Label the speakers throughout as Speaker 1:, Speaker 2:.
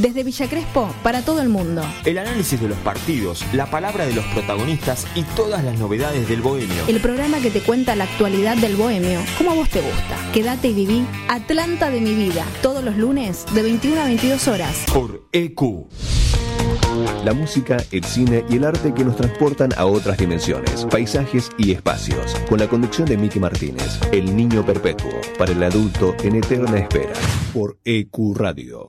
Speaker 1: Desde Villa Crespo para todo el mundo.
Speaker 2: El análisis de los partidos, la palabra de los protagonistas y todas las novedades del bohemio.
Speaker 1: El programa que te cuenta la actualidad del bohemio, como a vos te gusta. Quédate y viví Atlanta de mi vida, todos los lunes de 21 a 22 horas.
Speaker 2: Por EQ.
Speaker 3: La música, el cine y el arte que nos transportan a otras dimensiones, paisajes y espacios. Con la conducción de Miki Martínez, El Niño Perpetuo, para el adulto en eterna espera. Por EQ Radio.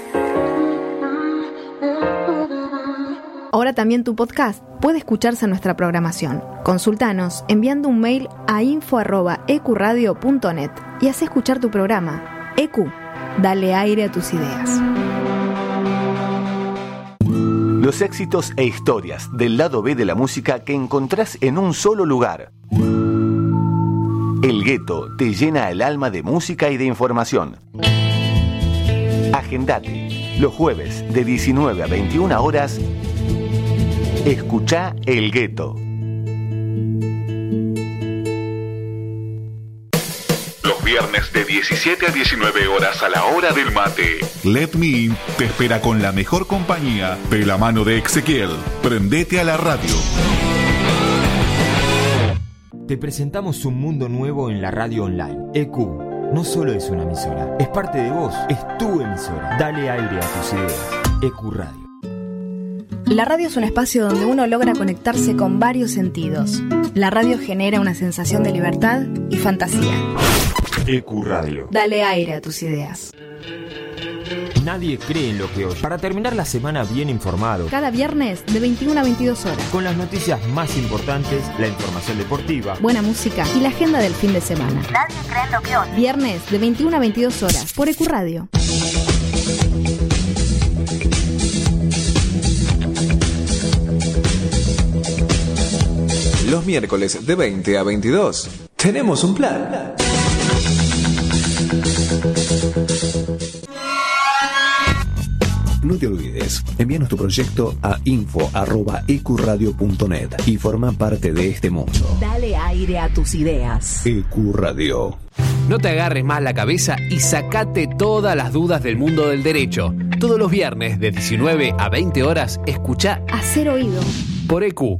Speaker 1: Ahora también tu podcast puede escucharse en nuestra programación. Consultanos enviando un mail a info.ecuradio.net y haz escuchar tu programa. EQ, dale aire a tus ideas.
Speaker 4: Los éxitos e historias del lado B de la música que encontrás en un solo lugar. El gueto te llena el alma de música y de información. Agendate. Los jueves de 19 a 21 horas. Escucha El Gueto.
Speaker 5: Los viernes de 17 a 19 horas a la hora del mate. Let Me In te espera con la mejor compañía de la mano de Ezequiel. Prendete a la radio.
Speaker 2: Te presentamos un mundo nuevo en la radio online. EQ no solo es una emisora, es parte de vos, es tu emisora. Dale aire a tus ideas. EQ Radio.
Speaker 1: La radio es un espacio donde uno logra conectarse con varios sentidos. La radio genera una sensación de libertad y fantasía.
Speaker 2: EQ Radio.
Speaker 1: Dale aire a tus ideas.
Speaker 2: Nadie cree en lo que oye. Para terminar la semana bien informado,
Speaker 1: Cada viernes de 21 a 22 horas.
Speaker 2: con las noticias más importantes, la información deportiva,
Speaker 1: Buena música y la agenda del fin de semana.
Speaker 6: Nadie cree en lo que oye.
Speaker 1: Viernes de 21 a 22 horas por Ecuradio.
Speaker 7: Los miércoles de 20 a 22 tenemos un plan.
Speaker 3: No te olvides, envíanos tu proyecto a info.ecuradio.net y forma parte de este mundo.
Speaker 6: Dale aire a tus ideas.
Speaker 3: EQ Radio.
Speaker 8: No te agarres más la cabeza y sacate todas las dudas del mundo del derecho. Todos los viernes de 19 a 20 horas, escucha
Speaker 1: Hacer oído.
Speaker 8: por EQ.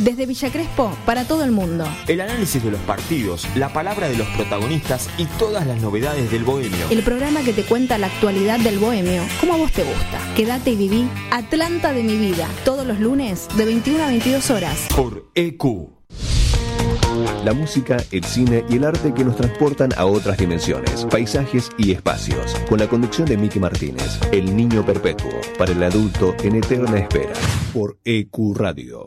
Speaker 1: Desde Villa Crespo para todo el mundo.
Speaker 2: El análisis de los partidos, la palabra de los protagonistas y todas las novedades del bohemio.
Speaker 1: El programa que te cuenta la actualidad del bohemio, como a vos te gusta. Quédate y viví Atlanta de mi vida, todos los lunes de 21 a 22 horas.
Speaker 2: Por EQ.
Speaker 3: La música, el cine y el arte que nos transportan a otras dimensiones, paisajes y espacios. Con la conducción de Miki Martínez, El Niño Perpetuo, para el adulto en eterna espera. Por EQ Radio.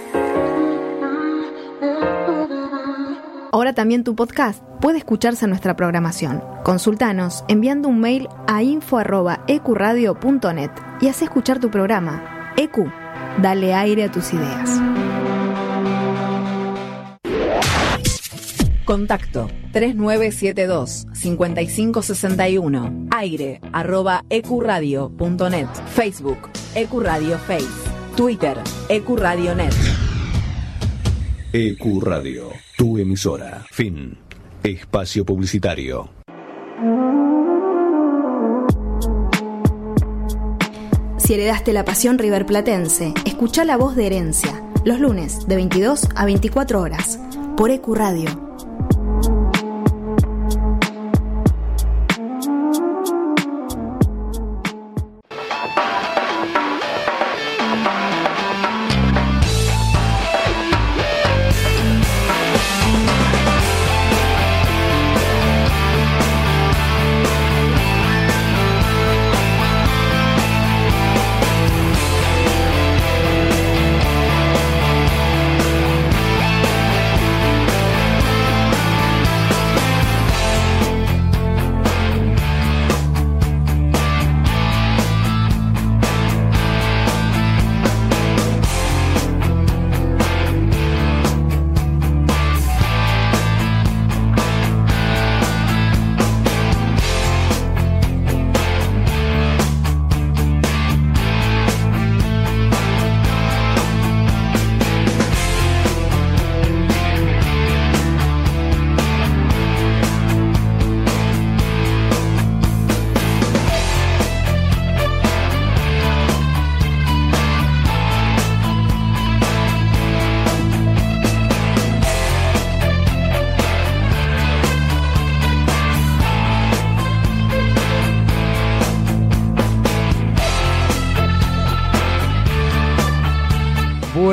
Speaker 1: Ahora también tu podcast puede escucharse en nuestra programación. Consultanos enviando un mail a info.ecuradio.net y haz escuchar tu programa. EQ, dale aire a tus ideas.
Speaker 6: Contacto 3972 5561. Aire arroba ecuradio.net. Facebook Ecuradio Face. Twitter Ecuradionet.
Speaker 3: EQ Radio, tu emisora. Fin. Espacio publicitario.
Speaker 1: Si heredaste la pasión riverplatense, escucha la voz de herencia. Los lunes de 22 a 24 horas. Por EQ Radio.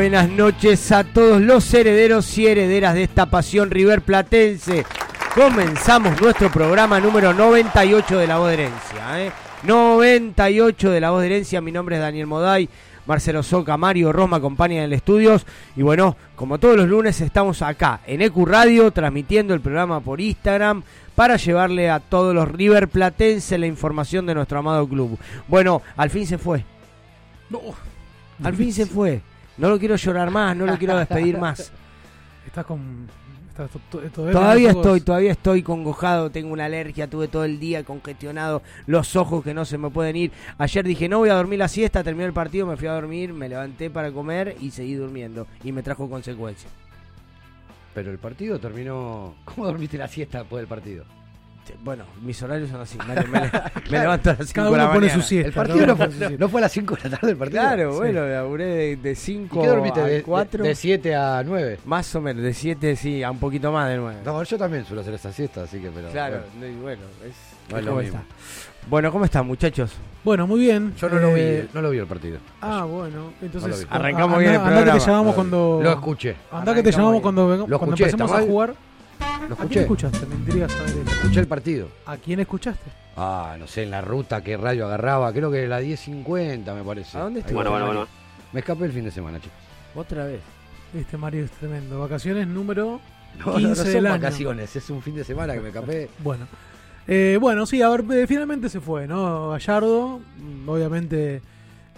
Speaker 9: Buenas noches a todos los herederos y herederas de esta pasión River Platense. Comenzamos nuestro programa número 98 de La Voz de Herencia. ¿eh? 98 de La Voz de Herencia. Mi nombre es Daniel Moday. Marcelo Soca, Mario Roma acompañan en el estudios. Y bueno, como todos los lunes estamos acá en EQ Radio transmitiendo el programa por Instagram para llevarle a todos los River Platense la información de nuestro amado club. Bueno, al fin se fue. Al fin se fue. No lo quiero llorar más, no lo quiero despedir más.
Speaker 10: Estás con. estás to- to- todavía,
Speaker 9: estoy, todavía estoy congojado, tengo una alergia, tuve todo el día congestionado, los ojos que no se me pueden ir. Ayer dije, no voy a dormir la siesta, terminé el partido, me fui a dormir, me levanté para comer y seguí durmiendo. Y me trajo consecuencias.
Speaker 11: Pero el partido terminó. ¿Cómo dormiste la siesta después del partido?
Speaker 9: Bueno, mis horarios son así. Me, me- me levanto a las 5
Speaker 10: Cada
Speaker 9: de la
Speaker 10: uno pone
Speaker 9: mañana.
Speaker 10: su siesta,
Speaker 11: El partido no
Speaker 10: uno
Speaker 11: fue,
Speaker 10: pone su
Speaker 11: no,
Speaker 10: siesta.
Speaker 11: no fue a las 5 de la tarde el partido.
Speaker 9: Claro,
Speaker 10: Sí.
Speaker 9: bueno, laburé de, de
Speaker 11: ¿Y
Speaker 9: 5
Speaker 11: qué dormiste?
Speaker 9: a
Speaker 11: De- De,
Speaker 9: 4.
Speaker 11: de 7 a 9.
Speaker 9: Más o menos, de 7 sí, a un poquito más de 9.
Speaker 11: No, yo también suelo hacer esa siesta, así que. Pero,
Speaker 9: claro,
Speaker 11: bueno.
Speaker 9: y bueno, es,
Speaker 11: No lo
Speaker 9: ¿cómo
Speaker 11: mismo.
Speaker 9: está? Bueno, ¿cómo están muchachos?
Speaker 10: Bueno, muy bien.
Speaker 11: Yo no lo
Speaker 10: Eh,
Speaker 11: vi, no lo vi el partido.
Speaker 10: Ah, bueno.
Speaker 11: No lo
Speaker 10: Entonces.
Speaker 11: vi.
Speaker 9: Arrancamos bien el
Speaker 10: andá que te
Speaker 9: programa.
Speaker 10: llamamos
Speaker 11: Lo-
Speaker 10: cuando.
Speaker 11: Lo escuché.
Speaker 10: Andá que te llamamos
Speaker 9: bien.
Speaker 10: cuando,
Speaker 11: Lo
Speaker 10: cuando
Speaker 11: escuché,
Speaker 10: empecemos
Speaker 11: ¿está
Speaker 10: a jugar.
Speaker 11: Lo
Speaker 10: ¿A quién escuchaste? Me intriga saber eso.
Speaker 11: Escuché el partido.
Speaker 10: ¿A quién escuchaste?
Speaker 11: Ah, no sé, en la ruta qué rayo agarraba, creo que la 1050 me parece.
Speaker 9: ¿A dónde
Speaker 11: va.
Speaker 12: Bueno, bueno, bueno.
Speaker 11: Me escapé el fin de semana, chicos.
Speaker 9: Otra vez.
Speaker 10: Este Mario es tremendo. Vacaciones número
Speaker 11: No,
Speaker 10: 15
Speaker 11: no, no son
Speaker 10: del año.
Speaker 11: vacaciones, es un fin de semana que me escapé.
Speaker 10: Bueno. Eh, bueno, sí, a ver, eh, finalmente se fue, ¿no? Gallardo, mm, obviamente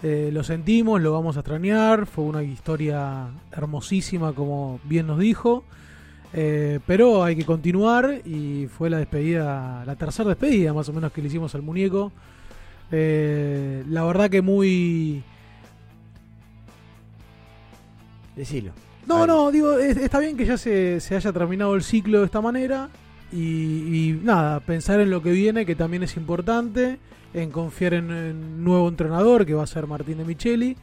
Speaker 10: eh, lo sentimos, lo vamos a extrañar, fue una historia hermosísima, como bien nos dijo, eh, pero hay que continuar y fue la despedida, la tercera despedida más o menos que le hicimos al muñeco. Eh, la verdad que muy...
Speaker 9: Decilo.
Speaker 10: No, no, digo, es- está bien que ya se, se haya terminado el ciclo de esta manera y, y nada, pensar en lo que viene, que también es importante, en confiar en un nuevo entrenador, que va a ser Martín de Micheli,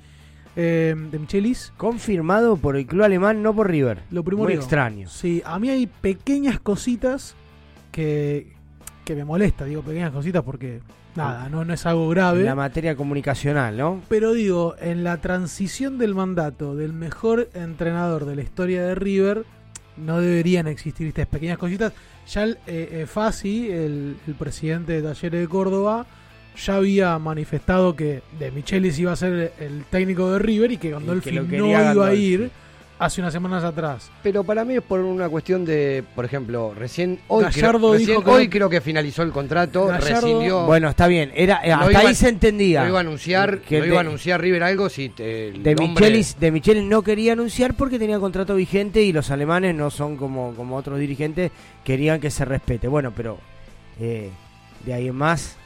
Speaker 10: eh, de Michelis.
Speaker 9: Confirmado por el club alemán, no por River.
Speaker 10: Lo
Speaker 9: Muy
Speaker 10: primordial.
Speaker 9: extraño.
Speaker 10: Sí, a mí hay pequeñas cositas que, que me molesta, digo pequeñas cositas porque nada, no, no es algo grave.
Speaker 9: La materia comunicacional, ¿no?
Speaker 10: Pero digo, en la transición del mandato del mejor entrenador de la historia de River, no deberían existir estas pequeñas cositas. Ya el, eh, eh, Fassi, el, el presidente de Talleres de Córdoba, ya había manifestado que De Michelis iba a ser el técnico de River y que Gandolfi
Speaker 9: que lo
Speaker 10: no iba a ir hace unas semanas atrás.
Speaker 11: Pero para mí es por una cuestión de, por ejemplo, recién hoy,
Speaker 10: Gallardo
Speaker 11: creo, recién
Speaker 10: dijo que
Speaker 11: hoy
Speaker 10: no-
Speaker 11: creo que finalizó el contrato,
Speaker 10: Gallardo-
Speaker 11: rescindió.
Speaker 9: Bueno, está bien. Era, eh, hasta
Speaker 11: iba-
Speaker 9: ahí se entendía.
Speaker 11: No iba a anunciar,
Speaker 9: Que
Speaker 11: no
Speaker 9: de-
Speaker 11: iba a anunciar River algo si te- el
Speaker 9: De
Speaker 11: nombre-
Speaker 9: Michelis, de Michelis no quería anunciar porque tenía contrato vigente y los alemanes no son como, como otros dirigentes, querían que se respete. Bueno, pero eh, de ahí en más,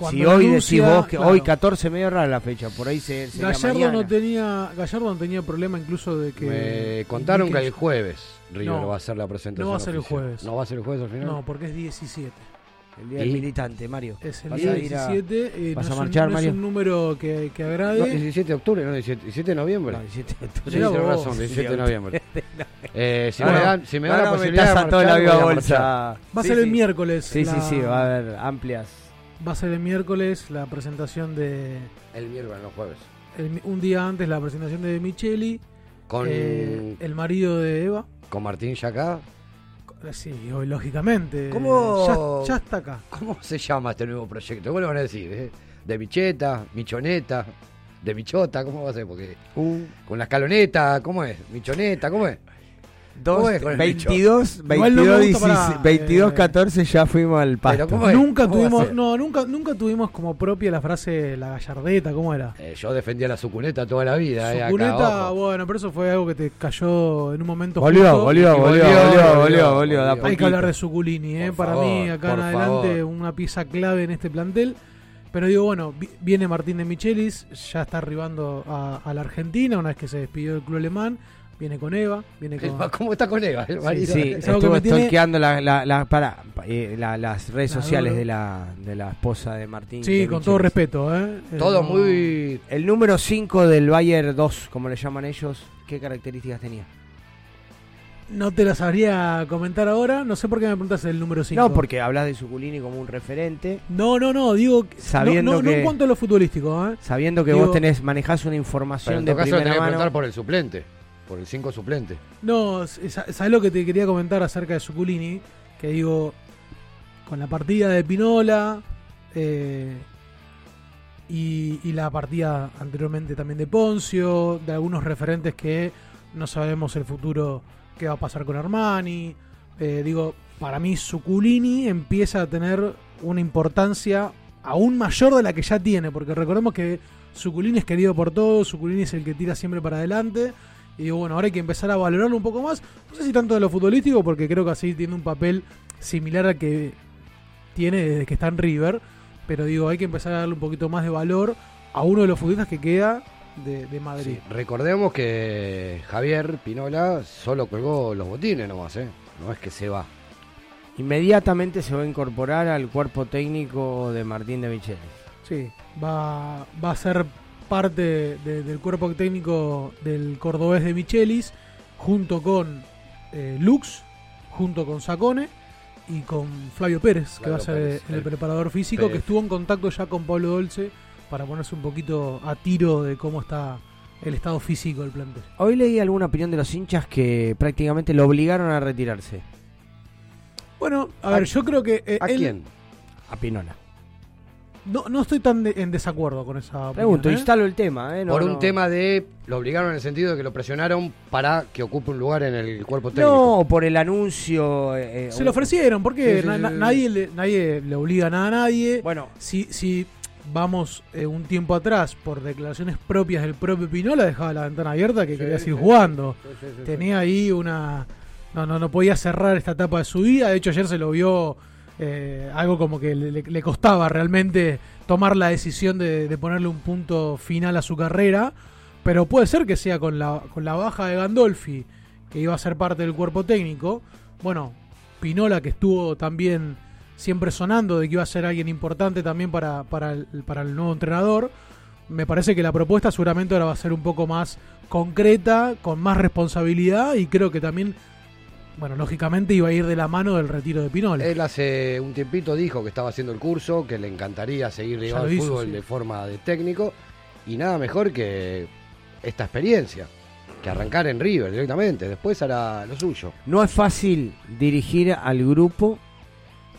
Speaker 10: Cuando
Speaker 9: si hoy
Speaker 10: anuncia,
Speaker 9: decís vos que
Speaker 10: claro.
Speaker 9: hoy 14 medio rara la fecha, por ahí se,
Speaker 10: Gallardo
Speaker 9: mañana.
Speaker 10: no tenía Gallardo no tenía problema incluso de que
Speaker 11: Me contaron que el jueves River
Speaker 10: No,
Speaker 11: va a hacer la presentación.
Speaker 10: no va a ser el jueves.
Speaker 11: No va a ser el jueves al final.
Speaker 10: No, porque es 17.
Speaker 9: El día del militante, Mario.
Speaker 10: Es el
Speaker 9: ¿Vas
Speaker 10: día
Speaker 9: a ir a-
Speaker 10: 17. eh,
Speaker 9: ¿Vas
Speaker 10: no
Speaker 9: a
Speaker 10: es un-
Speaker 9: marchar,
Speaker 10: no
Speaker 9: Mario?
Speaker 10: es un número que, que agrade.
Speaker 11: No, 17 de octubre, no 17, 17 de noviembre.
Speaker 9: No, 17 de octubre.
Speaker 11: Sí,
Speaker 10: vos.
Speaker 11: razón, 17 de noviembre. Eh, si
Speaker 9: Ah,
Speaker 11: me
Speaker 9: no.
Speaker 11: dan, si me dan la posibilidad
Speaker 9: estás
Speaker 11: de
Speaker 9: a toda
Speaker 11: marchar,
Speaker 9: la vida
Speaker 11: voy a
Speaker 9: bolsa.
Speaker 11: marchar.
Speaker 10: Va a
Speaker 9: Sí,
Speaker 10: ser el
Speaker 9: sí.
Speaker 10: miércoles.
Speaker 9: Sí,
Speaker 10: la-
Speaker 9: sí, sí, va a haber amplias.
Speaker 10: Va a ser el miércoles la presentación de.
Speaker 11: El miércoles, no jueves.
Speaker 10: el- un día antes la presentación de Micheli.
Speaker 11: Con,
Speaker 10: eh, el marido de Eva.
Speaker 11: con Martín Yacá.
Speaker 10: Eh, Sí, hoy, lógicamente.
Speaker 11: ¿Cómo-
Speaker 10: Ya, ya está acá.
Speaker 11: ¿Cómo se llama este nuevo proyecto? ¿Cómo le van a decir? eh? ¿De Micheta? ¿Michoneta? ¿De Michota? ¿Cómo va a ser? Porque
Speaker 9: Uh,
Speaker 11: con la escaloneta, ¿cómo es? ¿Michoneta? ¿Cómo es?
Speaker 9: Dos,
Speaker 11: ¿Cómo es con el
Speaker 9: 22,
Speaker 10: Igual no me
Speaker 9: 22,
Speaker 10: gusta,
Speaker 9: 16,
Speaker 10: pará,
Speaker 9: 22
Speaker 10: eh,
Speaker 9: 14 ya fuimos al pasto.
Speaker 10: Nunca
Speaker 11: ¿Cómo va a
Speaker 10: tuvimos, no, nunca, nunca tuvimos como propia la frase la gallardeta, ¿cómo era?
Speaker 11: Eh, yo defendía la sucuneta toda la vida. eh, acá,
Speaker 10: bueno, pero eso fue algo que te cayó en un momento
Speaker 9: Volvió,
Speaker 10: justo.
Speaker 9: volvió,
Speaker 11: Y
Speaker 9: volvió,
Speaker 11: volvió,
Speaker 9: volvió,
Speaker 11: volvió,
Speaker 9: volvió, volvió, da
Speaker 11: volvió.
Speaker 10: Hay que hablar de Suculini, ¿eh?
Speaker 11: Por
Speaker 10: para
Speaker 11: favor,
Speaker 10: mí acá en adelante
Speaker 11: favor.
Speaker 10: una pieza clave en este plantel. Pero digo, bueno, vi- viene Martín de Michelis, ya está arribando a, a la Argentina una vez que se despidió del club alemán. Viene con Eva, viene con...
Speaker 11: ¿Cómo está con Eva? el marido?
Speaker 9: Sí,
Speaker 10: Es algo que
Speaker 9: estuve
Speaker 10: me tiene-
Speaker 9: stalkeando la, la, la- para, eh, la- las redes
Speaker 10: La
Speaker 9: sociales de la, de la esposa de Martín.
Speaker 10: Sí,
Speaker 9: de
Speaker 10: con todo respeto, ¿eh?
Speaker 11: Todo
Speaker 10: no-
Speaker 11: muy.
Speaker 9: El número 5 del Bayer 2, como le llaman ellos, ¿qué características tenía?
Speaker 10: No te la sabría comentar ahora, no sé por qué me preguntas el número 5.
Speaker 9: No, porque hablas de Suculini como un referente,
Speaker 10: No, no, no, digo... que-
Speaker 9: Sabiendo
Speaker 10: no, no, no
Speaker 9: que-
Speaker 10: en cuanto a lo futbolístico, ¿eh?
Speaker 9: sabiendo que
Speaker 10: Digo-
Speaker 9: vos tenés manejás una
Speaker 11: Pero
Speaker 9: información
Speaker 11: en
Speaker 9: de
Speaker 11: todo caso le
Speaker 9: primera mano.
Speaker 11: preguntar por el suplente. Por el 5 suplente.
Speaker 10: No, ¿sabes lo que te quería comentar acerca de Suculini? Que digo, con la partida de Pinola eh, y, y la partida anteriormente también de Poncio, de algunos referentes que no sabemos el futuro qué va a pasar con Armani. eh, digo, para mí Suculini empieza a tener una importancia aún mayor de la que ya tiene, porque recordemos que Suculini es querido por todos, Suculini es el que tira siempre para adelante. Y digo, bueno, ahora hay que empezar a valorarlo un poco más. No sé si tanto de lo futbolístico, porque creo que así tiene un papel similar al que tiene desde que está en River. Pero digo, hay que empezar a darle un poquito más de valor a uno de los futbolistas que queda de, de Madrid.
Speaker 11: Sí, recordemos que Javier Pinola solo colgó los botines nomás, ¿eh? No es que se va.
Speaker 9: Inmediatamente se va a incorporar al cuerpo técnico de Martín de Michelis.
Speaker 10: Sí, va, va a ser parte de- del cuerpo técnico del cordobés de Michelis, junto con eh, Lux, junto con Sacone y con Flavio Pérez, que va a ser
Speaker 11: Pérez,
Speaker 10: el,
Speaker 11: el
Speaker 10: preparador físico, que estuvo en contacto ya con Pablo Dolce para ponerse un poquito a tiro de cómo está el estado físico del plantel.
Speaker 9: Hoy leí alguna opinión de los hinchas que prácticamente lo obligaron a retirarse.
Speaker 10: Bueno, a,
Speaker 11: ¿A-
Speaker 10: ver, yo creo que... eh,
Speaker 11: ¿A
Speaker 10: él-
Speaker 11: quién?
Speaker 9: A Pinola.
Speaker 10: No, no estoy tan de- en desacuerdo con esa opinión,
Speaker 9: Pregunto,
Speaker 10: ¿eh?
Speaker 9: instalo el tema, ¿eh? No,
Speaker 11: Por un
Speaker 9: no.
Speaker 11: tema de. Lo obligaron en el sentido de que lo presionaron para que ocupe un lugar en el cuerpo técnico.
Speaker 9: No, por el anuncio. eh, eh,
Speaker 10: Se lo ofrecieron, porque
Speaker 11: Sí, sí,
Speaker 10: na-
Speaker 11: sí,
Speaker 10: na-
Speaker 11: sí.
Speaker 10: nadie, le, nadie le obliga nada a nadie.
Speaker 9: Bueno,
Speaker 10: si, si vamos eh, un tiempo atrás por declaraciones propias del propio Pinola, dejaba la ventana abierta que
Speaker 11: Sí,
Speaker 10: quería seguir
Speaker 11: sí,
Speaker 10: jugando.
Speaker 11: sí, sí, sí, sí.
Speaker 10: Tenía ahí una. No, no, no podía cerrar esta etapa de su vida. De hecho, ayer se lo vio eh, algo como que le, costaba realmente tomar la decisión de, de ponerle un punto final a su carrera. Pero puede ser que sea con la, con la baja de Gandolfi, que iba a ser parte del cuerpo técnico. Bueno, Pinola, que estuvo también siempre sonando de que iba a ser alguien importante también para, para, el, para el nuevo entrenador. Me parece que la propuesta seguramente ahora va a ser un poco más concreta, con más responsabilidad y creo que también, bueno, lógicamente iba a ir de la mano del retiro de Pinola.
Speaker 11: Él hace un tiempito dijo que estaba haciendo el curso, que le encantaría seguir ligado al
Speaker 10: hizo,
Speaker 11: fútbol
Speaker 10: sí.
Speaker 11: de forma de técnico. Y nada mejor que esta experiencia, que arrancar en River directamente. Después hará lo suyo.
Speaker 9: No es fácil dirigir al grupo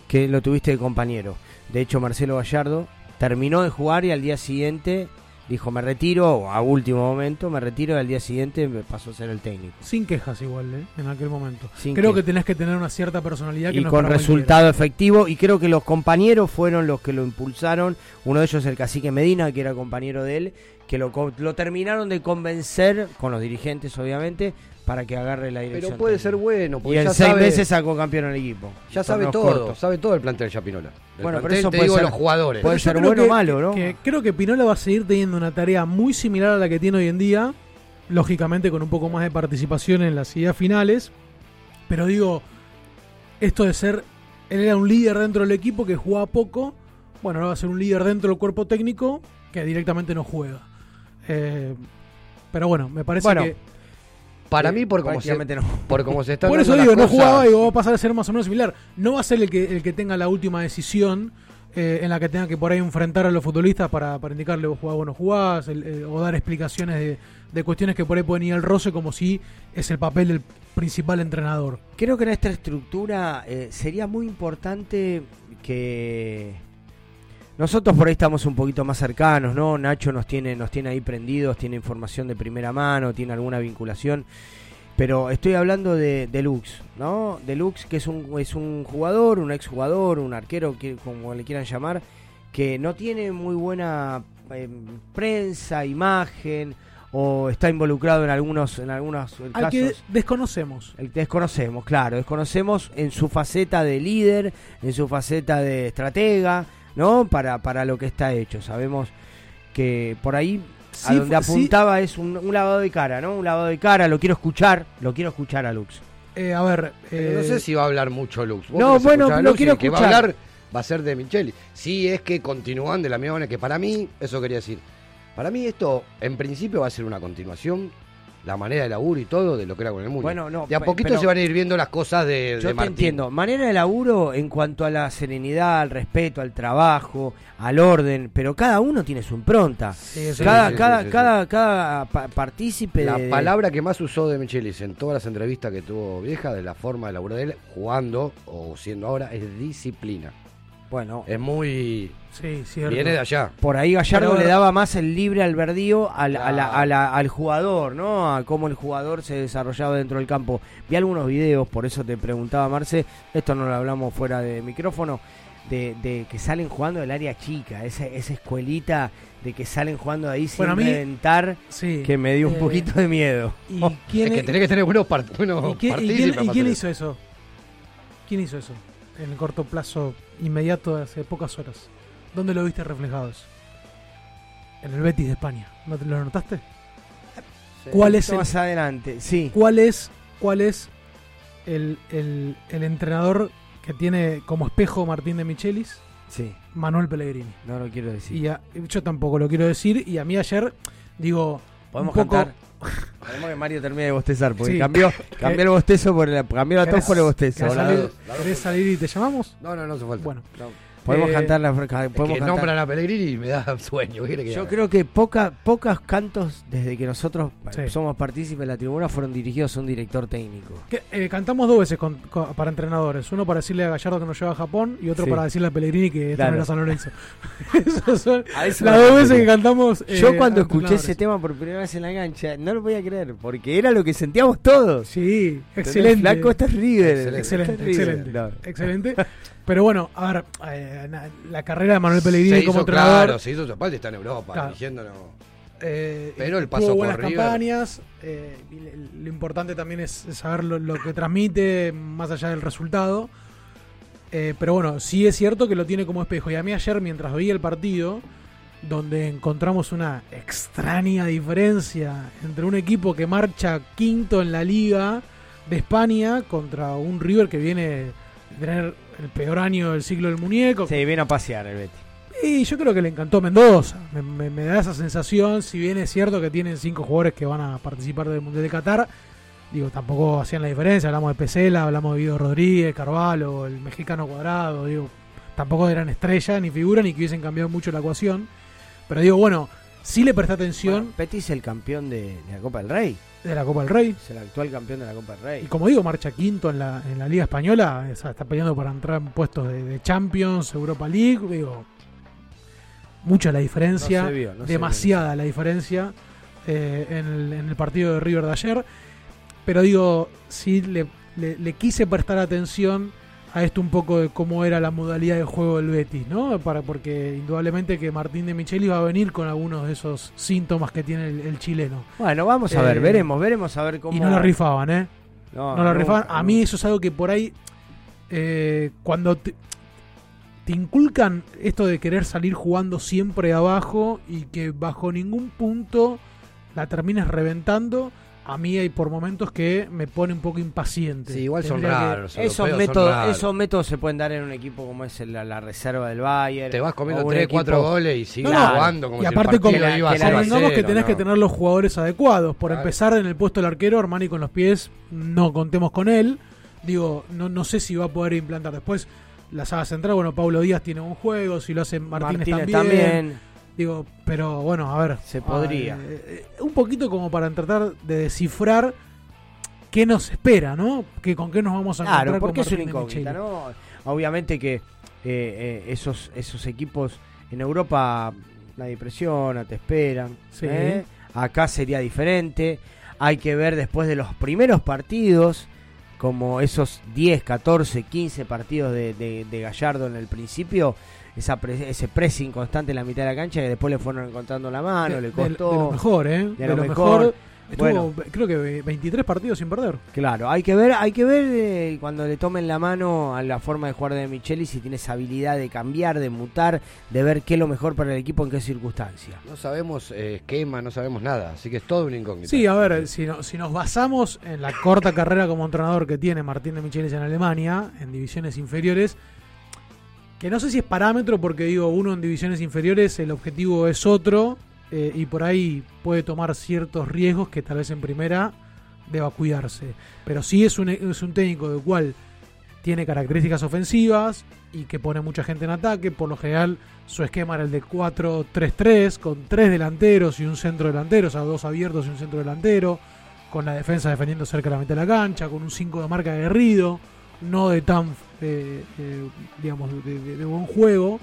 Speaker 9: que lo tuviste de compañero. De hecho, Marcelo Gallardo terminó de jugar y al día siguiente dijo, me retiro, a último momento, me retiro y al día siguiente me pasó a ser el técnico.
Speaker 10: Sin quejas igual, ¿eh? en aquel momento.
Speaker 9: Sin
Speaker 10: creo
Speaker 9: que-
Speaker 10: que tenés que tener una cierta personalidad que
Speaker 9: y
Speaker 10: no
Speaker 9: con resultado efectivo y creo que los compañeros fueron los que lo impulsaron uno de ellos el cacique Medina que era compañero de él que lo, lo terminaron de convencer con los dirigentes obviamente para que agarre la dirección
Speaker 11: Pero puede ser bueno,
Speaker 9: y en
Speaker 11: ya
Speaker 9: seis
Speaker 11: sabe,
Speaker 9: meses sacó campeón al equipo
Speaker 11: ya sabe todo,
Speaker 9: cortos.
Speaker 11: sabe todo el plantel Chapinola. Del
Speaker 9: Bueno, pero eso
Speaker 11: te
Speaker 9: puede
Speaker 11: digo
Speaker 9: ser-
Speaker 11: los jugadores.
Speaker 9: puede ser
Speaker 10: creo
Speaker 9: bueno o
Speaker 10: que-
Speaker 9: malo, ¿no?
Speaker 10: que creo que Pinola va a seguir teniendo una tarea muy similar a la que tiene hoy en día, lógicamente con un poco más de participación en las ideas finales, pero digo, esto de ser, él era un líder dentro del equipo que jugaba poco, bueno, ahora va a ser un líder dentro del cuerpo técnico que directamente no juega. Eh, pero bueno, me parece
Speaker 9: Bueno,
Speaker 10: que...
Speaker 11: Para mí, por cómo, se,
Speaker 9: no.
Speaker 11: por cómo se están
Speaker 10: Por eso digo, no
Speaker 11: cosas-
Speaker 10: jugaba y va a pasar a ser más o menos similar. No va a ser el que, el que tenga la última decisión eh, en la que tenga que por ahí enfrentar a los futbolistas para, para indicarle vos jugás o no jugás, el- eh, o dar explicaciones de, de cuestiones que por ahí pueden ir al roce como si es el papel del principal entrenador.
Speaker 9: Creo que en esta estructura eh, sería muy importante que nosotros por ahí estamos un poquito más cercanos, ¿no? Nacho nos tiene, nos tiene ahí prendidos, tiene información de primera mano, tiene alguna vinculación. Pero estoy hablando de, de Lux, ¿no? De Lux, que es un, es un jugador, un exjugador, un arquero, que, como le quieran llamar, que no tiene muy buena eh, prensa, imagen, o está involucrado en algunos, en algunos
Speaker 10: Al
Speaker 9: casos.
Speaker 10: que desconocemos.
Speaker 9: El- Desconocemos, claro, desconocemos en su faceta de líder, en su faceta de estratega, ¿no? Para, para lo que está hecho. Sabemos que por ahí a donde
Speaker 10: sí.
Speaker 9: apuntaba es un, un lavado de cara, ¿no? Un lavado de cara, lo quiero escuchar, lo quiero escuchar a Lux.
Speaker 10: Eh, a ver,
Speaker 11: no
Speaker 10: eh,
Speaker 11: sé si va a hablar mucho Lux. Vos
Speaker 9: No, bueno,
Speaker 11: escuchar a
Speaker 9: lo
Speaker 11: Lux y
Speaker 9: quiero
Speaker 11: el que va a
Speaker 9: escuchar.
Speaker 11: hablar va a ser de Micheli. Si es que continúan de la misma manera que para mí, eso quería decir. Para mí esto, en principio, va a ser una continuación, la manera de laburo y todo, de lo que era con el mundo.
Speaker 9: Bueno, no,
Speaker 11: de a poquito se van a ir viendo las cosas de,
Speaker 9: Yo
Speaker 11: de
Speaker 9: te entiendo. Manera de laburo en cuanto a la serenidad, al respeto, al trabajo, al orden, pero cada uno tiene su impronta.
Speaker 11: Sí,
Speaker 9: cada,
Speaker 11: sí,
Speaker 9: cada,
Speaker 11: sí,
Speaker 9: cada, cada pa- partícipe
Speaker 11: La
Speaker 9: de-
Speaker 11: palabra que más usó de Michelis en todas las entrevistas que tuvo vieja, de la forma de laburo de él, jugando o siendo ahora, es disciplina.
Speaker 9: Bueno,
Speaker 11: Es muy.
Speaker 10: sí, cierto.
Speaker 11: Viene de allá.
Speaker 9: Por ahí Gallardo
Speaker 10: Pero-
Speaker 9: le daba más el libre albedrío al, a la-
Speaker 11: Claro.
Speaker 9: a la- al jugador, ¿no? A cómo el jugador se desarrollaba dentro del campo. Vi algunos videos, por eso te preguntaba, Marce, esto no lo hablamos fuera de micrófono, de, de que salen jugando del área chica, esa, esa escuelita de que salen jugando ahí sin
Speaker 10: Bueno,
Speaker 9: reventar,
Speaker 10: Sí.
Speaker 9: que me dio un
Speaker 10: Eh,
Speaker 9: poquito de miedo.
Speaker 10: ¿Y
Speaker 11: Es
Speaker 10: quién,
Speaker 11: que tenés que tener buenos, part- buenos
Speaker 10: ¿y qué- y
Speaker 11: partícipes
Speaker 10: quién- y hizo eso? ¿Quién hizo eso? En el corto plazo inmediato de hace pocas horas. ¿Dónde lo viste reflejado eso? En el Betis de España. ¿No te lo notaste? ¿Cuál es el,
Speaker 9: más adelante? Sí.
Speaker 10: cuál es, cuál es el, el- el entrenador que tiene como espejo Martín de Michelis?
Speaker 9: Sí,
Speaker 10: Manuel Pellegrini.
Speaker 9: no lo quiero decir.
Speaker 10: Y a- yo tampoco lo quiero decir. Y a mí ayer, digo,
Speaker 9: ¿Podemos
Speaker 10: un poco-
Speaker 9: cantar? Queremos que Mario termine de bostezar, porque
Speaker 10: Sí.
Speaker 9: cambió, cambió el bostezo por la, cambió la tos
Speaker 10: ¿Querés-
Speaker 9: por el bostezo.
Speaker 10: ¿Querés salir, querés salir y te llamamos?
Speaker 11: No, no, no hace falta.
Speaker 10: Bueno,
Speaker 11: No.
Speaker 9: Podemos
Speaker 10: Eh,
Speaker 9: cantar la podemos
Speaker 11: que
Speaker 9: cantar-
Speaker 11: nombran a Pellegrini y me da sueño. ¿qué quiere que
Speaker 9: Yo
Speaker 11: haga?
Speaker 9: creo que poca, pocos cantos desde que nosotros
Speaker 10: Sí.
Speaker 9: somos partícipes de la tribuna fueron dirigidos a un director técnico.
Speaker 10: Que, eh, cantamos dos veces con- con- para entrenadores. Uno para decirle a Gallardo que nos lleva a Japón y otro
Speaker 9: Sí.
Speaker 10: para decirle a Pellegrini que
Speaker 9: Claro.
Speaker 10: esto no era San Lorenzo. Esas son las dos veces que cantamos. eh,
Speaker 9: Yo cuando escuché ese tema por primera vez en la cancha, no lo podía creer, porque era lo que sentíamos todos.
Speaker 10: Sí, excelente.
Speaker 9: Flaco, esto es River.
Speaker 11: Excelente.
Speaker 10: Excelente.
Speaker 9: No.
Speaker 10: Excelente. Pero bueno, a ver, eh, na- la carrera de Manuel Pellegrini
Speaker 11: se
Speaker 10: como entrenador.
Speaker 11: claro, se hizo su parte, está en Europa,
Speaker 10: Claro.
Speaker 11: dirigiéndonos.
Speaker 10: eh,
Speaker 11: Pero el
Speaker 10: tuvo
Speaker 11: paso por
Speaker 10: buenas
Speaker 11: River.
Speaker 10: campañas. eh, y le- lo importante también es saber lo, lo que transmite más allá del resultado. Eh, pero bueno, sí es cierto que lo tiene como espejo. Y a mí ayer, mientras veía el partido, donde encontramos una extraña diferencia entre un equipo que marcha quinto en la liga de España contra un River que viene de tener el peor año del siglo del muñeco.
Speaker 9: Sí, viene a pasear el Betty.
Speaker 10: Y yo creo que le encantó Mendoza. Me, me- me da esa sensación, si bien es cierto que tienen cinco jugadores que van a participar del Mundial de Qatar, digo, tampoco hacían la diferencia. Hablamos de Pesela, hablamos de Guido Rodríguez, Carvalho, el mexicano cuadrado, digo, tampoco eran estrellas ni figuras ni que hubiesen cambiado mucho la ecuación. Pero digo, bueno, sí le presté atención
Speaker 9: Bueno, Petty es el campeón de, de la Copa del Rey.
Speaker 10: De la Copa del Rey.
Speaker 9: Es el actual campeón de la Copa del Rey.
Speaker 10: Y como digo, marcha quinto en la, en la Liga Española, o sea, está peleando para entrar en puestos de, de Champions, Europa League, digo, mucha la diferencia,
Speaker 9: No se vio, no se
Speaker 10: demasiada la diferencia eh, en, el, en el partido de River de ayer. Pero digo, sí le, le- le quise prestar atención a esto un poco de cómo era la modalidad de juego del Betis, ¿no? Para, porque indudablemente que Martín de Micheli va a venir con algunos de esos síntomas que tiene el, el chileno.
Speaker 9: Bueno, vamos a ver,
Speaker 10: Eh,
Speaker 9: veremos, veremos a ver cómo.
Speaker 10: Y no la rifaban, ¿eh?
Speaker 9: No,
Speaker 10: no la rifaban. A mí eso es algo que por ahí, eh, cuando te, te inculcan esto de querer salir jugando siempre abajo y que bajo ningún punto la termines reventando, a mí hay por momentos que me pone un poco impaciente.
Speaker 11: Sí, igual son
Speaker 10: Tendría
Speaker 11: raros.
Speaker 9: Esos
Speaker 11: son
Speaker 9: métodos,
Speaker 11: raros.
Speaker 9: esos métodos se pueden dar en un equipo como es la, la reserva del Bayern.
Speaker 11: Te vas comiendo
Speaker 9: o un
Speaker 11: 3,
Speaker 9: equipo-
Speaker 11: 4 goles y sigues
Speaker 10: No, no,
Speaker 11: jugando como
Speaker 10: y
Speaker 11: si
Speaker 10: aparte
Speaker 11: el partido
Speaker 10: como-
Speaker 11: iba a
Speaker 9: que la-
Speaker 11: ser
Speaker 10: Convengamos que tenés que tener los jugadores adecuados. Por
Speaker 11: Claro.
Speaker 10: empezar, en el puesto del arquero, Armani con los pies, no contemos con él. Digo, no, no sé si va a poder implantar después. La saga central, bueno, Pablo Díaz tiene un juego, si lo hace Martínez,
Speaker 9: Martínez
Speaker 10: también.
Speaker 9: también.
Speaker 10: Digo, pero bueno, a ver.
Speaker 9: Se podría.
Speaker 10: eh, eh, un poquito como para tratar de descifrar qué nos espera, ¿no? Que, ¿Con qué nos vamos a encontrar
Speaker 9: Claro,
Speaker 10: con
Speaker 9: porque es una incógnita. ¿no? Obviamente que eh, eh, esos, esos equipos en Europa nadie presiona, te esperan.
Speaker 10: Sí.
Speaker 9: Acá sería diferente. Hay que ver después de los primeros partidos, como esos 10, 14, 15 partidos de, de- de Gallardo en el principio, esa pre- ese pressing constante en la mitad de la cancha que después le fueron encontrando la mano,
Speaker 10: de,
Speaker 9: le
Speaker 10: de-
Speaker 9: costó.
Speaker 10: de lo mejor, ¿eh?
Speaker 9: de
Speaker 10: De,
Speaker 9: lo
Speaker 10: lo
Speaker 9: mejor.
Speaker 10: mejor. Estuvo,
Speaker 9: Bueno.
Speaker 10: creo que 23 partidos sin perder.
Speaker 9: Claro, hay que ver, hay que ver eh, cuando le tomen la mano a la forma de jugar de Micheli si tiene esa habilidad de cambiar, de mutar, de ver qué es lo mejor para el equipo en qué circunstancia.
Speaker 11: No sabemos eh, esquema, no sabemos nada, así que es todo una incógnita.
Speaker 10: Sí, a ver, si, no- si nos basamos en la corta carrera como entrenador que tiene Martín de Michelis en Alemania, en divisiones inferiores, que no sé si es parámetro porque digo, uno en divisiones inferiores el objetivo es otro eh, y por ahí puede tomar ciertos riesgos que tal vez en primera deba cuidarse. Pero sí es un, es un técnico del cual tiene características ofensivas y que pone mucha gente en ataque. Por lo general, su esquema era el de 4-3-3, con tres delanteros y un centro delantero, o sea, dos abiertos y un centro delantero, con la defensa defendiendo cerca de la mitad de la cancha, con un 5 de marca aguerrido, no de tan, eh, eh, digamos, de, de- de buen juego.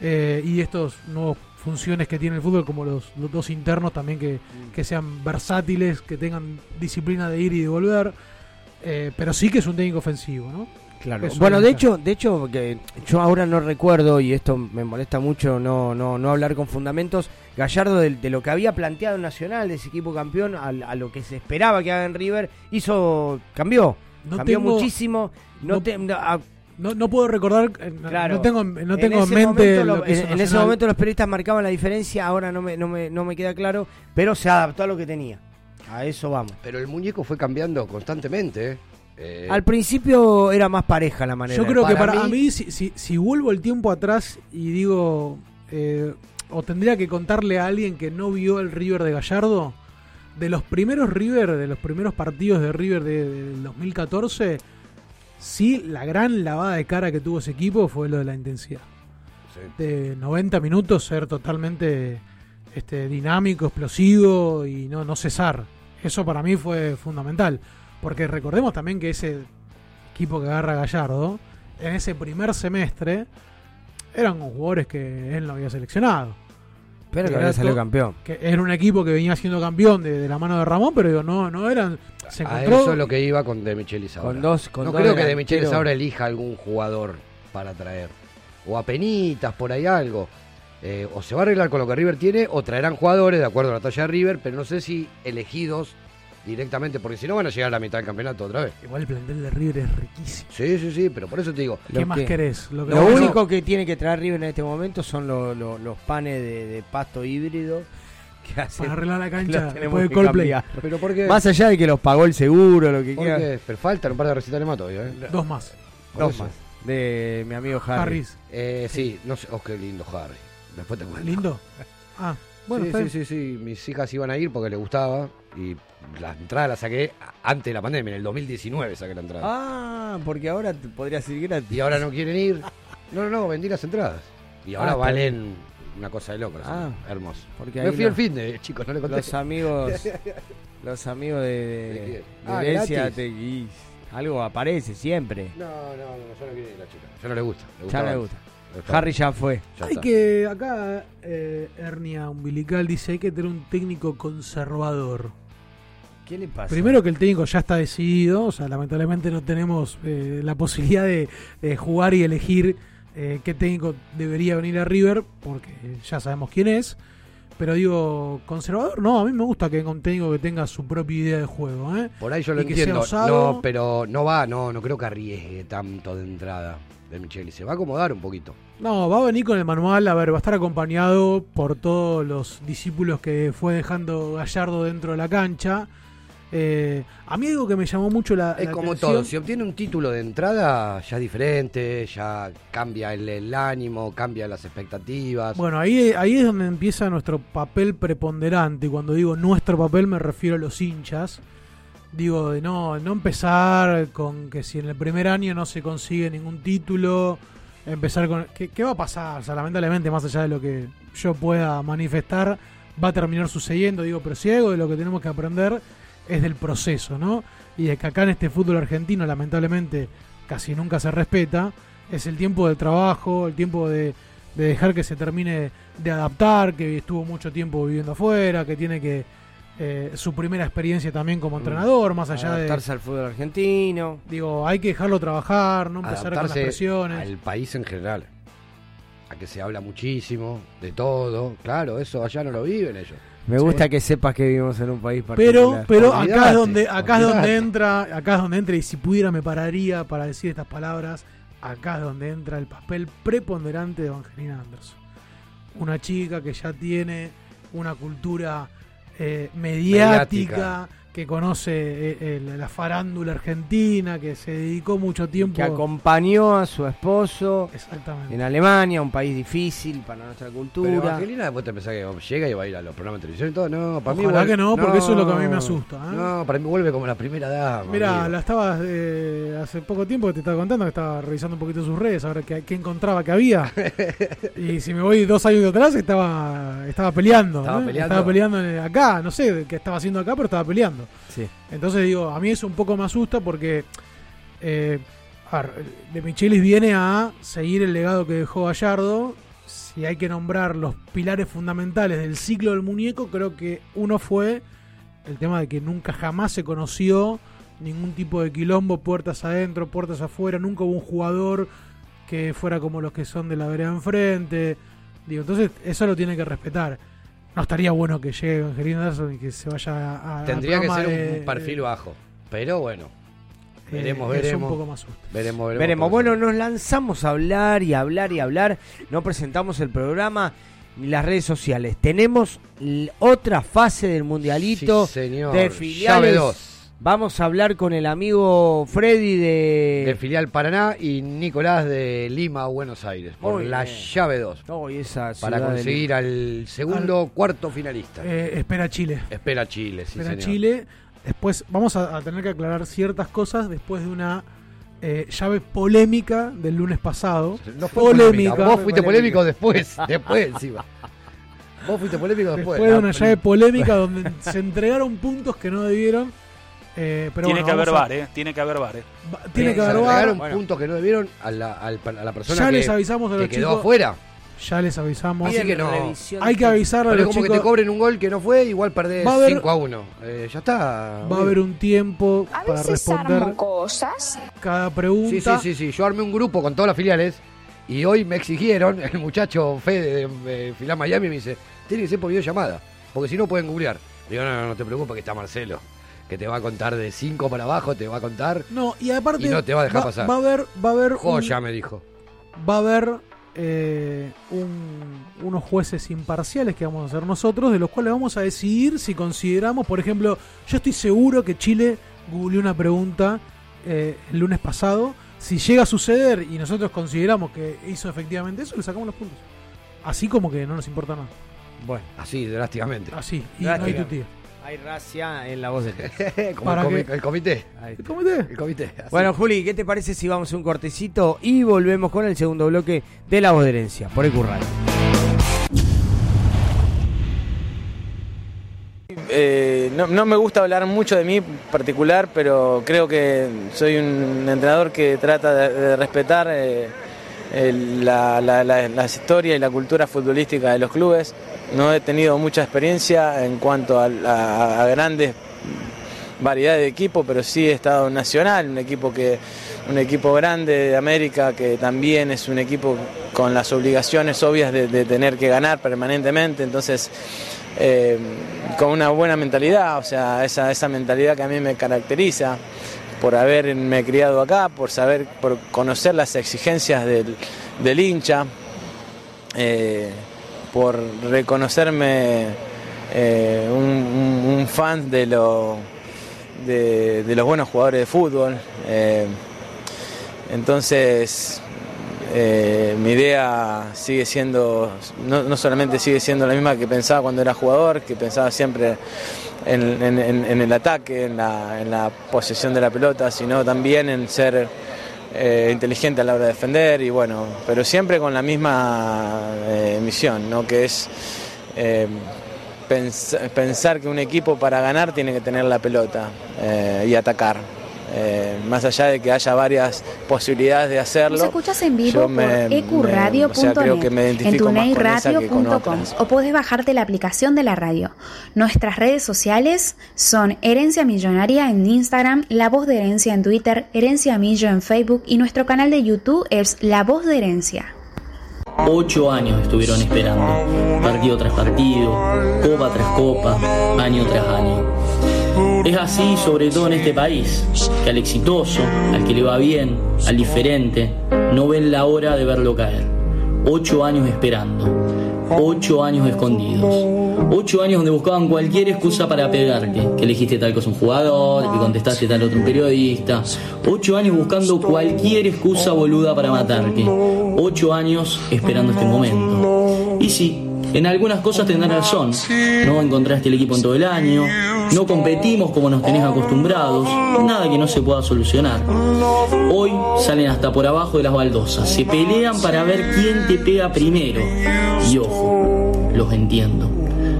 Speaker 10: Eh, y estos nuevos funciones que tiene el fútbol, como los, los dos internos también, que, que sean versátiles, que tengan disciplina de ir y de volver. Eh, pero sí que es un técnico ofensivo, ¿no?
Speaker 9: Claro.
Speaker 10: Eso
Speaker 9: Bueno, de hecho, de hecho, que yo ahora no recuerdo y esto me molesta mucho no no no hablar con fundamentos. Gallardo de, de lo que había planteado en Nacional de ese equipo campeón a, a lo que se esperaba que haga en River hizo cambió,
Speaker 10: No
Speaker 9: cambió
Speaker 10: tengo-
Speaker 9: muchísimo. No,
Speaker 10: no-
Speaker 9: te- no, a-
Speaker 10: No, no puedo recordar, eh, no-
Speaker 9: Claro.
Speaker 10: no tengo, no tengo en,
Speaker 9: ese
Speaker 10: mente
Speaker 9: momento
Speaker 10: lo
Speaker 9: lo-
Speaker 10: que hizo
Speaker 9: en, en ese momento los periodistas marcaban la diferencia, ahora no me, no me, no me queda claro, pero se adaptó a lo que tenía. A eso vamos.
Speaker 11: Pero el muñeco fue cambiando constantemente. ¿eh? Eh,
Speaker 9: Al principio era más pareja la manera.
Speaker 10: Yo creo que
Speaker 11: Para
Speaker 10: para
Speaker 11: mí-
Speaker 10: mí, si, si, si vuelvo el tiempo atrás y digo, eh, o tendría que contarle a alguien que no vio el River de Gallardo, de los primeros River, de los primeros partidos de River de- del 2014, sí, la gran lavada de cara que tuvo ese equipo fue lo de la intensidad. de 90 minutos ser totalmente este, dinámico, explosivo y no, no cesar. Eso para mí fue fundamental. Porque recordemos también que ese equipo que agarra Gallardo, en ese primer semestre, eran jugadores que él no había seleccionado.
Speaker 9: Pero que salido
Speaker 10: to-
Speaker 9: campeón.
Speaker 10: Que era un equipo que venía siendo campeón de, de la mano de Ramón, pero digo, no, no eran. Se
Speaker 11: A
Speaker 10: encontró.
Speaker 11: eso es lo que iba con De Michelis ahora.
Speaker 9: Con dos- con
Speaker 11: no
Speaker 9: dos
Speaker 11: creo que De. Michelis ahora elija algún jugador para traer. O a penitas, por ahí algo. Eh, o se va a arreglar con lo que River tiene, o traerán jugadores de acuerdo a la talla de River, pero no sé si elegidos directamente, porque si no van a llegar a la mitad del campeonato otra vez.
Speaker 10: Igual el plantel de River es riquísimo.
Speaker 11: Sí, sí, sí, pero por eso te digo.
Speaker 10: ¿Qué más querés?
Speaker 9: Lo,
Speaker 10: Lo que-
Speaker 9: único que tiene que traer River en este momento son lo- lo- los panes de, de pasto híbrido. Que hacen-
Speaker 10: Para arreglar la cancha después de
Speaker 9: que.
Speaker 11: ¿Pero por qué?
Speaker 9: Más allá de que los pagó el seguro, lo que
Speaker 11: ¿Por
Speaker 9: quiera.
Speaker 11: Pero faltan un par de recitales más todavía, ¿eh?
Speaker 10: Dos más.
Speaker 11: Por
Speaker 9: Dos
Speaker 11: eso.
Speaker 9: más. De mi amigo Harry.
Speaker 10: Harris.
Speaker 11: Eh, sí, no sé. Oh, qué lindo Harry. Después te cuento.
Speaker 10: ¿Lindo? Ah, bueno,
Speaker 11: sí, sí, sí, sí. Mis hijas iban a ir porque les gustaba y la entrada la saqué antes de la pandemia, en el 2019 saqué la entrada.
Speaker 9: Ah, porque ahora te podría ser gratis.
Speaker 11: Y ahora no quieren ir. No, no, no, vendí las entradas. Y ahora
Speaker 9: Ah,
Speaker 11: valen una cosa de locos.
Speaker 9: Ah,
Speaker 11: hermoso.
Speaker 9: porque
Speaker 11: Me fui al fin de, chicos, no le conté.
Speaker 9: Los amigos, los amigos de,
Speaker 11: ¿De Ah,
Speaker 9: Grecia, te- y algo aparece siempre.
Speaker 11: No, no, no, yo no quiero ir la chica. Yo no le gusta. Le
Speaker 9: Ya le gusta. Harry ya fue.
Speaker 11: Ya
Speaker 10: Hay
Speaker 11: está.
Speaker 10: que, acá, eh, hernia umbilical dice, hay que tener un técnico conservador.
Speaker 9: ¿Qué le pasa?
Speaker 10: Primero que el técnico ya está decidido, o sea, lamentablemente no tenemos eh, la posibilidad de, de jugar y elegir eh, qué técnico debería venir a River, porque ya sabemos quién es. Pero digo, conservador, no, a mí me gusta que venga un técnico que tenga su propia idea de juego. ¿eh?
Speaker 11: Por ahí yo lo
Speaker 10: Y
Speaker 11: entiendo. No, pero no va, no, no creo que arriesgue tanto de entrada de Micheli. Se va a acomodar un poquito.
Speaker 10: No, va a venir con el manual, a ver, va a estar acompañado por todos los discípulos que fue dejando Gallardo dentro de la cancha. Eh, a mí algo que me llamó mucho la,
Speaker 11: Es
Speaker 10: la
Speaker 11: como
Speaker 10: atención-
Speaker 11: todo, si obtiene un título de entrada ya es diferente, ya cambia el, el ánimo, cambia las expectativas.
Speaker 10: Bueno, ahí, ahí es donde empieza nuestro papel preponderante. Y Cuando digo nuestro papel me refiero a los hinchas. Digo, de no, no empezar con que si en el primer año no se consigue ningún título, empezar con... ¿Qué, qué va a pasar? O sea, lamentablemente, más allá de lo que yo pueda manifestar, va a terminar sucediendo. Digo, pero si algo de lo que tenemos que aprender es del proceso, ¿no? Y de que acá en este fútbol argentino, lamentablemente, casi nunca se respeta. Es el tiempo del trabajo, el tiempo de, de dejar que se termine de adaptar, que estuvo mucho tiempo viviendo afuera, que tiene que eh, su primera experiencia también como entrenador, más allá de...
Speaker 9: Adaptarse al fútbol argentino.
Speaker 10: Digo, hay que dejarlo trabajar, no empezar con las presiones.
Speaker 11: al país en general. A que se habla muchísimo, de todo. Claro, eso allá no lo viven ellos.
Speaker 9: Me
Speaker 10: Sí.
Speaker 9: gusta que sepas que vivimos en un país
Speaker 10: Pero,
Speaker 9: particular.
Speaker 10: pero acá
Speaker 11: Olvidate,
Speaker 10: es donde, acá es donde entra, acá es donde entra, y si pudiera me pararía para decir estas palabras, acá es donde entra el papel preponderante de Evangelina Anderson. Una chica que ya tiene una cultura eh, mediática,
Speaker 11: Mediática.
Speaker 10: Que conoce eh, el- la farándula argentina, que se dedicó mucho tiempo.
Speaker 9: que acompañó a su esposo
Speaker 10: Exactamente.
Speaker 9: en Alemania, un país difícil para nuestra
Speaker 11: Pero
Speaker 9: cultura.
Speaker 11: Evangelina después te pensás que llega y va a ir a los programas de televisión y todo. No, para mí
Speaker 10: Ojalá
Speaker 11: vuelve-
Speaker 10: que no, porque eso es lo que a mí me asusta, ¿eh?
Speaker 11: No, para mí vuelve como la primera dama.
Speaker 10: Mira, la estaba eh, hace poco tiempo que te estaba contando que estaba revisando un poquito sus redes, a ver qué, qué encontraba que había. y si me voy dos años atrás, estaba estaba peleando.
Speaker 11: Estaba
Speaker 10: ¿eh?
Speaker 11: peleando.
Speaker 10: Estaba peleando en- acá, no sé qué estaba haciendo acá, pero estaba peleando. Entonces digo, a mí eso un poco me asusta porque eh, a ver, de Michelis viene a seguir el legado que dejó Gallardo. Si hay que nombrar los pilares fundamentales del ciclo del muñeco, creo que uno fue el tema de que nunca jamás se conoció ningún tipo de quilombo, puertas adentro, puertas afuera, nunca hubo un jugador que fuera como los que son de la vereda enfrente. Digo, entonces eso lo tiene que respetar. No estaría bueno que llegue Angelina Anderson y que se vaya a.
Speaker 11: Tendría que ser un
Speaker 10: de-
Speaker 11: perfil bajo. Pero bueno,
Speaker 10: eh,
Speaker 11: veremos,
Speaker 10: eso
Speaker 11: veremos.
Speaker 10: un poco más asusta.
Speaker 11: Veremos, veremos.
Speaker 9: Veremos. Bueno, nos lanzamos a hablar y hablar y hablar. No presentamos el programa ni las redes sociales. Tenemos otra fase del mundialito
Speaker 11: Sí, señor.
Speaker 9: de
Speaker 11: Llave
Speaker 9: filiales.
Speaker 11: 2.
Speaker 9: Vamos a hablar con el amigo Freddy de.
Speaker 11: de filial Paraná y Nicolás de Lima, Buenos Aires, por
Speaker 9: Muy
Speaker 11: la
Speaker 9: bien.
Speaker 11: llave 2.
Speaker 9: Oh, y esa
Speaker 11: Para conseguir al segundo, cuarto finalista.
Speaker 10: Eh, espera Chile.
Speaker 11: Espera Chile, sí,
Speaker 10: espera
Speaker 11: señor.
Speaker 10: Chile. Después vamos a, a tener que aclarar ciertas cosas después de una eh, llave polémica del lunes pasado.
Speaker 11: No fue polémica. Vos fuiste polémico después. Después encima. Vos fuiste polémico después.
Speaker 10: Después de una llave polémica donde se entregaron puntos que no debieron. Eh, pero
Speaker 12: tiene,
Speaker 10: bueno,
Speaker 12: que haber
Speaker 10: a-
Speaker 12: bar, eh. tiene que haber bar, eh.
Speaker 10: Tiene que haber bar.
Speaker 11: entregaron puntos que no debieron a la, a la persona
Speaker 10: Ya
Speaker 11: que,
Speaker 10: les avisamos a
Speaker 11: que
Speaker 10: los
Speaker 11: quedó
Speaker 10: chicos.
Speaker 11: afuera.
Speaker 10: Ya les avisamos.
Speaker 11: Así que no.
Speaker 10: Hay que avisarle a
Speaker 11: Pero es
Speaker 10: los
Speaker 11: como que te cobren un gol que no fue, igual perdés
Speaker 10: Va a haber-
Speaker 11: 5 a 1. Eh, ya está.
Speaker 10: Va a haber un tiempo para responder
Speaker 13: cosas.
Speaker 10: cada pregunta.
Speaker 11: Sí, sí, sí, sí. Yo armé un grupo con todas las filiales y hoy me exigieron, el muchacho Fede de, de Filial Miami me dice, tiene que ser por videollamada, porque si no pueden googlear. Digo, no, no, no te preocupes que está Marcelo, que te va a contar de 5 para abajo, te va a contar.
Speaker 10: No, y aparte.
Speaker 11: Y no te va a dejar pasar.
Speaker 10: Va a haber. Va a haber un-
Speaker 11: Joya, me dijo.
Speaker 10: va a haber eh, un- unos jueces imparciales que vamos a hacer nosotros, de los cuales vamos a decidir si consideramos, por ejemplo, yo estoy seguro que Chile googleó una pregunta eh, el lunes pasado. Si llega a suceder y nosotros consideramos que hizo efectivamente eso, le sacamos los puntos. Así como que no nos importa nada.
Speaker 9: Bueno.
Speaker 11: Así, drásticamente.
Speaker 10: Así, y no hay tutía.
Speaker 9: Hay racia en la voz del
Speaker 11: Como el, comi-
Speaker 10: que-
Speaker 11: el comité.
Speaker 10: ¿El comité?
Speaker 11: El comité. así.
Speaker 9: Bueno, Juli, ¿qué te parece si vamos a un cortecito y volvemos con el segundo bloque de La Voz de Herencia por el Curral?
Speaker 14: Eh, no, no me gusta hablar mucho de mí particular, pero creo que soy un entrenador que trata de, de respetar eh, el- la, la- la- las historias y la cultura futbolística de los clubes. No he tenido mucha experiencia en cuanto a, grandes variedades de equipos, pero sí he estado Nacional, un equipo que un equipo grande de América que también es un equipo con las obligaciones obvias de, de tener que ganar permanentemente, entonces eh, con una buena mentalidad, o sea, esa, esa mentalidad que a mí me caracteriza por haberme criado acá, por saber, por conocer las exigencias del, del hincha, eh, por reconocerme eh, un, fan de, lo, de, los buenos jugadores de fútbol. eh, entonces, eh, mi idea sigue siendo, no, no solamente sigue siendo la misma que pensaba cuando era jugador, que pensaba siempre en, el ataque, en la posesión de la pelota, sino también en ser eh, inteligente a la hora de defender y bueno, pero siempre con la misma eh, misión, ¿no? que es eh, pens- pensar que un equipo para ganar tiene que tener la pelota y atacar. Eh, más allá de que haya varias posibilidades de hacerlo.
Speaker 13: Nos escuchas en vivo por ecuradio.net,
Speaker 14: o sea,
Speaker 13: en o podés bajarte la aplicación de la radio. Nuestras redes sociales son Herencia Millonaria en Instagram, La Voz de Herencia en Twitter, Herencia Millo en Facebook y nuestro canal de YouTube es La Voz de Herencia.
Speaker 15: Ocho años estuvieron esperando, partido tras partido, copa tras copa, año tras año. Es así sobre todo en este país, que al exitoso, al que le va bien, al diferente, no ven la hora de verlo caer. Ocho años esperando, ocho años escondidos, ocho años donde buscaban cualquier excusa para pegarte, que elegiste tal cosa un jugador, que contestaste tal otro un periodista, ocho años buscando cualquier excusa boluda para matarte, ocho años esperando este momento. Y sí, en algunas cosas tendrán razón, no encontraste el equipo en todo el año, no competimos como nos tenés acostumbrados, nada que no se pueda solucionar. Hoy salen hasta por abajo de las baldosas, se pelean para ver quién te pega primero. Y ojo, los entiendo.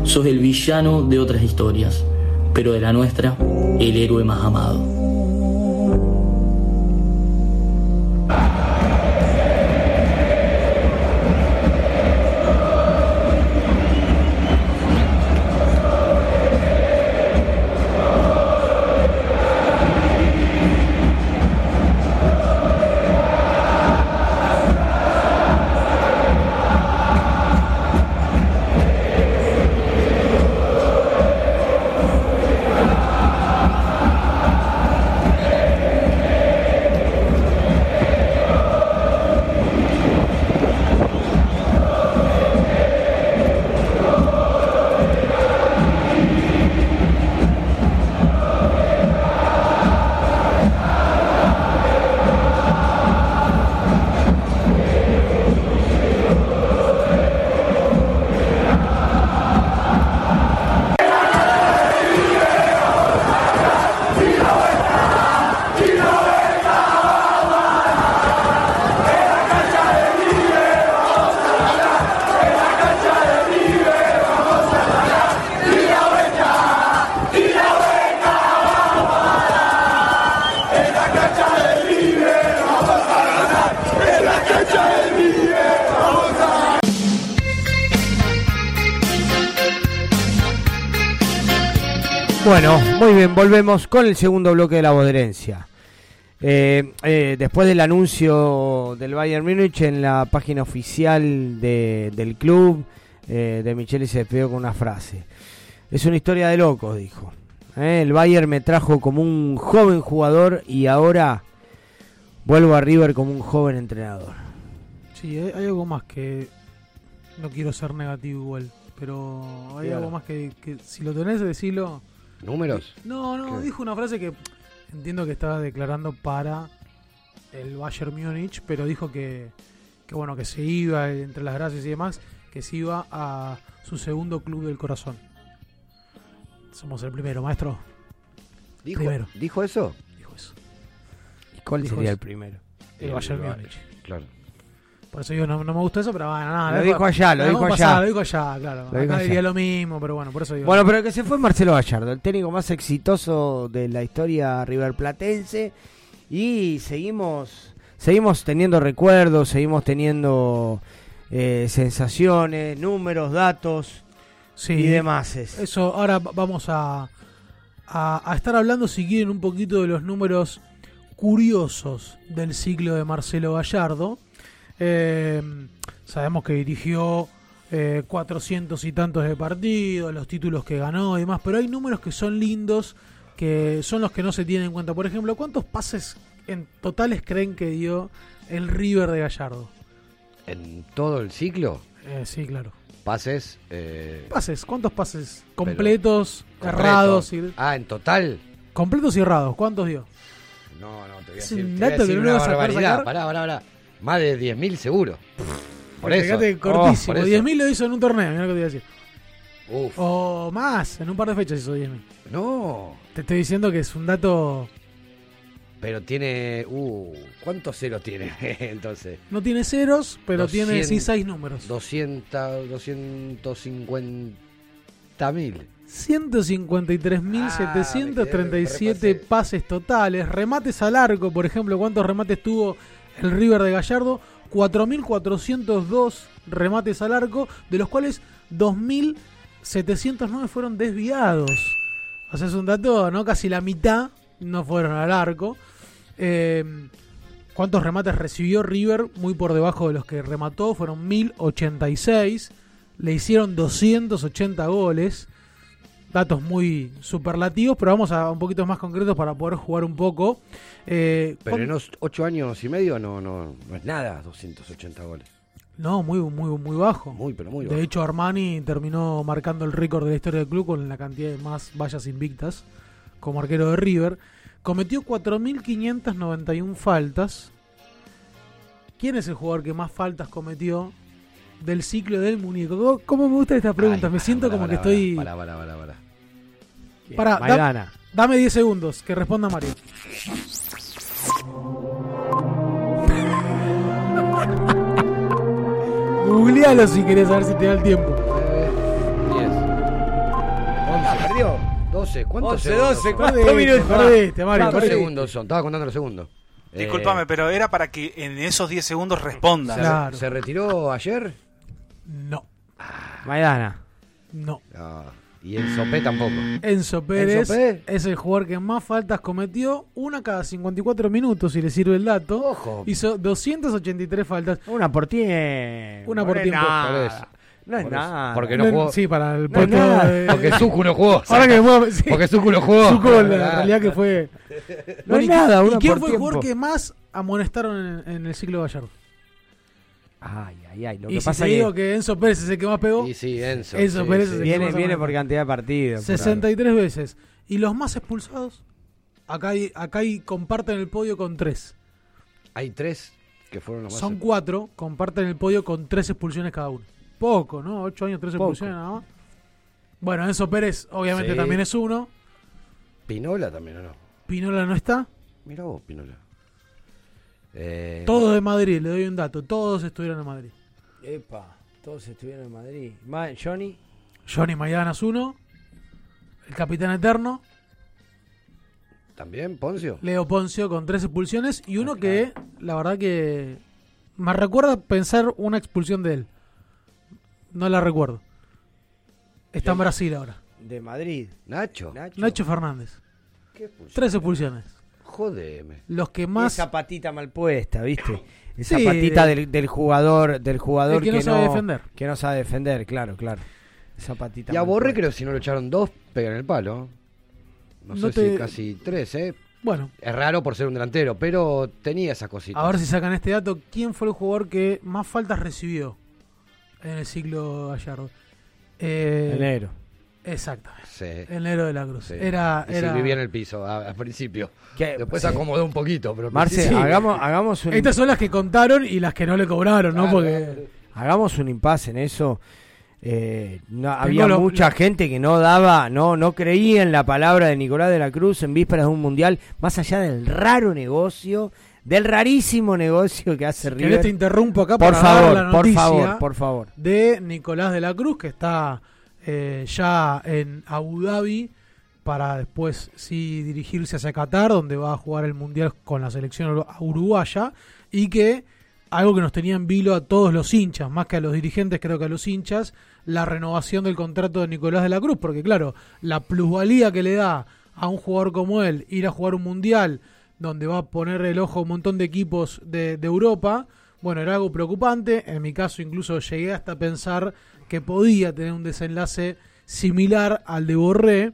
Speaker 15: Sos el villano de otras historias, pero de la nuestra, el héroe más amado.
Speaker 9: Bien, volvemos con el segundo bloque de la boderencia. Eh, eh, después del anuncio del Bayern Múnich en la página oficial de- del club, eh, de Michele se despidió con una frase. Es una historia de locos, dijo. El Bayern me trajo como un joven jugador y ahora vuelvo a River como un joven entrenador.
Speaker 10: Sí, hay, hay algo más que. No quiero ser negativo igual, pero hay algo más que, que si lo tenés, decirlo.
Speaker 11: ¿Números?
Speaker 10: No, no,
Speaker 11: ¿Qué?
Speaker 10: dijo una frase que entiendo que estaba declarando para el Bayern Múnich, pero dijo que, que bueno, que se iba entre las gracias y demás, que se iba a su segundo club del corazón. Somos el primero, maestro.
Speaker 11: ¿Dijo,
Speaker 10: Primero.
Speaker 11: ¿Dijo eso?
Speaker 10: Dijo eso.
Speaker 9: ¿Y cuál
Speaker 10: Dijo
Speaker 9: sería
Speaker 10: eso.
Speaker 9: el primero?
Speaker 10: El Bayern
Speaker 11: Bayern,
Speaker 10: Múnich.
Speaker 11: Claro.
Speaker 10: Por eso yo no, no me gustó eso, pero bueno, nada.
Speaker 9: Lo dijo allá, lo dijo allá.
Speaker 10: Lo dijo allá, claro.
Speaker 9: Lo dijo
Speaker 10: Acá
Speaker 9: allá.
Speaker 10: diría lo mismo, pero bueno, por eso digo.
Speaker 9: Bueno, pero el que se fue Marcelo Gallardo, el técnico más exitoso de la historia riverplatense. Y seguimos, seguimos teniendo recuerdos, seguimos teniendo eh, sensaciones, números, datos
Speaker 10: Sí,
Speaker 9: y demás.
Speaker 10: Eso, ahora va- vamos a, a, a estar hablando, si quieren, un poquito de los números curiosos del ciclo de Marcelo Gallardo. Eh, sabemos que dirigió eh, 400 y tantos de partidos, los títulos que ganó y demás, pero hay números que son lindos, que son los que no se tienen en cuenta. Por ejemplo, ¿cuántos pases en totales creen que dio el River de Gallardo?
Speaker 11: ¿En todo el ciclo?
Speaker 10: Eh, sí, claro.
Speaker 11: Pases. eh,
Speaker 10: Pases, ¿cuántos pases? Completos,
Speaker 11: completo.
Speaker 10: errados. Y...
Speaker 11: Ah, en total.
Speaker 10: Completos y errados, ¿cuántos dio?
Speaker 11: No, no, te voy a
Speaker 10: Es
Speaker 11: decir,
Speaker 10: un dato que
Speaker 11: decir
Speaker 10: no
Speaker 11: una
Speaker 10: vas a sacar.
Speaker 11: Pará, pará, pará. Más de 10.000 seguro. Por eso.
Speaker 10: Fíjate,
Speaker 11: Oh,
Speaker 10: cortísimo.
Speaker 11: eso.
Speaker 10: 10.000 lo hizo en un torneo, mira lo que te voy a decir.
Speaker 11: Uf.
Speaker 10: O más, en un par de fechas hizo 10.000.
Speaker 11: No.
Speaker 10: Te estoy diciendo que es un dato.
Speaker 11: Pero tiene. Uh, ¿Cuántos ceros tiene entonces?
Speaker 10: No tiene ceros, pero tiene
Speaker 11: 200,
Speaker 10: sí seis números.
Speaker 11: 200, 250 mil.
Speaker 10: 153.737 pases totales. Remates al arco, por ejemplo, ¿cuántos remates tuvo el River de Gallardo? 4.402 remates al arco, de los cuales 2.709 fueron desviados. O sea, es un dato, ¿no? Casi la mitad no fueron al arco. Eh, ¿Cuántos remates recibió River? Muy por debajo de los que remató, fueron 1086. Le hicieron 280 goles. Datos muy superlativos, pero vamos a un poquito más concretos para poder jugar un poco. Eh,
Speaker 11: Pero
Speaker 10: ¿cuán-
Speaker 11: en los 8 años y medio no, no, no es nada 280 goles.
Speaker 10: No, muy, muy, muy bajo.
Speaker 11: Muy, pero muy
Speaker 10: De
Speaker 11: bajo.
Speaker 10: hecho, Armani terminó marcando el récord de la historia del club con la cantidad de más vallas invictas como arquero de River. Cometió 4.591 faltas. ¿Quién es el jugador que más faltas cometió del ciclo del muñeco? ¿Cómo- ¿Cómo me gusta esta pregunta? me siento como que estoy...
Speaker 11: Pará, pará, pará, pará.
Speaker 10: Pará, da- dame 10 segundos, que responda Mario. Googlealo si querés saber si te da el tiempo.
Speaker 11: 10. 11.
Speaker 9: perdió.
Speaker 11: 12. ¿Cuántos
Speaker 9: 11,
Speaker 11: segundos
Speaker 9: 12,
Speaker 11: son?
Speaker 9: ¿cuántos minutos?
Speaker 10: perdiste, Mario,
Speaker 11: ¿Cuántos segundos son? Estaba contando los segundos. Eh,
Speaker 12: Disculpame, pero era para que en esos 10 segundos respondan.
Speaker 11: ¿se,
Speaker 10: Claro.
Speaker 11: ¿Se retiró ayer?
Speaker 10: No,
Speaker 9: Maidana.
Speaker 10: no.
Speaker 11: No. Y el Sopé tampoco.
Speaker 10: Enzo Pérez
Speaker 11: Enzo Pérez.
Speaker 10: es el jugador que más faltas cometió, una cada 54 minutos, si le sirve el dato.
Speaker 11: Ojo.
Speaker 10: Hizo 283 faltas.
Speaker 9: Una por tiempo.
Speaker 10: Una por
Speaker 9: No
Speaker 10: tiempo.
Speaker 9: nada. No es
Speaker 11: Por eso.
Speaker 9: nada.
Speaker 11: Porque no jugó.
Speaker 10: Sí, para el
Speaker 9: No
Speaker 10: de-
Speaker 11: Porque Zucu no jugó.
Speaker 10: Ahora que fue, sí.
Speaker 11: Porque Zucu no jugó.
Speaker 10: Zucco, la realidad que fue.
Speaker 9: No es
Speaker 10: ¿y
Speaker 9: nada, una
Speaker 10: ¿Y quién
Speaker 9: por
Speaker 10: fue el jugador que más amonestaron en, en el ciclo Gallardo?
Speaker 9: Ay, ay, ay. Lo
Speaker 10: y
Speaker 9: que
Speaker 10: si
Speaker 9: pasa
Speaker 10: te digo que Enzo Pérez es el que más pegó,
Speaker 11: Y sí, Enzo.
Speaker 10: Enzo
Speaker 11: sí,
Speaker 10: Pérez
Speaker 11: sí.
Speaker 10: es el
Speaker 9: viene,
Speaker 10: más
Speaker 9: viene por cantidad de partidos. por algo.
Speaker 10: 63 veces. ¿Y los más expulsados? Acá hay, acá hay, comparten el podio con tres.
Speaker 11: Hay tres que fueron los más.
Speaker 10: Son cuatro, comparten el podio con tres expulsiones cada uno. Poco, ¿no? Ocho años, tres
Speaker 9: Poco.
Speaker 10: expulsiones nada más. Bueno, Enzo Pérez obviamente
Speaker 11: Sí.
Speaker 10: también es uno.
Speaker 11: Pinola también, ¿o no?
Speaker 10: Pinola no está.
Speaker 11: Mira vos, Pinola. Eh,
Speaker 10: Todos de Madrid, le doy un dato. Todos estuvieron en Madrid.
Speaker 9: Epa, todos estuvieron en Madrid. Ma- Johnny.
Speaker 10: Johnny Maidana es uno. El Capitán Eterno.
Speaker 11: ¿También, Poncio?
Speaker 10: Leo Poncio con tres expulsiones. Y uno que, la verdad que me recuerda pensar una expulsión de él. No la recuerdo. Está en Brasil ahora.
Speaker 9: de Madrid.
Speaker 11: Nacho.
Speaker 10: Nacho Fernández. Tres expulsiones.
Speaker 11: Jodeme.
Speaker 10: Los que más.
Speaker 9: Esa patita mal puesta, ¿viste? Esa
Speaker 10: Sí,
Speaker 9: patita
Speaker 10: de-
Speaker 9: del, del jugador, del jugador
Speaker 10: que no sabe defender.
Speaker 9: Que no sabe defender, claro, claro. Esa patita
Speaker 11: Y a
Speaker 9: mal
Speaker 11: Borré
Speaker 9: puesta.
Speaker 11: creo que si no lo echaron dos, pegan el palo. No,
Speaker 10: No
Speaker 11: sé
Speaker 10: te-
Speaker 11: si casi tres, ¿eh?
Speaker 10: Bueno.
Speaker 11: Es raro por ser un delantero, pero tenía esa cosita.
Speaker 10: A ver si sacan este dato. ¿Quién fue el jugador que más faltas recibió en el ciclo Gallardo? Eh,
Speaker 9: Enero.
Speaker 10: Exactamente.
Speaker 11: Sí.
Speaker 10: Enero de la Cruz.
Speaker 11: Sí.
Speaker 10: Era,
Speaker 11: Y sí, vivía en el piso a- al principio.
Speaker 9: ¿Qué?
Speaker 11: Después
Speaker 9: Sí.
Speaker 11: se acomodó un poquito, pero
Speaker 9: Marce, hagamos, hagamos un
Speaker 10: Estas son las que contaron y las que no le cobraron, ¿no? Porque
Speaker 9: hagamos un impasse en eso. Eh, no, había
Speaker 10: lo-
Speaker 9: mucha
Speaker 10: lo-
Speaker 9: gente que no daba, no, no creía en la palabra de Nicolás de la Cruz en vísperas de un mundial, más allá del raro negocio, del rarísimo negocio que hace
Speaker 10: que
Speaker 9: River.
Speaker 10: te interrumpo acá
Speaker 9: por
Speaker 10: para
Speaker 9: favor,
Speaker 10: dar la
Speaker 9: por favor, por favor.
Speaker 10: de Nicolás de la Cruz, que está eh, ya en Abu Dhabi para después sí dirigirse hacia Qatar, donde va a jugar el Mundial con la selección uru- uruguaya, y que algo que nos tenía en vilo a todos los hinchas, más que a los dirigentes, creo que a los hinchas, la renovación del contrato de Nicolás de la Cruz, porque claro, la plusvalía que le da a un jugador como él ir a jugar un Mundial, donde va a poner el ojo a un montón de equipos de, de Europa, bueno, era algo preocupante. En mi caso, incluso llegué hasta pensar que podía tener un desenlace similar al de Borré.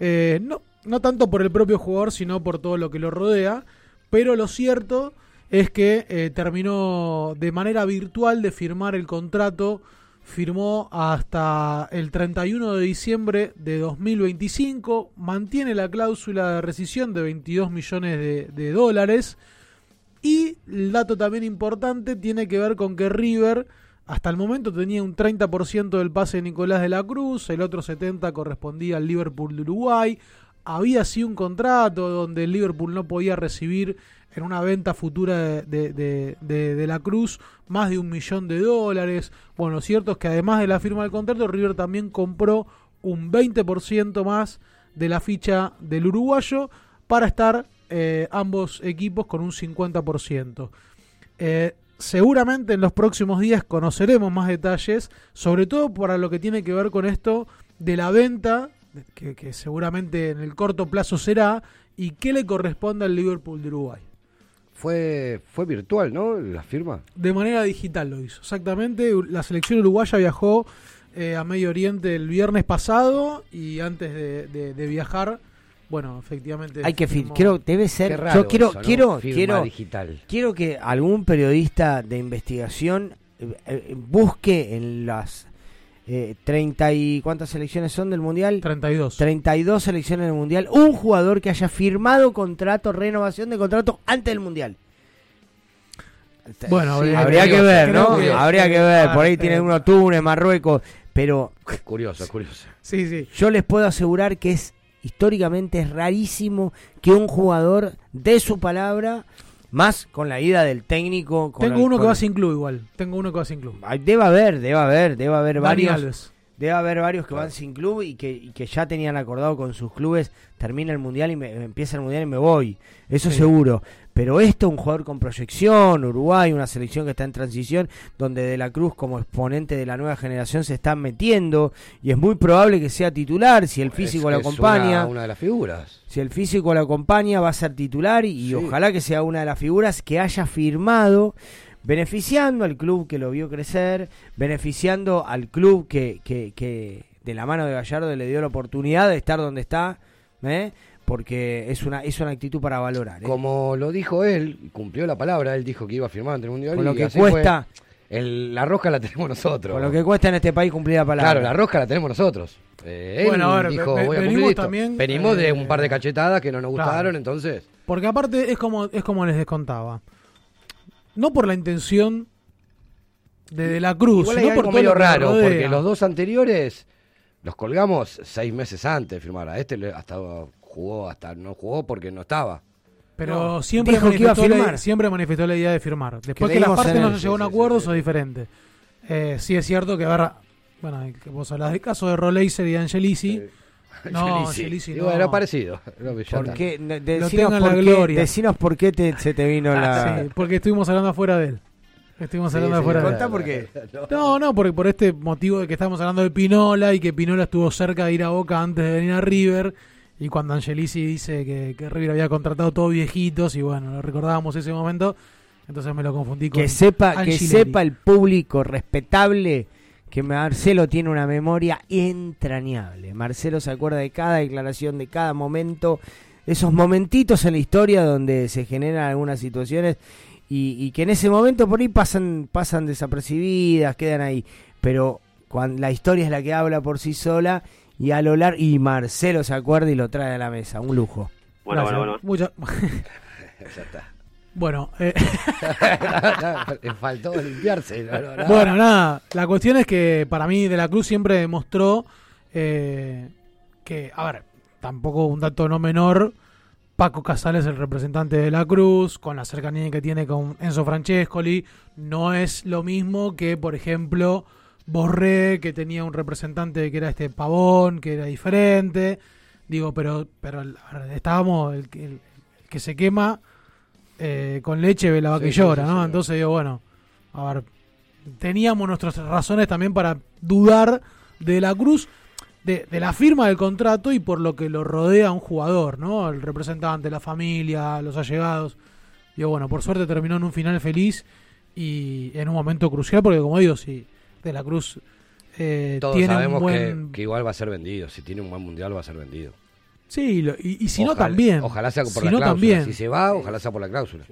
Speaker 10: Eh, no, no tanto por el propio jugador, sino por todo lo que lo rodea. Pero lo cierto es que eh, terminó de manera virtual de firmar el contrato. Firmó hasta el 31 de diciembre de 2025. Mantiene la cláusula de rescisión de 22 millones de, de dólares. Y el dato también importante tiene que ver con que River hasta el momento tenía un 30% del pase de Nicolás de la Cruz, el otro 70% correspondía al Liverpool de Uruguay. Había así un contrato donde el Liverpool no podía recibir en una venta futura de, de- de- de- la Cruz más de un millón de dólares. Bueno, lo cierto es que además de la firma del contrato, River también compró un 20% más de la ficha del uruguayo para estar eh, ambos equipos con un 50%. Eh, seguramente en los próximos días conoceremos más detalles, sobre todo para lo que tiene que ver con esto de la venta, que, que seguramente en el corto plazo será, y qué le corresponde al Liverpool de Uruguay.
Speaker 11: Fue, fue virtual, ¿no? La firma.
Speaker 10: De manera digital lo hizo, exactamente. La selección uruguaya viajó eh, a Medio Oriente el viernes pasado y antes de, de- de viajar, bueno, efectivamente...
Speaker 9: Hay que quiero debe ser
Speaker 11: Qué raro
Speaker 9: yo quiero
Speaker 11: eso, ¿no?
Speaker 9: quiero
Speaker 11: Firma
Speaker 9: quiero
Speaker 11: digital.
Speaker 9: quiero que algún periodista de investigación eh, eh, busque en las eh, 30 y cuántas selecciones son del mundial
Speaker 10: 32
Speaker 9: 32 selecciones del mundial un jugador que haya firmado contrato renovación de contrato antes del mundial
Speaker 10: Bueno, habría-
Speaker 9: habría que ver no
Speaker 10: que-
Speaker 9: habría que ver por ahí
Speaker 10: Ah,
Speaker 9: tienen uno Túnez Marruecos pero
Speaker 11: Curioso, curioso.
Speaker 10: Sí, sí.
Speaker 9: yo les puedo asegurar que es históricamente es rarísimo que un jugador dé su palabra más con la ida del técnico. con
Speaker 10: Tengo
Speaker 9: el-
Speaker 10: uno que va sin club igual. Tengo uno que va sin club.
Speaker 9: Debe haber, debe haber, debe haber
Speaker 10: Dani
Speaker 9: varios.
Speaker 10: Alves.
Speaker 9: Debe haber varios que van sin club y que, y que ya tenían acordado con sus clubes, termina el mundial y me, empieza el mundial y me voy. Eso
Speaker 10: Sí.
Speaker 9: seguro. Pero esto, un jugador con proyección, Uruguay, una selección que está en transición, donde De la Cruz como exponente de la nueva generación se está metiendo y es muy probable que sea titular si el físico
Speaker 11: Es-
Speaker 9: lo acompaña.
Speaker 11: Una, una de las figuras.
Speaker 9: Si el físico lo acompaña, va a ser titular y, y ojalá que sea una de las figuras que haya firmado, beneficiando al club que lo vio crecer, beneficiando al club que, que, que de la mano de Gallardo le dio la oportunidad de estar donde está, ¿eh? Porque es una, es una actitud para valorar. ¿eh?
Speaker 11: Como lo dijo él, cumplió la palabra, él dijo que iba a firmar ante el Mundial.
Speaker 9: Con lo
Speaker 11: y
Speaker 9: que
Speaker 11: así fue.
Speaker 9: cuesta-
Speaker 11: El- la rosca la tenemos nosotros.
Speaker 9: Con lo que cuesta en este país cumplir la palabra.
Speaker 11: Claro, la rosca la tenemos nosotros. Eh, él
Speaker 10: Bueno, a ver,
Speaker 11: dijo,
Speaker 10: ve-
Speaker 11: voy a
Speaker 10: venimos
Speaker 11: esto.
Speaker 10: también,
Speaker 11: Venimos de
Speaker 10: eh,
Speaker 11: un par de cachetadas que no nos
Speaker 10: claro.
Speaker 11: gustaron, entonces.
Speaker 10: Porque aparte es como, es como les descontaba. No por la intención de De la Cruz,
Speaker 11: Igual hay
Speaker 10: sino por
Speaker 11: algo medio raro, porque los dos anteriores los colgamos seis meses antes de firmar. A este le- hasta jugó, hasta no jugó porque no estaba.
Speaker 10: Pero
Speaker 11: No,
Speaker 10: siempre,
Speaker 11: dijo que iba a
Speaker 10: manifestó la, siempre manifestó la idea de firmar. Después
Speaker 11: Que
Speaker 10: que partes
Speaker 11: en
Speaker 10: no se llegó a un acuerdo, eso es diferente. Eh, sí es cierto que ahora, bueno, que vos hablas del caso de Roleiser y de Angelici. No,
Speaker 11: Y
Speaker 10: no.
Speaker 11: bueno, era parecido. Ya
Speaker 9: ¿Por qué? Decinos por
Speaker 10: la
Speaker 9: qué-
Speaker 10: gloria.
Speaker 9: decinos por qué te- se te vino la...
Speaker 10: Sí, porque estuvimos hablando afuera de él. Estuvimos
Speaker 9: Sí,
Speaker 10: hablando de
Speaker 9: sí,
Speaker 10: fuera. de-
Speaker 9: contá por qué.
Speaker 10: No, no, porque por este motivo de que estamos hablando de Pinola y que Pinola estuvo cerca de ir a Boca antes de venir a River. Y cuando Angelici dice que, que River había contratado todos viejitos, y bueno, lo recordábamos ese momento, entonces me lo confundí con.
Speaker 9: Que sepa, que sepa el público respetable que Marcelo tiene una memoria entrañable. Marcelo se acuerda de cada declaración, de cada momento, esos momentitos en la historia donde se generan algunas situaciones y, y que en ese momento por ahí pasan, pasan desapercibidas, quedan ahí. Pero cuando la historia es la que habla por sí sola y a lo largo y Marcelo se acuerda y lo trae a la mesa, un lujo.
Speaker 16: Bueno,
Speaker 10: Gracias.
Speaker 16: bueno, bueno.
Speaker 10: Mucha-
Speaker 11: ya está.
Speaker 10: Bueno, eh,
Speaker 11: Le faltó limpiarse. no, no, no.
Speaker 10: Bueno, nada, la cuestión es que para mí De la Cruz siempre demostró eh, que, a ver, tampoco un dato no menor, Paco Casales, el representante de la Cruz, con la cercanía que tiene con Enzo Francescoli, no es lo mismo que, por ejemplo, Borré, que tenía un representante que era este Pavón, que era diferente. Digo, pero, pero estábamos, el, que- el que se quema eh, con leche ve la vaca
Speaker 11: Sí, sí,
Speaker 10: llora,
Speaker 11: sí,
Speaker 10: ¿no? Entonces digo, bueno, a ver, teníamos nuestras razones también para dudar de la Cruz, de, de la firma del contrato y por lo que lo rodea a un jugador, ¿no? El representante, la familia, los allegados. Digo, bueno, por suerte terminó en un final feliz y en un momento crucial, porque como digo, si De la Cruz eh,
Speaker 11: Todos
Speaker 10: tiene
Speaker 11: sabemos
Speaker 10: un buen...
Speaker 11: que, que igual va a ser vendido. Si tiene un buen mundial, va a ser vendido.
Speaker 10: Sí, lo- y, y si no también.
Speaker 11: Ojalá sea por
Speaker 10: Si
Speaker 11: la
Speaker 10: no
Speaker 11: cláusula.
Speaker 10: también.
Speaker 11: Si se va, ojalá sea por la cláusula.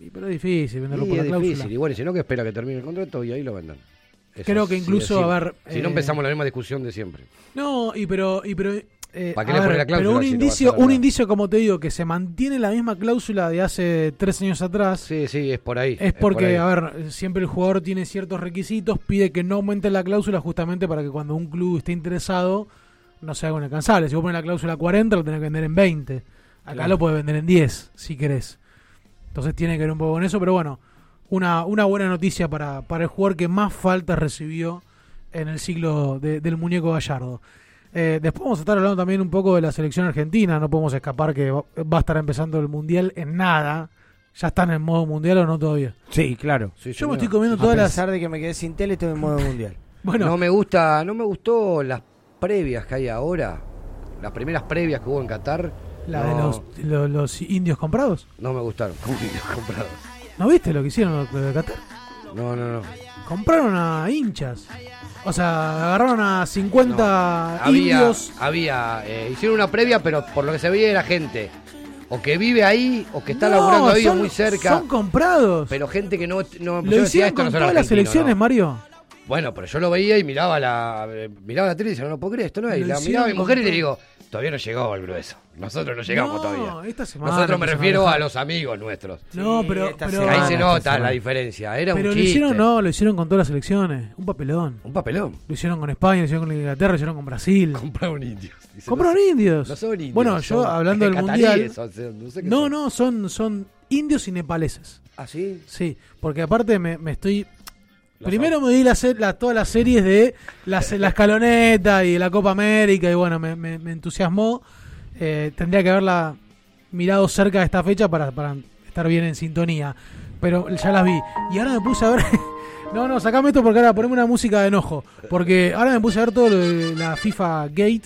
Speaker 10: Y pero es difícil venderlo
Speaker 11: Y
Speaker 10: por la
Speaker 11: es
Speaker 10: cláusula.
Speaker 11: difícil. Y bueno, si no, que espera que termine el contrato y ahí lo vendan. Eso
Speaker 10: Creo que incluso,
Speaker 11: sí.
Speaker 10: a ver,
Speaker 11: Si no
Speaker 10: eh,
Speaker 11: empezamos la misma discusión de siempre.
Speaker 10: No, y pero, y pero eh,
Speaker 11: ¿Para qué le
Speaker 10: ver,
Speaker 11: la cláusula
Speaker 10: pero un
Speaker 11: si
Speaker 10: indicio, un indicio como te digo que se mantiene la misma cláusula de hace tres años atrás.
Speaker 11: Sí, sí, es por ahí.
Speaker 10: Es
Speaker 11: por
Speaker 10: porque,
Speaker 11: ahí.
Speaker 10: a ver, siempre el jugador tiene ciertos requisitos, pide que no aumente la cláusula justamente para que cuando un club esté interesado no se haga inalcanzable. Si vos pones la cláusula 40, lo tenés que vender en 20. Acá
Speaker 11: Claro.
Speaker 10: lo puedes vender en 10, si querés. Entonces tiene que ver un poco con eso, pero bueno, una, una buena noticia para, para el jugador que más falta recibió en el de- del muñeco Gallardo. Eh, después vamos a estar hablando también un poco de la selección argentina. No podemos escapar que va a estar empezando el mundial en nada. ¿Ya están en modo mundial o no todavía?
Speaker 9: Sí, claro.
Speaker 10: Yo me estoy comiendo todas
Speaker 9: A
Speaker 10: las.
Speaker 9: pesar de que me quedé sin tele, estoy en modo mundial.
Speaker 10: Bueno.
Speaker 11: No me gusta, no me gustó las previas que hay ahora. Las primeras previas que hubo en Qatar.
Speaker 10: La
Speaker 11: no,
Speaker 10: de los, lo- los indios comprados.
Speaker 11: No me gustaron. comprados.
Speaker 10: ¿No viste lo que hicieron los de Qatar?
Speaker 11: No, no, no.
Speaker 10: Compraron a hinchas. O sea, agarraron a 50
Speaker 11: Había,
Speaker 10: indios.
Speaker 11: había eh, hicieron una previa, pero por lo que se veía era gente o que vive ahí o que está
Speaker 10: No,
Speaker 11: laburando ahí
Speaker 10: son-
Speaker 11: muy cerca.
Speaker 10: Son comprados.
Speaker 11: Pero gente que no, no
Speaker 10: Lo hicieron
Speaker 11: "Esto no
Speaker 10: con todas las
Speaker 11: argentinos",
Speaker 10: elecciones,
Speaker 11: ¿no?
Speaker 10: Mario.
Speaker 11: Bueno, pero yo lo veía y miraba la eh, miraba la tele y decía, no lo puedo creer, esto no es. Y la
Speaker 10: hicieron
Speaker 11: miraba a mi mujer y le digo, todavía no llegó al grueso. Nosotros no llegamos
Speaker 10: No,
Speaker 11: todavía.
Speaker 10: esta semana
Speaker 11: Nosotros me refiero a los amigos nuestros.
Speaker 10: No, pero,
Speaker 11: ahí se nota la diferencia. Era
Speaker 10: pero
Speaker 11: un
Speaker 10: lo
Speaker 11: chiste.
Speaker 10: hicieron, no, lo hicieron con todas las elecciones. Un papelón.
Speaker 11: Un papelón.
Speaker 10: Lo hicieron con España, lo hicieron con Inglaterra, lo hicieron con Brasil.
Speaker 11: Compraron indios.
Speaker 10: Compraron
Speaker 11: no
Speaker 10: indios.
Speaker 11: No son indios.
Speaker 10: Bueno, yo
Speaker 11: son
Speaker 10: hablando del mundial.
Speaker 11: no, sé qué
Speaker 10: No,
Speaker 11: son.
Speaker 10: no, son, son indios y nepaleses.
Speaker 11: ¿Ah, sí?
Speaker 10: Sí, porque aparte me, me estoy. Primero me di la, la- todas las series de la, se- la escaloneta y la Copa América y bueno, me, me- me entusiasmó. Eh, tendría que haberla mirado cerca de esta fecha para, para estar bien en sintonía. Pero ya las vi. Y ahora me puse a ver. no, no, sacame esto porque ahora poneme una música de enojo. Porque ahora me puse a ver todo lo de la FIFA Gate.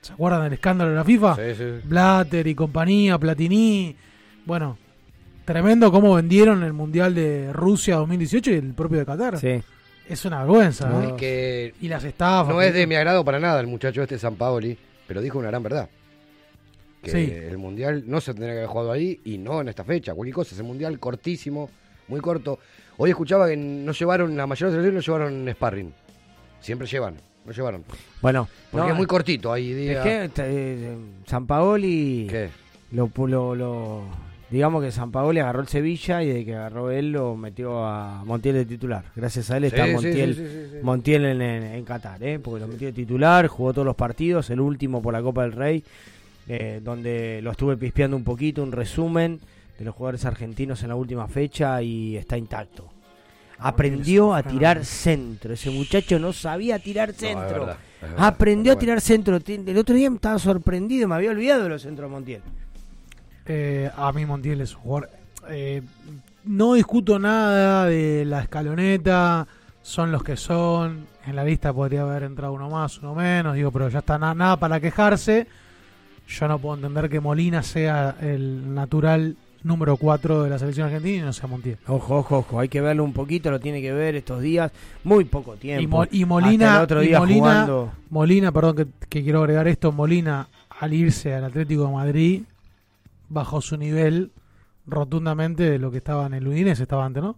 Speaker 10: ¿Se acuerdan del escándalo de la FIFA?
Speaker 11: Sí, sí.
Speaker 10: Blatter y compañía, Platini. Bueno, tremendo cómo vendieron el Mundial de Rusia 2018 y el propio de Qatar.
Speaker 9: Sí.
Speaker 10: Es una vergüenza.
Speaker 11: No,
Speaker 10: ¿no?
Speaker 11: es que
Speaker 10: Y las estafas.
Speaker 11: no es de mi agrado para nada el muchacho este San Paoli, pero dijo una gran verdad. Que
Speaker 10: Sí.
Speaker 11: el mundial no se tendría que haber jugado ahí y no en esta fecha. Cualquier cosa, es el mundial cortísimo, muy corto. Hoy escuchaba que no llevaron, la mayoría de los selecciones no llevaron sparring. Siempre llevan, no llevaron.
Speaker 9: Bueno,
Speaker 11: Porque
Speaker 9: no,
Speaker 11: es muy cortito ahí. Día...
Speaker 9: Es que eh, San Paoli
Speaker 11: ¿Qué?
Speaker 9: Lo, lo, lo- digamos que San Paoli agarró el Sevilla y de que agarró él lo metió a Montiel de titular. Gracias a él está
Speaker 11: Sí,
Speaker 9: Montiel,
Speaker 11: sí, sí, sí, sí.
Speaker 9: Montiel en, en- en Qatar, ¿eh? porque lo metió de titular, jugó todos los partidos, el último por la Copa del Rey, eh, donde lo estuve pispeando un poquito, un resumen de los jugadores argentinos en la última fecha y está intacto. Aprendió a tirar centro. Ese muchacho no sabía tirar
Speaker 11: es
Speaker 9: centro.
Speaker 11: verdad, es verdad.
Speaker 9: Aprendió a tirar centro. El otro día me estaba sorprendido, me había olvidado de los centros de Montiel.
Speaker 10: Eh, a mí Montiel es un jugador. eh, no discuto nada de la escaloneta, son los que son. En la lista podría haber entrado uno más, uno menos, digo, pero ya está na- nada para quejarse. Yo no puedo entender que Molina sea el natural número 4 de la selección argentina y no sea Montiel.
Speaker 9: Ojo, ojo, ojo, hay que verlo un poquito, lo tiene que ver estos días, muy poco tiempo.
Speaker 10: Y, Mo- y
Speaker 9: Hasta
Speaker 10: Molina,
Speaker 9: el otro
Speaker 10: y
Speaker 9: día
Speaker 10: Molina,
Speaker 9: jugando.
Speaker 10: Molina, perdón que, que quiero agregar esto, Molina al irse al Atlético de Madrid bajó su nivel rotundamente de lo que estaba en el Udinese, estaba antes, ¿no?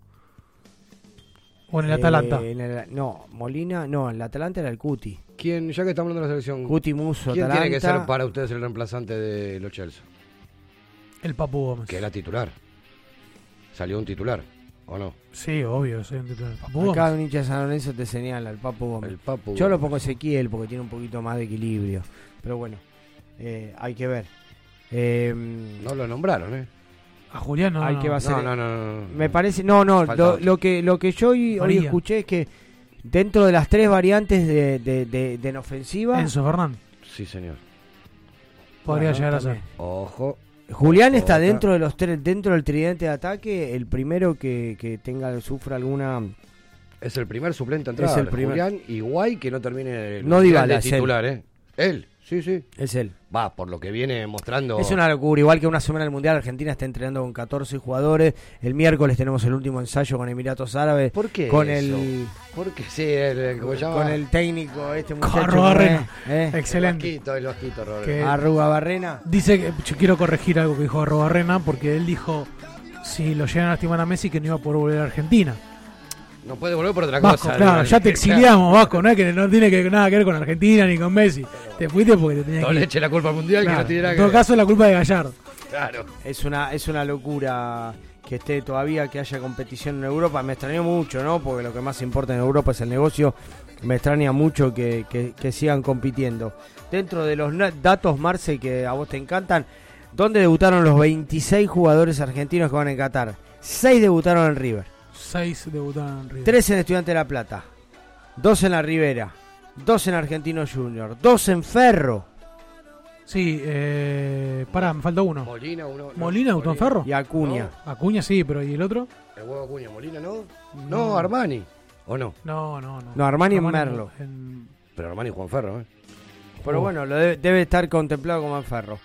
Speaker 10: O en el
Speaker 9: Eh,
Speaker 10: Atalanta.
Speaker 9: en el- no, Molina, no, el Atalanta era el Cuti.
Speaker 11: ¿Quién, ya que estamos hablando de la selección,
Speaker 9: Cuti Muso,
Speaker 11: ¿quién tiene que ser para ustedes el reemplazante de los Chelsea?
Speaker 10: El Papu Gómez.
Speaker 11: Que era titular. Salió un titular, ¿o no?
Speaker 10: Sí, obvio, sí, un titular. Papu
Speaker 9: Acá
Speaker 10: Gómez.
Speaker 9: un hincha de San Lorenzo te señala, el Papu Gómez.
Speaker 11: El Papu
Speaker 9: Yo lo pongo Ezequiel porque tiene un poquito más de equilibrio. Pero bueno, eh, hay que ver. Eh,
Speaker 11: No lo nombraron, ¿eh?
Speaker 10: A Julián no.
Speaker 9: hay
Speaker 10: no.
Speaker 9: que va a ser.
Speaker 11: No, no, no.
Speaker 9: Me parece, no, no, lo, que lo que yo hoy, hoy escuché es que dentro de las tres variantes de, de, de- de en ofensiva,
Speaker 10: Enzo Fernández.
Speaker 11: Sí, señor.
Speaker 10: Podría
Speaker 9: Bueno,
Speaker 10: llegar a ser.
Speaker 11: Ojo.
Speaker 9: Julián está
Speaker 11: Otra.
Speaker 9: dentro de los tres, dentro del tridente de ataque, el primero que, que tenga sufra alguna
Speaker 11: Es el primer suplente a entrar.
Speaker 9: Es el primer.
Speaker 11: Julián y Guay que no termine el
Speaker 9: No
Speaker 11: de
Speaker 9: él.
Speaker 11: titular, ¿eh? Él, sí, sí.
Speaker 9: es él.
Speaker 11: Va, por lo que viene mostrando.
Speaker 9: Es una locura, igual que una semana del Mundial, Argentina está entrenando con 14 jugadores. El miércoles tenemos el último ensayo con Emiratos Árabes.
Speaker 11: ¿Por qué
Speaker 9: Con
Speaker 11: eso?
Speaker 9: el
Speaker 11: Porque sí, el, el- ¿cómo se llama?
Speaker 9: con el técnico este muchacho
Speaker 10: Barrena.
Speaker 9: ¿eh?
Speaker 10: Excelente.
Speaker 11: El vasquito, el vasquito, Roberto.
Speaker 10: Que-
Speaker 9: Arruga Barrena.
Speaker 10: Dice que yo quiero corregir algo que dijo Robarrena porque él dijo si lo llegan a lastimar a Messi que no iba a poder volver a Argentina.
Speaker 11: No puede volver por otra
Speaker 10: Vasco,
Speaker 11: cosa.
Speaker 10: claro,
Speaker 11: ¿no?
Speaker 10: ya te exiliamos, Vasco, no es que no tiene que, nada que ver con Argentina ni con Messi. Te fuiste porque te tenías
Speaker 11: No
Speaker 10: que
Speaker 11: le
Speaker 10: ir.
Speaker 11: eche la culpa al mundial
Speaker 10: Claro,
Speaker 11: que no tiene nada
Speaker 10: En todo caso, es la culpa de Gallardo.
Speaker 11: Claro.
Speaker 9: Es una, es una locura que esté todavía, que haya competición en Europa. Me extrañó mucho, ¿no? Porque lo que más importa en Europa es el negocio. Me extraña mucho que, que- que sigan compitiendo. Dentro de los datos, Marce, que a vos te encantan, ¿dónde debutaron los 26 jugadores argentinos que van en Qatar? 6 debutaron en River,
Speaker 10: Seis debutaron en River.
Speaker 9: 3 en Estudiante de La Plata, 2 en La Ribera, 2 en Argentino Junior, 2 en Ferro
Speaker 10: Sí, eh, pará, me falta uno.
Speaker 11: Molina, uno. no,
Speaker 10: ¿Molina debutó en Ferro?
Speaker 9: y Acuña.
Speaker 10: Acuña sí, pero ¿y el otro?
Speaker 11: El huevo Acuña, Molina, ¿no? No, Armani. ¿O no?
Speaker 10: No, no, no.
Speaker 9: No, Armani en Merlo.
Speaker 10: en-
Speaker 11: Pero Armani y Juan Ferro, ¿eh?
Speaker 9: Pero
Speaker 10: Oh.
Speaker 9: bueno, lo debe, debe estar contemplado como en Ferro.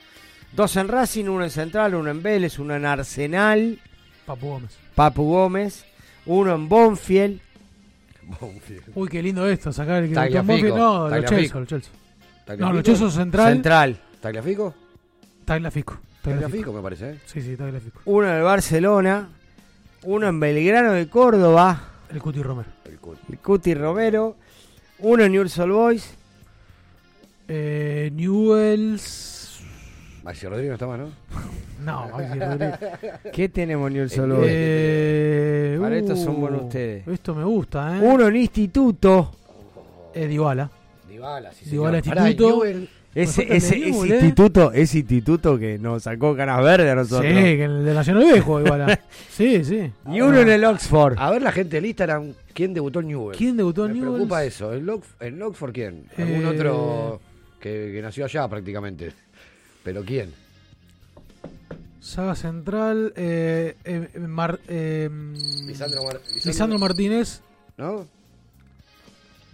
Speaker 9: Dos en Racing, uno en Central, uno en Vélez, uno en Arsenal,
Speaker 10: Papu Gómez.
Speaker 9: Papu Gómez, uno en Bonfield.
Speaker 10: Uy, qué lindo esto, sacar el que. No, los. Chelsea, los Chelsea. No, los Chelsea central.
Speaker 9: Central.
Speaker 11: ¿Tagliafico?
Speaker 10: Tagliafico.
Speaker 11: Tagliafico, me parece, ¿eh?
Speaker 10: Sí, sí, Tagliafico.
Speaker 9: Uno en el Barcelona, uno en Belgrano de Córdoba,
Speaker 10: El Cuti Romero.
Speaker 9: el Cuti Romero, uno en Newell's Old Boys,
Speaker 10: Eh, Newells.
Speaker 11: Maxi Rodríguez no está más, ¿no?
Speaker 10: No, Maxi Rodríguez.
Speaker 9: ¿Qué tenemos en Newell's Old Boys?
Speaker 10: Eh,
Speaker 9: Para estos son
Speaker 10: uh,
Speaker 9: buenos ustedes.
Speaker 10: Esto me gusta, ¿eh?
Speaker 9: Uno en Instituto.
Speaker 10: Eh, Dybala.
Speaker 11: Dybala, sí,
Speaker 10: Dybala.
Speaker 11: Pará,
Speaker 10: Instituto.
Speaker 11: Newell-
Speaker 9: Ese,
Speaker 10: el
Speaker 9: ese,
Speaker 10: de
Speaker 9: ese
Speaker 10: Newell, ¿eh?
Speaker 9: instituto, ese instituto que nos sacó caras verdes a
Speaker 10: Sí,
Speaker 9: nosotros.
Speaker 10: que en el de Nacional jugó Dybala. sí, sí.
Speaker 9: Y uno en el Oxford.
Speaker 11: A ver la gente del Instagram, ¿quién debutó en Newell?
Speaker 10: ¿Quién debutó en
Speaker 11: Me
Speaker 10: Newell's?
Speaker 11: preocupa eso. ¿En, Lock, en Oxford quién? ¿Algún
Speaker 10: Eh,
Speaker 11: otro que, que nació allá prácticamente? ¿Pero quién?
Speaker 10: Saga Central. Eh, eh, Mar- eh,
Speaker 11: Lisandro, Mar-
Speaker 10: Lisandro Martínez.
Speaker 11: ¿No?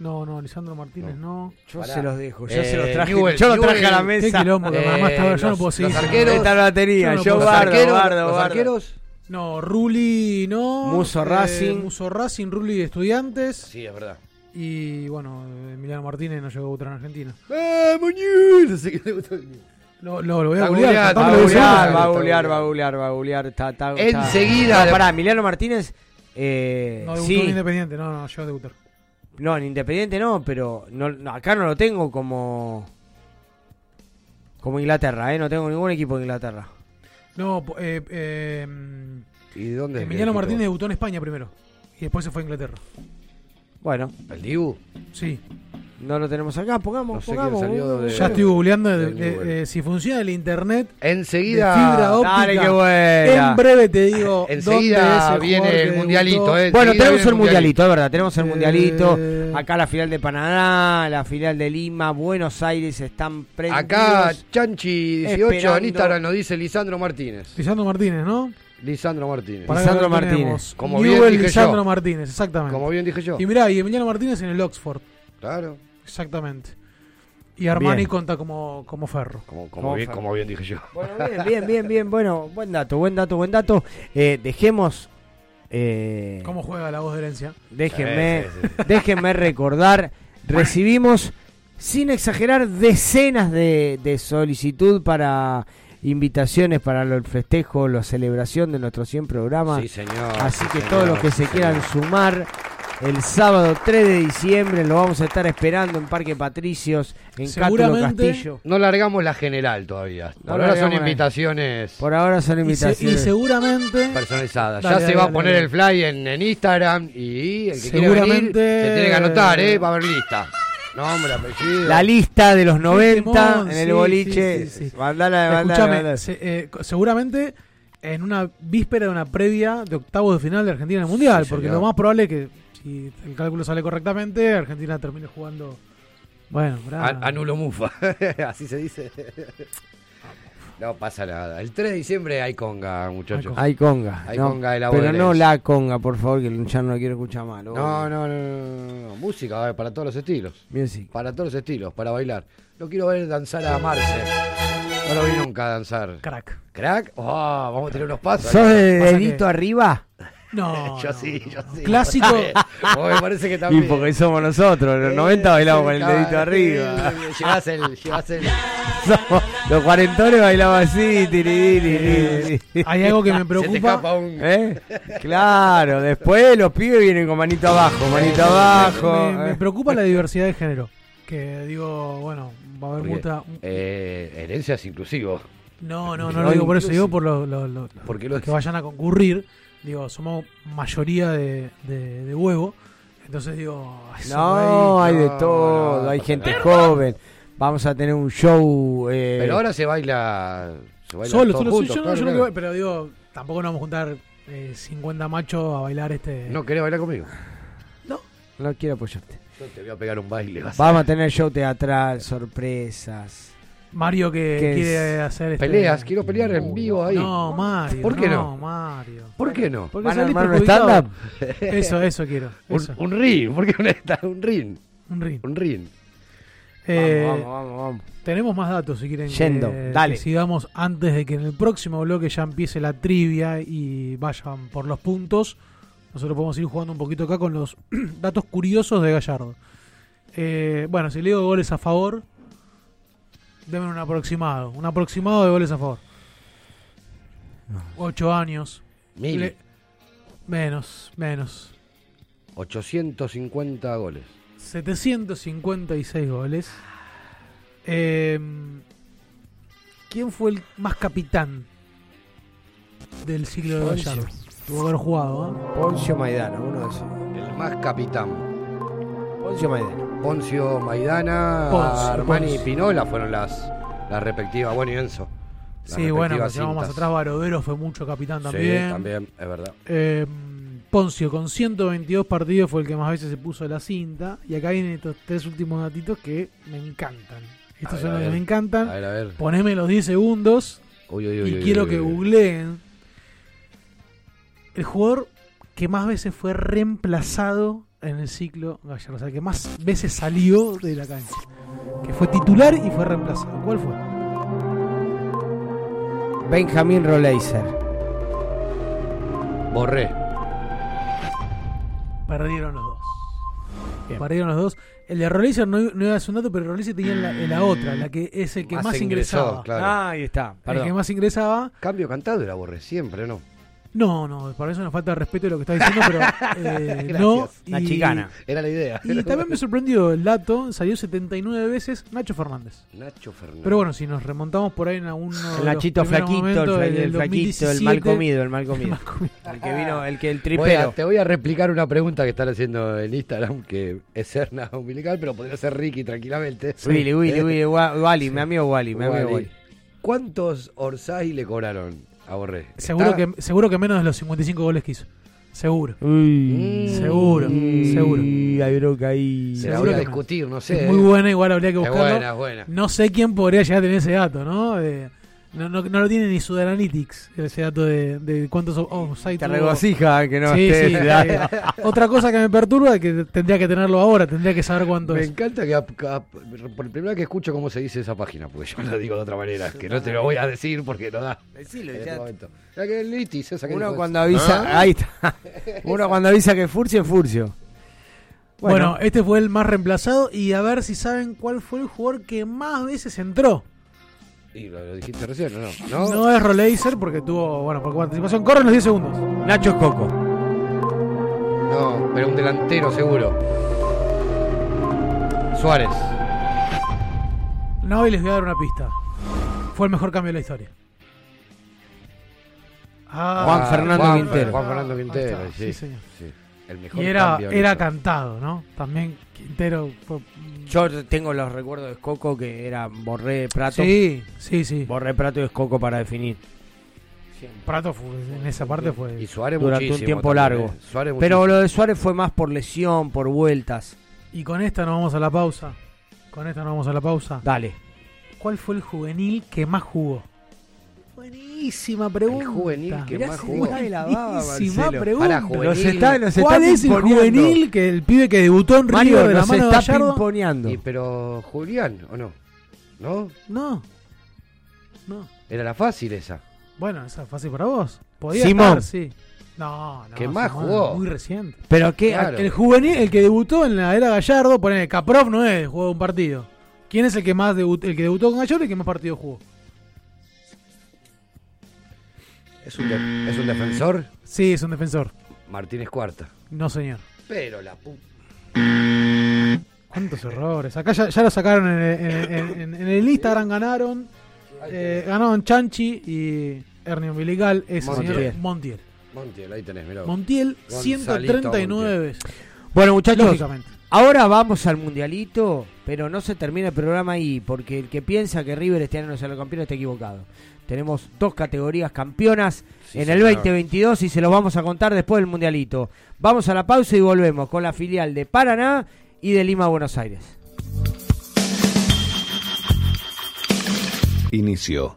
Speaker 10: No, no, Lisandro Martínez no.
Speaker 9: Yo
Speaker 11: Pará.
Speaker 9: se los dejo, yo
Speaker 11: Eh,
Speaker 9: se los traje,
Speaker 11: Newell,
Speaker 9: yo los traje
Speaker 11: Newell,
Speaker 9: a la
Speaker 10: Qué
Speaker 9: mesa.
Speaker 10: quilombo, que
Speaker 11: Eh,
Speaker 10: mamá estaba, yo no
Speaker 11: los-
Speaker 10: puedo seguir.
Speaker 11: los arqueros-
Speaker 9: Esta es la batería,
Speaker 10: Yo no
Speaker 9: yo guardo,
Speaker 11: arqueros,
Speaker 9: guardo,
Speaker 11: los
Speaker 9: guardo.
Speaker 11: arqueros.
Speaker 10: No, Ruli no.
Speaker 9: Muso
Speaker 10: eh,
Speaker 9: Racing.
Speaker 10: Muso Racing, Ruli Estudiantes.
Speaker 11: Sí, es verdad.
Speaker 10: Y bueno, Emiliano Martínez no llegó a debutar en Argentina.
Speaker 11: ¡Ah, Muñoz! No sé qué debutó en Newell.
Speaker 10: Lo, lo, lo voy a googlear.
Speaker 9: Va a googlear, va a googlear, va a googlear, va a googlear. Está, está, está-
Speaker 11: Enseguida-
Speaker 9: No, pará, Emiliano Martínez. Eh,
Speaker 10: No debutó
Speaker 9: sí.
Speaker 10: en Independiente, no, no, a debutar.
Speaker 9: No, en Independiente no, pero no, no, acá no lo tengo como. Como Inglaterra, ¿eh? No tengo ningún equipo de Inglaterra.
Speaker 10: No, eh, eh,
Speaker 11: ¿Y de dónde?
Speaker 10: Emiliano Martínez debutó en España primero. Y después se fue a Inglaterra.
Speaker 9: Bueno,
Speaker 11: ¿El Dibu?
Speaker 10: Sí.
Speaker 9: No lo tenemos acá, pongamos,
Speaker 11: No sé quién
Speaker 9: pongamos.
Speaker 11: salió de-
Speaker 10: Ya estoy googleando de-
Speaker 11: del
Speaker 10: de-
Speaker 11: Newell.
Speaker 10: de si funciona el internet.
Speaker 11: Enseguida.
Speaker 10: De fibra óptica.
Speaker 9: Dale, qué buena.
Speaker 10: En breve te digo. dónde
Speaker 11: Enseguida
Speaker 10: es el
Speaker 11: viene el mundialito. ¿eh?
Speaker 9: Bueno, tenemos el mundialito, es verdad, tenemos el
Speaker 10: Eh,
Speaker 9: mundialito. Acá la final de Panamá, la final de Lima, Buenos Aires están prendidos.
Speaker 11: Acá Chanchi18 en
Speaker 9: Esperando.
Speaker 11: Instagram nos dice Lisandro Martínez.
Speaker 10: Lisandro Martínez, ¿no?
Speaker 11: Lisandro Martínez.
Speaker 10: Para
Speaker 9: Lisandro Martínez.
Speaker 11: Como bien dije
Speaker 10: Lisandro
Speaker 11: yo.
Speaker 10: Martínez, exactamente.
Speaker 11: Como bien dije yo.
Speaker 10: Y mirá, y Emiliano Martínez en el Oxford.
Speaker 11: Claro.
Speaker 10: Exactamente. Y Armani
Speaker 9: Bien.
Speaker 10: cuenta como, como Ferro.
Speaker 11: Como,
Speaker 9: Como
Speaker 11: como, bien,
Speaker 9: Fer-
Speaker 11: como bien dije yo.
Speaker 9: Bueno, bien, bien, bien, bien. Bueno, buen dato, buen dato, buen dato. Eh, dejemos. eh,
Speaker 10: ¿Cómo juega la voz de herencia?
Speaker 9: Déjenme,
Speaker 11: Sí, sí,
Speaker 9: déjenme recordar, recibimos, sin exagerar, decenas de, de solicitud para invitaciones para el festejo, la celebración de nuestros 100 programas.
Speaker 11: Sí, señor.
Speaker 9: Así
Speaker 11: sí,
Speaker 9: que
Speaker 11: señor,
Speaker 9: todos los que se quieran sumar, el sábado 3 de diciembre lo vamos a estar esperando en Parque Patricios, en Cátulo Castillo.
Speaker 11: No largamos la general todavía.
Speaker 9: No
Speaker 11: Por ahora son invitaciones
Speaker 9: Por ahora son
Speaker 10: Y, se- y
Speaker 9: invitaciones.
Speaker 10: seguramente.
Speaker 11: personalizadas.
Speaker 10: Dale,
Speaker 11: ya
Speaker 10: dale,
Speaker 11: se va a poner
Speaker 10: dale.
Speaker 11: el fly en, en Instagram y el que quiere venir
Speaker 10: Seguramente-
Speaker 11: se tiene que anotar, ¿eh? Va a haber lista. Nombre, apellido.
Speaker 9: La lista de los 90
Speaker 10: temón,
Speaker 9: en el
Speaker 10: sí,
Speaker 9: boliche.
Speaker 10: sí, sí, sí.
Speaker 9: Mandala, mandala,
Speaker 10: Escúchame,
Speaker 9: mandala.
Speaker 10: se- eh, seguramente en una víspera de una previa de octavos de final de Argentina en el Mundial,
Speaker 11: Sí,
Speaker 10: porque
Speaker 11: señor.
Speaker 10: lo más probable es que, si el cálculo sale correctamente, Argentina termine jugando. Bueno, bravo.
Speaker 11: Anulo Mufa. Así se dice. No pasa nada. El 3 de diciembre hay conga, muchachos.
Speaker 9: Hay conga.
Speaker 11: Hay
Speaker 9: no,
Speaker 11: conga de la
Speaker 9: Pero no la conga, por favor, que ya no lo quiero escuchar más.
Speaker 11: No, no, no, no, no, no. Música, a ver, para todos los estilos.
Speaker 9: Music.
Speaker 11: Para todos los estilos, para bailar. Lo quiero ver danzar a Marce. No lo vi nunca danzar.
Speaker 10: Crack.
Speaker 11: ¿Crack? Oh, vamos a tirar unos pasos.
Speaker 9: ¿Sos de dedito
Speaker 10: que-
Speaker 9: arriba?
Speaker 10: No.
Speaker 11: yo
Speaker 10: no,
Speaker 11: sí,
Speaker 10: no.
Speaker 11: yo sí.
Speaker 10: Clásico.
Speaker 11: Me parece que
Speaker 9: Y
Speaker 11: también.
Speaker 9: porque somos nosotros, en los 90 bailamos con el dedito arriba.
Speaker 11: Llevas el, llevas el.
Speaker 9: Somos- los cuarentones bailaban así, tiri.
Speaker 10: Hay algo que me
Speaker 11: Se te
Speaker 10: preocupa.
Speaker 11: escapa un.
Speaker 9: ¿Eh? Claro, después los pibes vienen con manito abajo, manito abajo.
Speaker 10: Me, me
Speaker 9: eh.
Speaker 10: preocupa la diversidad de género. Que digo, bueno, va a haber
Speaker 11: Porque,
Speaker 10: mucha.
Speaker 11: eh, herencia es inclusivo.
Speaker 10: No, no, no
Speaker 9: No
Speaker 10: lo digo por eso, digo por lo- lo- lo-
Speaker 11: ¿Por qué lo
Speaker 10: los que vayan a concurrir. Digo, somos mayoría de, de, de huevo. Entonces digo,
Speaker 9: No,
Speaker 10: ahí-
Speaker 9: hay de
Speaker 11: no,
Speaker 9: todo,
Speaker 11: no,
Speaker 9: hay gente joven. Vamos a tener un show. eh,
Speaker 11: Pero ahora se baila. Se baila
Speaker 10: Solo,
Speaker 11: todos
Speaker 10: solo,
Speaker 11: juntos,
Speaker 10: yo, no-
Speaker 11: claro,
Speaker 10: yo no
Speaker 11: claro.
Speaker 10: quiero- pero digo, tampoco nos vamos a juntar eh, 50 machos a bailar este.
Speaker 11: ¿No querés bailar conmigo?
Speaker 9: No quiero apoyarte.
Speaker 11: Yo te voy a pegar un baile. vas a
Speaker 9: Vamos a tener show teatral, sorpresas.
Speaker 10: Mario que quiere hacer este-
Speaker 11: Peleas, quiero pelear en vivo ahí.
Speaker 10: No, Mario.
Speaker 11: ¿Por qué no?
Speaker 10: Mario.
Speaker 11: ¿Por qué no?
Speaker 10: Porque
Speaker 9: ¿Van a armar un stand-up?
Speaker 10: Eso, eso quiero.
Speaker 11: Un,
Speaker 10: eso.
Speaker 11: un ring, ¿por qué un, un ring?
Speaker 10: Un ring.
Speaker 11: Un ring.
Speaker 10: Eh,
Speaker 9: vamos, vamos, vamos.
Speaker 10: Tenemos más datos si quieren
Speaker 9: Yendo,
Speaker 10: que,
Speaker 9: dale.
Speaker 10: que sigamos antes de que en el próximo bloque ya empiece la trivia y vayan por los puntos. Nosotros podemos ir jugando un poquito acá con los datos curiosos de Gallardo. Eh, bueno, si le digo goles a favor, denme un aproximado. Un aproximado de goles a favor. Ocho años.
Speaker 11: Mil.
Speaker 10: Le- menos, menos.
Speaker 11: 850 goles.
Speaker 10: 756 goles. Eh, ¿Quién fue el más capitán del ciclo de. Gallardo? Tuvo que haber jugado, ¿eh?
Speaker 9: Poncio Maidana, uno de esos.
Speaker 11: El más capitán.
Speaker 9: Poncio Maidana.
Speaker 11: Poncio Maidana,
Speaker 10: Poncio,
Speaker 11: Armani
Speaker 10: Poncio.
Speaker 11: y Pinola fueron las, las respectivas. Bueno, y Enzo.
Speaker 10: Sí, bueno, si vamos más atrás, Barodero fue mucho capitán también.
Speaker 11: Sí, también, es verdad.
Speaker 10: Eh, Poncio con 122 partidos fue el que más veces se puso la cinta. Y acá vienen estos tres últimos datitos que me encantan. Estos
Speaker 11: ver,
Speaker 10: son los que me encantan.
Speaker 11: A ver, a ver.
Speaker 10: Poneme los 10 segundos.
Speaker 11: Uy, uy, uy,
Speaker 10: y
Speaker 11: uy,
Speaker 10: quiero
Speaker 11: uy,
Speaker 10: que
Speaker 11: uy.
Speaker 10: googleen el jugador que más veces fue reemplazado en el ciclo Gallardo. O sea, que más veces salió de la cancha. Que fue titular y fue reemplazado. ¿Cuál fue?
Speaker 9: Benjamín Roleiser.
Speaker 11: Borré.
Speaker 10: Perdieron los dos. Perdieron los dos. El de Rollizer no, no iba a ser un dato, pero Rollizer tenía en la, en la otra, la que es el que
Speaker 11: Más
Speaker 10: más,
Speaker 11: ingresó,
Speaker 10: ingresaba.
Speaker 11: claro.
Speaker 9: Ah, ahí está.
Speaker 10: El que más ingresaba.
Speaker 11: Cambio cantado era Borré, siempre, ¿no?
Speaker 10: No, no, para eso una falta de respeto de lo que está diciendo, pero eh, no.
Speaker 9: Una
Speaker 10: y-
Speaker 9: chicana.
Speaker 11: Era la idea.
Speaker 10: Y también me sorprendió el dato, salió 79 veces Nacho Fernández.
Speaker 11: Nacho Fernández.
Speaker 10: Pero bueno, si nos remontamos por ahí en alguno
Speaker 9: El Nachito flaquito, el,
Speaker 10: momentos
Speaker 9: fla-
Speaker 10: del
Speaker 9: el flaquito, el mal
Speaker 10: 2017,
Speaker 9: comido, el mal comido.
Speaker 10: mal comido.
Speaker 9: El que vino, el que el
Speaker 11: Voy a-
Speaker 9: tripero.
Speaker 11: te voy a replicar una pregunta que están haciendo en Instagram, que es Serna umbilical, pero podría ser Ricky tranquilamente.
Speaker 9: Willy, Willy, Willy, Wa- Wally, mi amigo Wally, mi amigo
Speaker 11: Wally.
Speaker 9: Wally.
Speaker 11: ¿Cuántos Orsay le cobraron a Borré?
Speaker 10: Seguro
Speaker 11: Está-
Speaker 10: que, seguro que menos de los 55 goles que hizo. Seguro.
Speaker 9: Uy,
Speaker 10: Seguro, seguro.
Speaker 9: Hay bronca ahí.
Speaker 11: Se la
Speaker 10: Seguro
Speaker 11: a
Speaker 10: que
Speaker 11: discutir, no sé.
Speaker 10: Es muy
Speaker 11: eh.
Speaker 10: buena, igual habría que
Speaker 11: Es
Speaker 10: buscarlo.
Speaker 11: buena, es buena.
Speaker 10: No sé quién podría llegar a tener ese dato, ¿no? De, No, no, no lo tiene ni su Analytics, ese dato de, de cuántos offside
Speaker 9: Te
Speaker 10: tuvo.
Speaker 9: regocija que no
Speaker 10: Sí,
Speaker 9: esté
Speaker 10: sí, eh. Otra cosa que me perturba es que tendría que tenerlo ahora, tendría que saber cuánto
Speaker 11: Me
Speaker 10: es.
Speaker 11: encanta que, a- a- por primera vez que escucho cómo se dice esa página, porque yo lo digo de otra manera, que no te lo voy a decir porque no da.
Speaker 9: Decilo, ya.
Speaker 11: este momento. La que el litis, esa que
Speaker 9: Uno cuando avisa,
Speaker 11: ¿Ah?
Speaker 9: ahí está. Uno cuando avisa que es Furcio es Furcio.
Speaker 10: Bueno, este fue el más reemplazado y a ver si saben cuál fue el jugador que más veces entró.
Speaker 11: Y lo, lo dijiste recién, ¿o ¿no? ¿No?
Speaker 10: No, es Roleiser porque tuvo, bueno, por participación. Corren los 10 segundos.
Speaker 9: Nacho es Coco.
Speaker 11: No, pero un delantero seguro. Suárez.
Speaker 10: No, y les voy a dar una pista. Fue el mejor cambio de la historia. Ah,
Speaker 9: Juan Fernando
Speaker 11: Juan-
Speaker 9: Quintero.
Speaker 11: Juan Fernando Quintero, sí.
Speaker 10: sí, señor.
Speaker 11: sí. El mejor
Speaker 10: Y era,
Speaker 11: cambio de la
Speaker 10: era cantado, ¿no? También Quintero fue...
Speaker 9: Yo tengo los recuerdos de Coco que era Borré Prato.
Speaker 10: Sí, sí, sí.
Speaker 9: Borré Prato y Coco para definir.
Speaker 10: Prato fue- en esa parte fue...
Speaker 11: Y Suárez
Speaker 9: Durante un tiempo
Speaker 11: también,
Speaker 9: largo.
Speaker 11: ¿eh? Suárez
Speaker 9: Pero lo de Suárez fue más por lesión, por vueltas.
Speaker 10: Y con esta nos vamos a la pausa. Con esta nos vamos a la pausa.
Speaker 9: Dale.
Speaker 10: ¿Cuál fue el juvenil que más jugó? Buenísima pregunta.
Speaker 11: El juvenil que
Speaker 10: Mirá
Speaker 11: más jugó.
Speaker 10: la baba,
Speaker 9: Buenísima
Speaker 10: Marcelo.
Speaker 9: pregunta.
Speaker 11: Juvenil.
Speaker 9: Nos está, nos
Speaker 10: ¿Cuál
Speaker 9: está
Speaker 10: es el juvenil que el pibe que debutó en
Speaker 9: Mario,
Speaker 10: River de la
Speaker 9: nos
Speaker 10: mano de
Speaker 9: está
Speaker 10: Gallardo?
Speaker 9: pimponeando.
Speaker 11: Y pero Julián, ¿o no? ¿No?
Speaker 10: No. No.
Speaker 11: Era la fácil esa.
Speaker 10: Bueno, esa es fácil para vos. Podía
Speaker 9: Simón.
Speaker 10: estar, sí. No, no.
Speaker 11: ¿Qué más
Speaker 10: Simón,
Speaker 11: jugó?
Speaker 10: Muy reciente.
Speaker 9: Pero qué,
Speaker 11: Claro.
Speaker 10: El juvenil, el que debutó en la era Gallardo, ponele, Caprov no es, jugó un partido. ¿Quién es el que más debut- el que debutó con Gallardo y que más partidos jugó?
Speaker 11: ¿Es un, de- ¿Es un defensor?
Speaker 10: Sí, es un defensor.
Speaker 11: Martínez Cuarta.
Speaker 10: No, señor.
Speaker 11: Pero la puta.
Speaker 10: ¿Cuántos errores? Acá ya, ya lo sacaron en, en- en- en- en el Instagram, ganaron. Eh, ganaron Chanchi y Ernie Umbilical. Ese
Speaker 11: Montiel.
Speaker 10: señor Montiel.
Speaker 11: Montiel, ahí tenés, mirá.
Speaker 10: Montiel,
Speaker 11: Gonzalito
Speaker 10: 139 veces.
Speaker 9: Bueno, muchachos,
Speaker 10: Lógicamente.
Speaker 9: ahora vamos al mundialito, pero no se termina el programa ahí, porque el que piensa que River este año no sale campeón está equivocado. Tenemos dos categorías campeonas
Speaker 11: Sí,
Speaker 9: en el
Speaker 11: señor.
Speaker 9: 2022 y se los vamos a contar después del mundialito. Vamos a la pausa y volvemos con la filial de Paraná y de Lima, Buenos Aires.
Speaker 3: Inicio.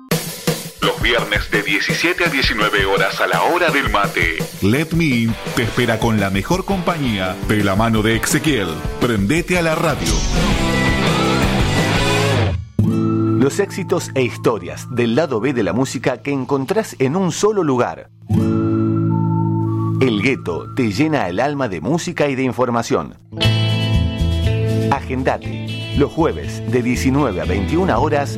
Speaker 5: Los viernes de 17 a 19 horas a la hora del mate. Let Me In te espera con la mejor compañía de la mano de Ezequiel. Prendete a la radio.
Speaker 4: Los éxitos e historias del lado B de la música que encontrás en un solo lugar. El gueto te llena el alma de música y de información. Agendate. Los jueves de 19 a 21 horas.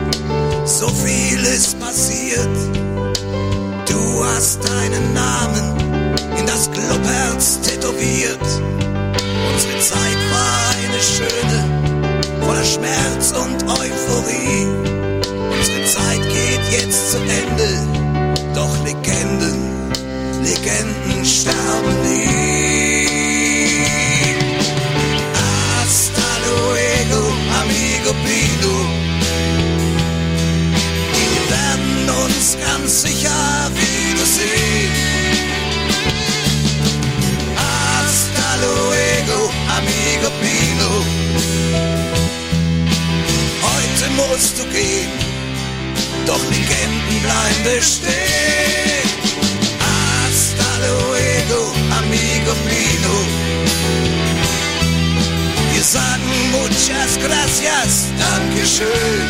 Speaker 16: So viel ist passiert. Du hast deinen Namen in das Clubherz tätowiert. Unsere Zeit war eine schöne, voller Schmerz und Euphorie. Unsere Zeit geht jetzt zu Ende, doch Legenden, Legenden sterben nie. Musst du gehen, doch Legenden bleiben bestehen. Hasta luego, amigo Pino. Wir sagen muchas gracias, Dankeschön.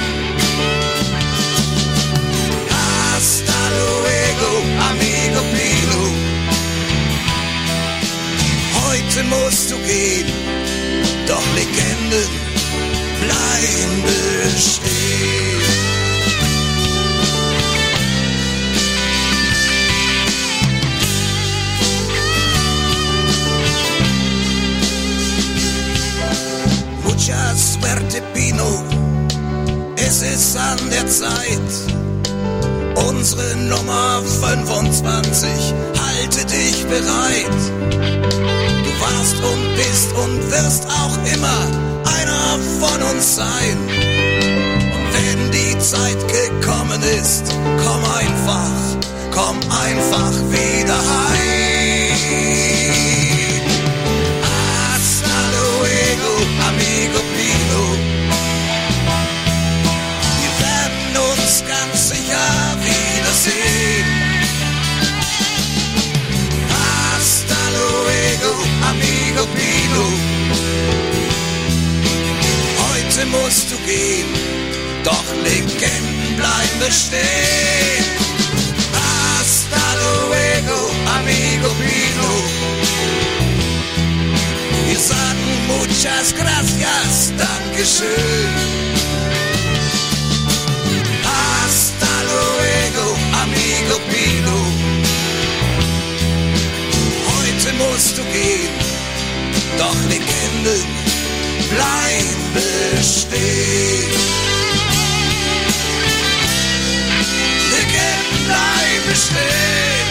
Speaker 16: Hasta luego, amigo Pino. Heute musst du gehen, doch Legenden bleiben bestehen. Muchas suerte, Pino. Es ist an der Zeit. Unsere Nummer 25, halte dich bereit. Du warst und bist und wirst auch immer einer von uns sein. Und wenn die Zeit gekommen ist, komm einfach, komm einfach wieder heim. Heute musst du gehen, doch Legenden bleiben bestehen. Hasta luego, amigo Pino. Wir sagen muchas gracias, Dankeschön. Hasta luego, amigo Pino. Heute musst du gehen, doch Legenden Bleib bestehen. Legenden bleiben stehen.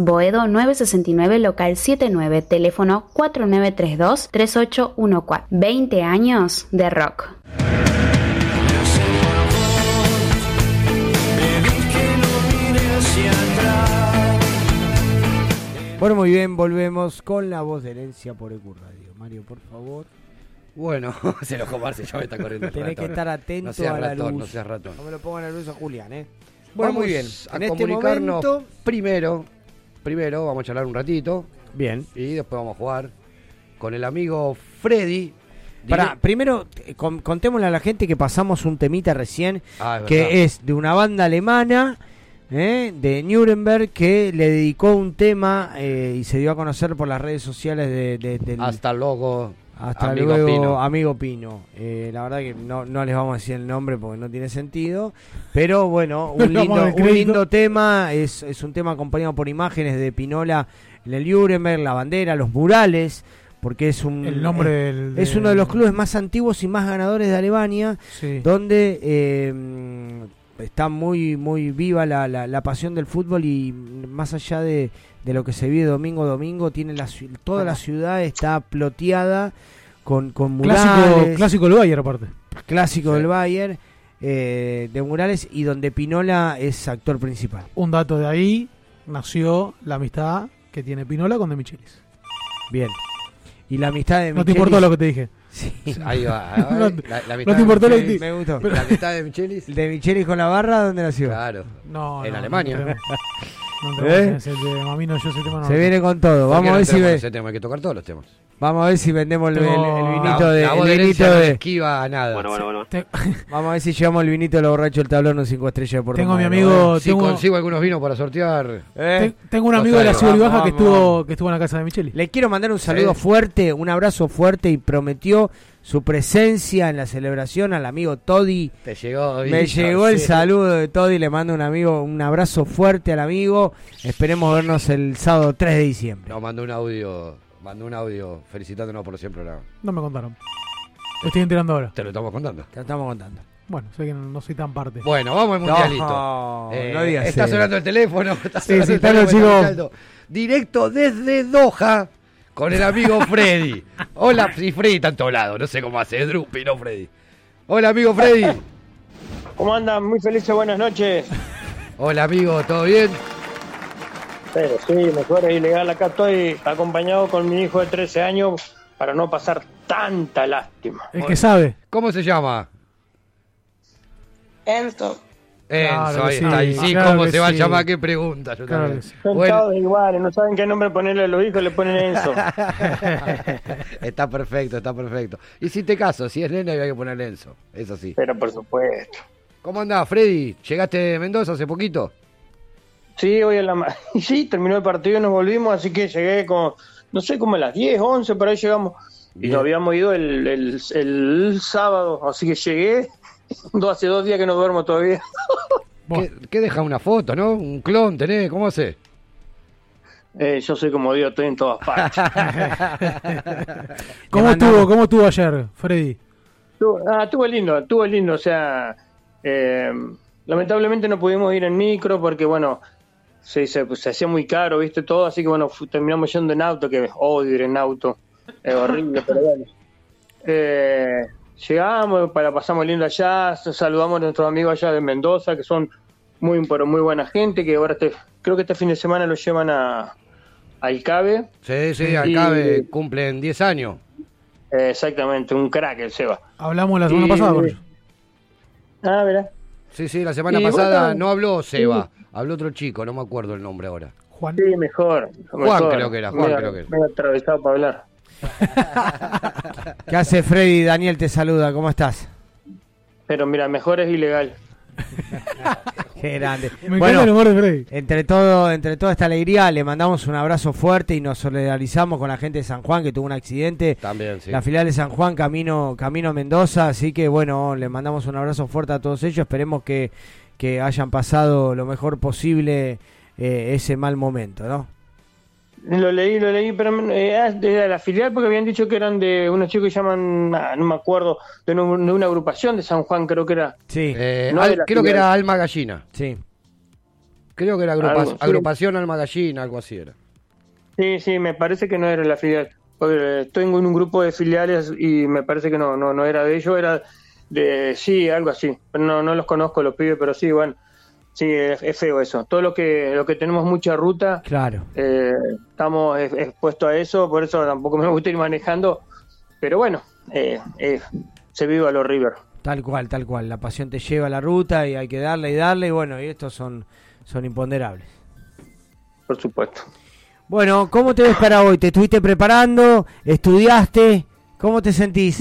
Speaker 13: Boedo 969 local 79, teléfono 4932 3814. 20 años de rock.
Speaker 9: Bueno, muy bien, volvemos con la voz de herencia por EQ Radio. Mario, por favor.
Speaker 11: Bueno, se lo Marce, ya me está corriendo. el
Speaker 9: Tenés que estar atento
Speaker 11: no seas
Speaker 9: a la
Speaker 11: ratón,
Speaker 9: luz.
Speaker 11: No seas ratón.
Speaker 9: No me lo pongan a la luz a Julián, ¿eh?
Speaker 11: Bueno,
Speaker 9: Vamos
Speaker 11: muy bien. A
Speaker 9: En este
Speaker 11: comunicarnos
Speaker 9: momento,
Speaker 11: primero, primero vamos a charlar un ratito.
Speaker 9: Bien.
Speaker 11: Y después vamos a jugar con el amigo Freddy.
Speaker 9: Para, primero, con- contémosle a la gente que pasamos un temita recién,
Speaker 11: Ah, es
Speaker 9: que
Speaker 11: verdad.
Speaker 9: es de una banda alemana ¿eh? de Nuremberg que le dedicó un tema eh, y se dio a conocer por las redes sociales de, de- del-
Speaker 11: Hasta luego.
Speaker 9: Hasta
Speaker 11: amigo
Speaker 9: luego,
Speaker 11: Pino.
Speaker 9: amigo Pino. Eh, la verdad que no, no les vamos a decir el nombre porque no tiene sentido. Pero bueno,
Speaker 10: No
Speaker 9: un lindo, un lindo tema. Es, es un tema acompañado por imágenes de Pinola en el Nuremberg, la bandera, los murales. Porque es un.
Speaker 10: El nombre del-
Speaker 9: es uno de los clubes más antiguos y más ganadores de Alemania.
Speaker 10: Sí.
Speaker 9: Donde eh, está muy muy viva la, la, la pasión del fútbol y más allá de, de lo que se vive domingo a domingo, tiene la, ci- toda la ciudad está ploteada con, con murales.
Speaker 10: Clásico, clásico del Bayern aparte.
Speaker 9: clásico del Bayern, eh, de murales y donde Pinola es actor principal.
Speaker 10: Un dato de ahí nació la amistad que tiene Pinola con De Michelis.
Speaker 9: Bien. Y la amistad de
Speaker 10: No te
Speaker 9: Michelis-
Speaker 10: importó lo que te dije.
Speaker 9: Sí.
Speaker 11: Ahí va.
Speaker 10: No
Speaker 11: la,
Speaker 10: te-
Speaker 11: la
Speaker 10: no
Speaker 11: mitad
Speaker 10: te importó
Speaker 11: de
Speaker 10: lo que
Speaker 11: Michelis.
Speaker 10: te-
Speaker 9: Me gustó.
Speaker 10: Pero-
Speaker 11: La mitad de Michelis.
Speaker 9: ¿De Michelis con la barra dónde nació?
Speaker 11: Claro.
Speaker 10: No,
Speaker 11: En
Speaker 10: no,
Speaker 11: Alemania.
Speaker 10: No
Speaker 9: ¿Eh?
Speaker 10: en ese tema. A mí no, yo ese tema no
Speaker 9: Se
Speaker 10: lo-
Speaker 9: viene con todo.
Speaker 11: ¿Por qué
Speaker 9: Vamos a ver si ve-
Speaker 11: ese tema? Hay que tocar todos los temas.
Speaker 9: Vamos a ver si vendemos el, el-
Speaker 10: Tengo-
Speaker 9: el vinito
Speaker 11: La-
Speaker 9: de
Speaker 11: la
Speaker 9: el
Speaker 11: de
Speaker 9: vinito
Speaker 11: no
Speaker 9: de
Speaker 11: esquiva a nada.
Speaker 17: Bueno, bueno, bueno.
Speaker 10: Te-
Speaker 9: Vamos a ver si llevamos el vinito de los borrachos del tablón, un 5 estrellas de Puerto
Speaker 10: Tengo mi amigo-.
Speaker 11: Si
Speaker 10: tengo-
Speaker 11: consigo algunos vinos para sortear.
Speaker 9: ¿Eh?
Speaker 10: te- tengo un amigo de la ciudad y
Speaker 9: Vamos,
Speaker 10: baja que estuvo, que estuvo en la casa de Michelis.
Speaker 9: Le quiero mandar un saludo
Speaker 11: Sí.
Speaker 9: fuerte, un abrazo fuerte y prometió su presencia en la celebración al amigo Toddy.
Speaker 11: Te llegó.
Speaker 9: Me llegó el
Speaker 11: sí.
Speaker 9: saludo de Toddy, le mando un amigo, un abrazo fuerte al amigo. Esperemos vernos el sábado 3 de diciembre.
Speaker 11: Nos mandó un audio. Mandó un audio felicitándonos por siempre programa.
Speaker 10: No me contaron. Lo estoy enterando ahora.
Speaker 11: Te lo estamos contando.
Speaker 9: Te lo estamos contando.
Speaker 10: Bueno, sé que no, no soy tan parte.
Speaker 11: Bueno, vamos al mundialito.
Speaker 9: No,
Speaker 11: Eh,
Speaker 9: no digas
Speaker 11: está
Speaker 9: eso.
Speaker 11: sonando el teléfono. Está
Speaker 10: Sí,
Speaker 11: sonando
Speaker 10: sí,
Speaker 11: el
Speaker 10: están los
Speaker 11: teléfono, está. Directo desde Doha con el amigo Freddy. Hola, sí, Freddy está en todos lados. No sé cómo hace. Es Drupi, no Freddy. Hola, amigo Freddy.
Speaker 18: ¿Cómo andan? Muy felices, buenas noches.
Speaker 11: Hola, amigo, ¿todo bien?
Speaker 18: Pero sí, mejor es ilegal. Acá estoy acompañado con mi hijo de 13 años para no pasar tanta lástima.
Speaker 10: El que sabe.
Speaker 11: ¿Cómo se llama?
Speaker 18: Enzo.
Speaker 11: Enzo,
Speaker 10: Claro
Speaker 11: ahí está. Y
Speaker 10: sí, claro
Speaker 11: ¿cómo se va a llamar? ¿Qué pregunta? Yo
Speaker 10: Claro
Speaker 11: también.
Speaker 18: Son
Speaker 11: Bueno,
Speaker 18: todos iguales, no saben qué nombre ponerle a los hijos, le ponen Enzo.
Speaker 11: está perfecto, está perfecto. Y si te caso, si es nena, hay que ponerle Enzo. Eso sí.
Speaker 18: Pero por supuesto.
Speaker 11: ¿Cómo andás, Freddy? ¿Llegaste de Mendoza hace poquito?
Speaker 18: Sí, hoy en la ma- y sí, terminó el partido y nos volvimos, así que llegué como, no sé, como a las 10, 11, por ahí llegamos. Y nos habíamos ido el, el, el sábado, así que llegué, hace dos días que no duermo todavía.
Speaker 11: ¿Qué, qué deja una foto, no? Un clon tenés, ¿cómo hace?
Speaker 18: Eh, yo soy como Dios, estoy en todas partes.
Speaker 10: ¿Cómo estuvo, ¿Cómo estuvo ayer, Freddy?
Speaker 18: Estuvo- ah, estuvo lindo, estuvo lindo, o sea, eh, lamentablemente no pudimos ir en micro porque, bueno, se, se, pues, se hacía muy caro, viste, todo, así que, bueno, terminamos yendo en auto, que odio ir en auto, es horrible, pero bueno. Eh, llegamos, para pasamos lindo allá, saludamos a nuestros amigos allá de Mendoza, que son muy, pero muy buena gente, que ahora este, creo que este fin de semana lo llevan a, al CABE.
Speaker 11: Sí, sí, acá eh, cumplen 10 años.
Speaker 18: Eh, exactamente, un crack el Seba.
Speaker 10: Hablamos la semana
Speaker 18: Y-
Speaker 10: pasada.
Speaker 18: Ah, verá.
Speaker 11: Sí, sí, la semana
Speaker 18: Y
Speaker 11: pasada
Speaker 18: bueno,
Speaker 11: no habló Seba, habló otro chico, no me acuerdo el nombre ahora.
Speaker 10: Juan.
Speaker 18: Sí, mejor.
Speaker 11: Juan creo que era, Juan
Speaker 18: Medio-
Speaker 11: creo que era.
Speaker 18: medio atravesado para hablar.
Speaker 9: ¿Qué hace Freddy? Daniel te saluda, ¿cómo estás?
Speaker 18: Pero mira, mejor es ilegal.
Speaker 9: Qué grande.
Speaker 10: Me encanta el humor de Freddy.
Speaker 9: entre todo, entre toda esta alegría, le mandamos un abrazo fuerte y nos solidarizamos con la gente de San Juan que tuvo un accidente.
Speaker 11: También, sí.
Speaker 9: La filial de San Juan camino, camino a Mendoza, así que bueno, le mandamos un abrazo fuerte a todos ellos. Esperemos que, que hayan pasado lo mejor posible eh, ese mal momento, ¿no?
Speaker 18: Lo leí, lo leí, pero eh, ah, de la filial porque habían dicho que eran de unos chicos que llaman, ah, no me acuerdo, de, una- de una agrupación de San Juan, creo que era.
Speaker 9: Sí.
Speaker 11: Eh,
Speaker 18: No
Speaker 11: al- creo que era Alma Gallina.
Speaker 9: Sí.
Speaker 11: Creo que era agrupa-
Speaker 18: Algo, sí.
Speaker 11: agrupación Alma Gallina, algo así era.
Speaker 18: Sí, sí, me parece que no era la filial. Porque estoy en un grupo de filiales y me parece que no, no, no era de ellos, era de, sí, algo así. No, no los conozco los pibes, pero sí, bueno, sí, es, es feo eso. Todo lo que, lo que tenemos mucha ruta,
Speaker 9: Claro.
Speaker 18: eh, estamos ex- expuestos a eso, por eso tampoco me gusta ir manejando. Pero bueno, eh, eh, se vive a los River.
Speaker 9: Tal cual, tal cual. La pasión te lleva a la ruta y hay que darle y darle y bueno, y estos son, son imponderables.
Speaker 18: Por supuesto.
Speaker 9: Bueno, ¿cómo te ves para hoy? ¿Te estuviste preparando? ¿Estudiaste? ¿Cómo te sentís?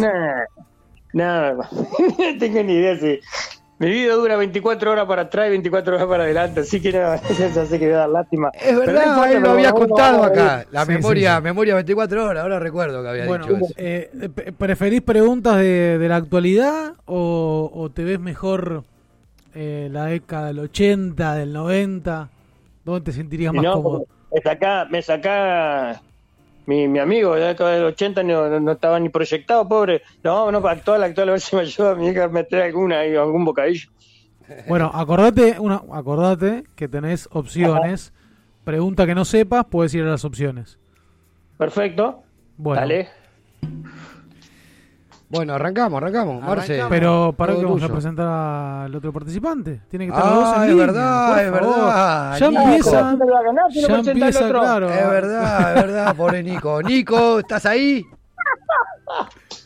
Speaker 18: Nada, no tengo ni idea si. Mi vida dura 24 horas para atrás y 24 horas para adelante, así que no, eso hace que me da lástima.
Speaker 11: Es
Speaker 18: no
Speaker 11: verdad, él lo había contado acá. La
Speaker 10: Sí,
Speaker 11: memoria,
Speaker 10: sí, sí.
Speaker 11: memoria 24 horas, ahora recuerdo que había
Speaker 10: Bueno,
Speaker 11: dicho eso.
Speaker 10: eh, pe- ¿preferís preguntas de, de la actualidad o, o te ves mejor eh, la década del 80, del 90? ¿Dónde te sentirías más
Speaker 18: no,
Speaker 10: cómodo?
Speaker 18: Me saca, me saca mi, mi amigo de la década del 80, no, no- no estaba ni proyectado, pobre. No, no, actual, actual, a ver si me ayuda a mi hija a meter alguna, algún bocadillo.
Speaker 10: Bueno, acordate, una, acordate que tenés opciones. Pregunta que no sepas, puedes ir a las opciones.
Speaker 18: Perfecto.
Speaker 10: Bueno.
Speaker 18: Dale.
Speaker 11: Bueno, arrancamos, arrancamos. Marce.
Speaker 10: Pero para que vamos a presentar al otro participante. Tiene que estar
Speaker 11: Ah,
Speaker 10: los dos en
Speaker 11: es
Speaker 10: línea,
Speaker 11: verdad,
Speaker 10: por
Speaker 11: es
Speaker 10: favor.
Speaker 11: verdad,
Speaker 10: Ya
Speaker 11: Nico.
Speaker 10: empieza.
Speaker 18: ¿Quién va a ganar? ¿Quién
Speaker 10: Ya empieza,
Speaker 18: otro?
Speaker 10: claro.
Speaker 11: Es verdad, es verdad, pobre Nico. Nico, ¿estás ahí?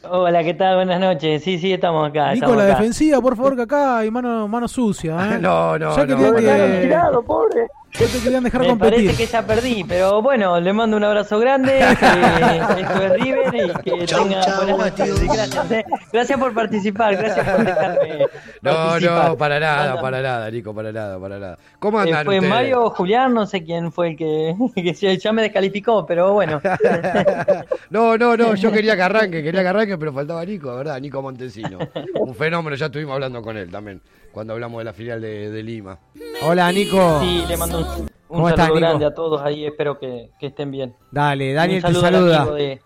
Speaker 17: Hola, ¿qué tal? Buenas noches. Sí, sí, estamos acá.
Speaker 10: Nico,
Speaker 17: estamos
Speaker 10: la
Speaker 17: acá.
Speaker 10: defensiva, por favor, que acá hay mano, mano sucia. ¿eh?
Speaker 11: No, no,
Speaker 10: ya
Speaker 11: no,
Speaker 10: que,
Speaker 18: Tirado, pobre.
Speaker 10: Ya te querían dejar
Speaker 17: Me
Speaker 10: competir.
Speaker 17: parece que ya perdí, pero bueno, le mando un abrazo grande, que esto es River y que tenga buenas noches. Gracias, eh. gracias por participar, gracias por dejarme
Speaker 11: No,
Speaker 17: participar.
Speaker 11: no, para nada, para nada, Nico, para nada, para nada. ¿Cómo
Speaker 17: Eh,
Speaker 11: andan
Speaker 17: fue
Speaker 11: ustedes?
Speaker 17: Mario o Julián, no sé quién fue el que, ya me descalificó, pero bueno.
Speaker 11: No, no, no, yo quería que arranque, quería que arranque, pero faltaba Nico, ¿verdad? Nico Montesino. Un fenómeno, ya estuvimos hablando con él también, cuando hablamos de la filial de, de Lima.
Speaker 9: Hola, Nico.
Speaker 17: Sí, le mando un, un
Speaker 9: ¿Cómo
Speaker 17: saludo
Speaker 9: estás,
Speaker 17: grande a todos ahí, espero que, que estén bien.
Speaker 9: Dale, Daniel
Speaker 17: un
Speaker 9: te saluda.
Speaker 17: amigo de,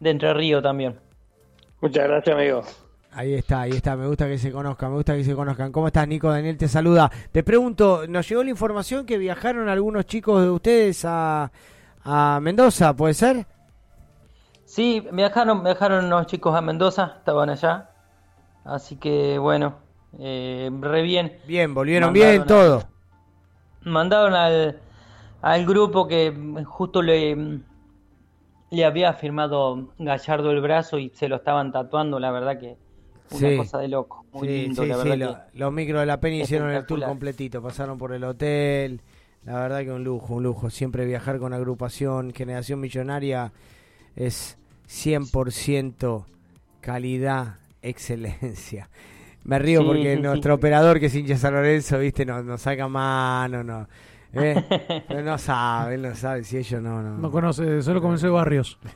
Speaker 17: de Entre Río también.
Speaker 18: Muchas gracias, amigo.
Speaker 9: Ahí está, ahí está, me gusta que se conozcan, me gusta que se conozcan. ¿Cómo estás, Nico? Daniel te saluda. Te pregunto, nos llegó la información que viajaron algunos chicos de ustedes a, a Mendoza, ¿puede ser?
Speaker 17: Sí, viajaron, viajaron unos chicos a Mendoza, estaban allá. Así que bueno, eh, re bien.
Speaker 9: Bien, volvieron
Speaker 17: Mandaron
Speaker 9: bien,
Speaker 17: a-
Speaker 9: todo.
Speaker 17: Mandaron al, al grupo que justo le, le había firmado Gallardo el brazo y se lo estaban tatuando, la verdad que una
Speaker 9: Sí.
Speaker 17: cosa de loco. Muy
Speaker 9: Sí,
Speaker 17: lindo,
Speaker 9: sí,
Speaker 17: la verdad
Speaker 9: lo- los micros de la Peña hicieron el tour completito, pasaron por el hotel. La verdad que un lujo, un lujo. Siempre viajar con agrupación, generación millonaria es 100% calidad, excelencia. Me río
Speaker 17: Sí,
Speaker 9: porque
Speaker 17: sí, sí.
Speaker 9: nuestro operador que es hincha San Lorenzo, viste, nos, nos saca mano, no. ¿eh? Pero no sabe, él no sabe si ellos no, no.
Speaker 10: No conoce, solo conoce barrios.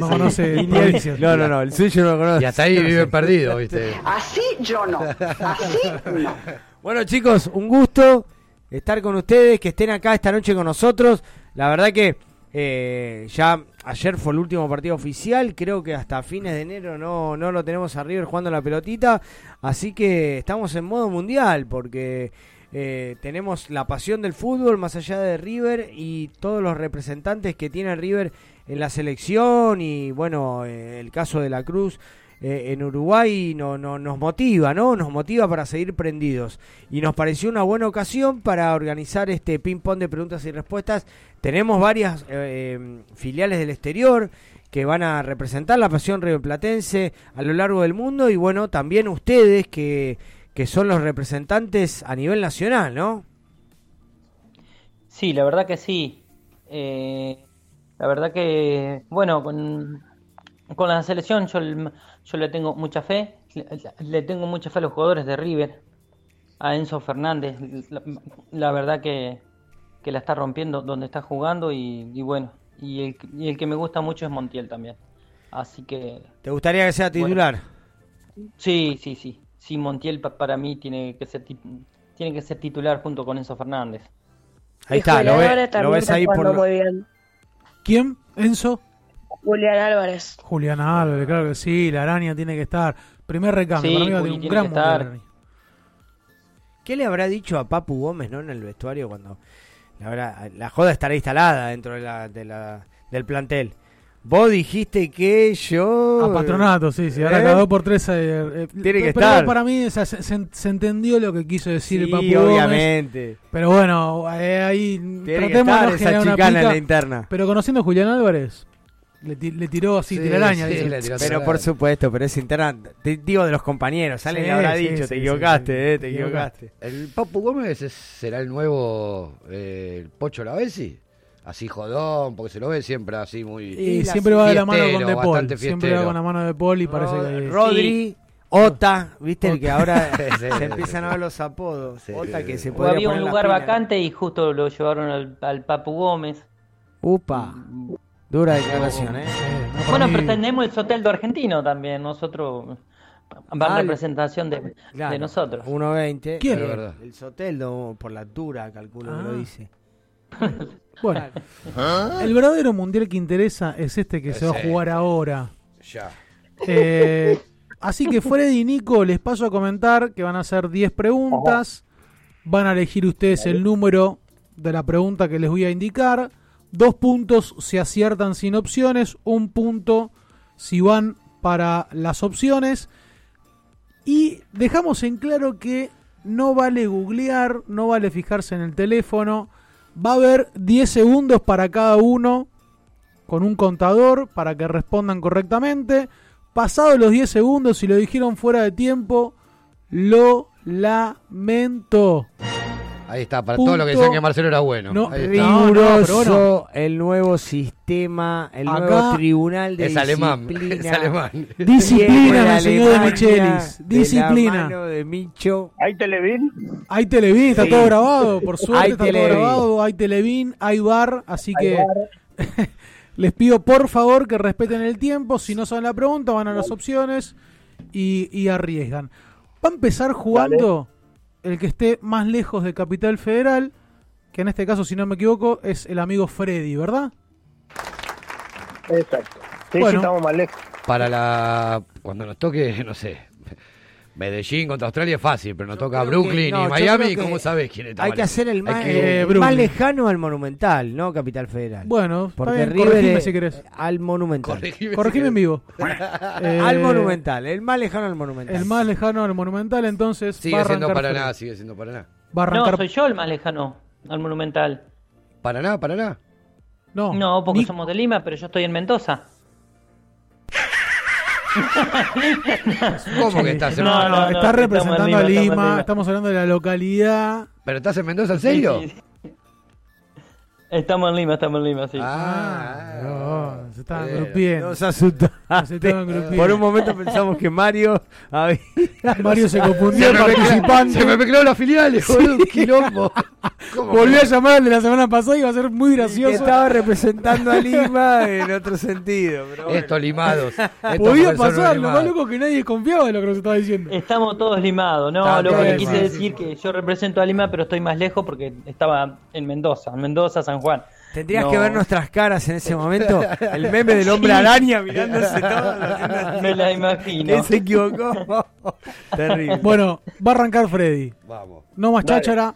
Speaker 10: No conoce provincias.
Speaker 9: No, no, no, el suyo no lo conoce.
Speaker 11: Y hasta ahí vive perdido, ¿viste?
Speaker 19: Así yo no. Así no.
Speaker 9: Bueno, chicos, un gusto estar con ustedes, que estén acá esta noche con nosotros. La verdad que eh, ya ayer fue el último partido oficial, creo que hasta fines de enero no, no lo tenemos a River jugando la pelotita, así que estamos en modo mundial porque eh, tenemos la pasión del fútbol más allá de River y todos los representantes que tiene River en la selección y bueno, eh, el caso de la Cruz eh, en Uruguay no, no, nos motiva, ¿no? Nos motiva para seguir prendidos. Y nos pareció una buena ocasión para organizar este ping-pong de preguntas y respuestas. Tenemos varias eh, eh, filiales del exterior que van a representar la pasión rioplatense a lo largo del mundo y bueno, también ustedes que, que son los representantes a nivel nacional, ¿no?
Speaker 17: Sí, la verdad que sí. Eh, la verdad que, bueno, con, con la selección yo, yo le tengo mucha fe. Le, le tengo mucha fe a los jugadores de River. A Enzo Fernández. La, la verdad que, que la está rompiendo donde está jugando y, y bueno. Y el, y el que me gusta mucho es Montiel también. Así que...
Speaker 9: ¿Te gustaría que sea
Speaker 17: Bueno.
Speaker 9: titular?
Speaker 17: Sí, sí, sí. Sí, Montiel pa- para mí tiene que ser ti- tiene que ser titular junto con Enzo Fernández.
Speaker 9: Ahí está, lo, ve- lo ves ahí por...
Speaker 20: muy bien.
Speaker 10: ¿Quién? ¿Enzo?
Speaker 20: Julián Álvarez.
Speaker 10: Julián Álvarez, claro que sí, la araña tiene que estar. Primer recambio,
Speaker 17: Sí,
Speaker 10: para mí va a tener un
Speaker 17: tiene
Speaker 10: gran mundial.
Speaker 9: ¿Qué le habrá dicho a Papu Gómez, no, en el vestuario cuando la, verdad, la joda estará instalada dentro de la, de la- del plantel? Vos dijiste que yo
Speaker 10: A patronato, sí, sí. Ahora
Speaker 9: ¿Eh?
Speaker 10: cada dos por tres. eh, eh,
Speaker 9: Tiene que
Speaker 10: pero
Speaker 9: estar.
Speaker 10: para mí o sea, se, se- se entendió lo que quiso decir el
Speaker 9: Sí,
Speaker 10: Papu Gómez.
Speaker 9: obviamente.
Speaker 10: Pero bueno, eh, ahí
Speaker 9: que
Speaker 10: tratemos de
Speaker 9: estar
Speaker 10: no generar una
Speaker 9: chicana en
Speaker 10: pica.
Speaker 9: la interna.
Speaker 10: Pero conociendo a Julián Álvarez, le, ti- le tiró así
Speaker 11: Sí,
Speaker 10: telaraña.
Speaker 11: sí,
Speaker 10: dice.
Speaker 11: le tiró
Speaker 9: Pero por supuesto, pero es interna. Te digo de los compañeros, alguien le habrá
Speaker 10: sí,
Speaker 9: dicho,
Speaker 10: sí,
Speaker 9: te equivocaste,
Speaker 10: sí,
Speaker 9: eh,
Speaker 10: te
Speaker 9: te equivocaste.
Speaker 11: ¿El Papu Gómez es- será el nuevo eh, el Pocho Lavesi? Así jodón, porque se lo ve siempre así muy.
Speaker 10: Y siempre va de la mano con De Paul. Siempre va con la mano de Paul y parece
Speaker 9: Rod-
Speaker 10: que.
Speaker 9: Rodri, Ota, viste el que ahora se empiezan a ver los apodos.
Speaker 11: Sí,
Speaker 9: Ota que se
Speaker 17: había
Speaker 9: poner
Speaker 17: un lugar vacante y justo lo llevaron al, al Papu Gómez.
Speaker 9: Upa, dura declaración, eh.
Speaker 17: Bueno, pero tenemos el Soteldo argentino también, nosotros, va en
Speaker 9: Ah,
Speaker 17: representación de,
Speaker 9: Claro,
Speaker 17: de nosotros.
Speaker 9: 1.20.
Speaker 10: ¿Quién?
Speaker 9: Eh,
Speaker 11: verdad.
Speaker 9: El Soteldo, por la altura, calculo que
Speaker 10: Ah.
Speaker 9: lo dice.
Speaker 10: Bueno, el verdadero mundial que interesa es este que se va a jugar ahora.
Speaker 11: Ya.
Speaker 10: Eh, Así que Freddy y Nico les paso a comentar que van a hacer 10 preguntas. Van a elegir ustedes el número de la pregunta que les voy a indicar. Dos puntos si aciertan sin opciones. Un punto si van para las opciones. Y dejamos en claro que no vale googlear, no vale fijarse en el teléfono. Va a haber 10 segundos para cada uno con un contador para que respondan correctamente. Pasados los 10 segundos, si lo dijeron fuera de tiempo, lo lamento.
Speaker 11: Ahí está, para todo lo que decían que Marcelo era bueno.
Speaker 10: No.
Speaker 9: Riguroso el nuevo sistema, el
Speaker 10: Acá
Speaker 9: nuevo tribunal de
Speaker 11: es alemán,
Speaker 9: disciplina.
Speaker 11: es alemán.
Speaker 10: Disciplina, enseñó de Michelis.
Speaker 9: de
Speaker 10: Disciplina.
Speaker 9: la mano de Micho.
Speaker 18: ¿Hay Televín?
Speaker 10: Hay Televín, está
Speaker 9: Sí.
Speaker 10: todo grabado. Por suerte
Speaker 9: Hay
Speaker 10: está
Speaker 9: Televín.
Speaker 10: todo grabado. Hay Televín, hay bar. Así
Speaker 18: Hay
Speaker 10: que les pido por favor que respeten el tiempo. Si no saben la pregunta, van a las opciones y, y arriesgan. Va a empezar jugando el que esté más lejos de Capital Federal. Que en este caso, si no me equivoco, es el amigo Freddy, ¿verdad?
Speaker 18: Exacto. Sí,
Speaker 10: Bueno.
Speaker 18: sí, estamos más lejos.
Speaker 11: Para la. Cuando nos toque, no sé. Medellín contra Australia es fácil, pero nos toca
Speaker 9: que-
Speaker 11: Brooklyn
Speaker 9: no,
Speaker 11: y Miami.
Speaker 9: que
Speaker 11: ¿Cómo sabes quién está
Speaker 9: Hay que hacer el más,
Speaker 11: Hay que-
Speaker 9: el
Speaker 10: Brooklyn.
Speaker 9: más lejano al Monumental, ¿no? Capital Federal.
Speaker 10: Bueno, está
Speaker 9: Porque
Speaker 10: bien,
Speaker 9: River
Speaker 10: corregime
Speaker 9: es-
Speaker 10: si querés.
Speaker 9: al Monumental.
Speaker 11: Corregime
Speaker 10: Corregime en vivo. Eh,
Speaker 9: al Monumental, el más lejano al Monumental.
Speaker 10: El más lejano al Monumental, entonces.
Speaker 11: Sigue siendo Paraná,
Speaker 10: Freddy.
Speaker 11: sigue siendo Paraná.
Speaker 10: Va a arrancar.
Speaker 17: No, soy yo el más lejano al Monumental.
Speaker 11: Paraná, Paraná.
Speaker 10: No,
Speaker 17: No, porque
Speaker 10: Ni-
Speaker 17: somos de Lima, pero yo estoy en Mendoza.
Speaker 11: ¿Cómo que estás en
Speaker 17: No,
Speaker 10: No,
Speaker 17: no, no,
Speaker 10: está
Speaker 17: estamos
Speaker 10: representando
Speaker 17: en
Speaker 10: a
Speaker 17: Lima, estamos en
Speaker 10: Lima,
Speaker 17: Lima.
Speaker 10: estamos hablando de la localidad.
Speaker 11: ¿Pero estás en Mendoza, en serio?
Speaker 17: Sí, sí, sí. Estamos en Lima, estamos en Lima, sí.
Speaker 11: Ah,
Speaker 10: No, se estaban grupiendo.
Speaker 9: Nos asustaste.
Speaker 10: Se estaban grupiendo.
Speaker 9: Por un momento pensamos que Mario había...
Speaker 10: Mario se confundió
Speaker 11: Se
Speaker 10: participante.
Speaker 11: se me mezclaron las filiales, boludo, un quilombo. ¿Cómo?
Speaker 10: Volvió a llamar al de la semana pasada y iba a ser muy gracioso.
Speaker 9: estaba representando a Lima en otro sentido. Pero bueno.
Speaker 11: Estos limados. estos
Speaker 10: Podía pasar, lo más loco es que nadie confiaba de lo que nos estaba diciendo.
Speaker 17: Estamos todos limados, ¿no?
Speaker 11: Está
Speaker 17: lo que quise
Speaker 11: sí,
Speaker 17: decir que yo represento a Lima, pero estoy más lejos porque estaba en Mendoza, en Mendoza, San Juan.
Speaker 9: Tendrías
Speaker 17: No.
Speaker 9: que ver nuestras caras en ese momento. El meme del hombre araña mirándose todo.
Speaker 17: Me la imagino.
Speaker 9: ¿Quién se equivocó? Terrible.
Speaker 10: Bueno, va a arrancar Freddy.
Speaker 11: Vamos.
Speaker 10: No más
Speaker 18: Dale.
Speaker 10: cháchara.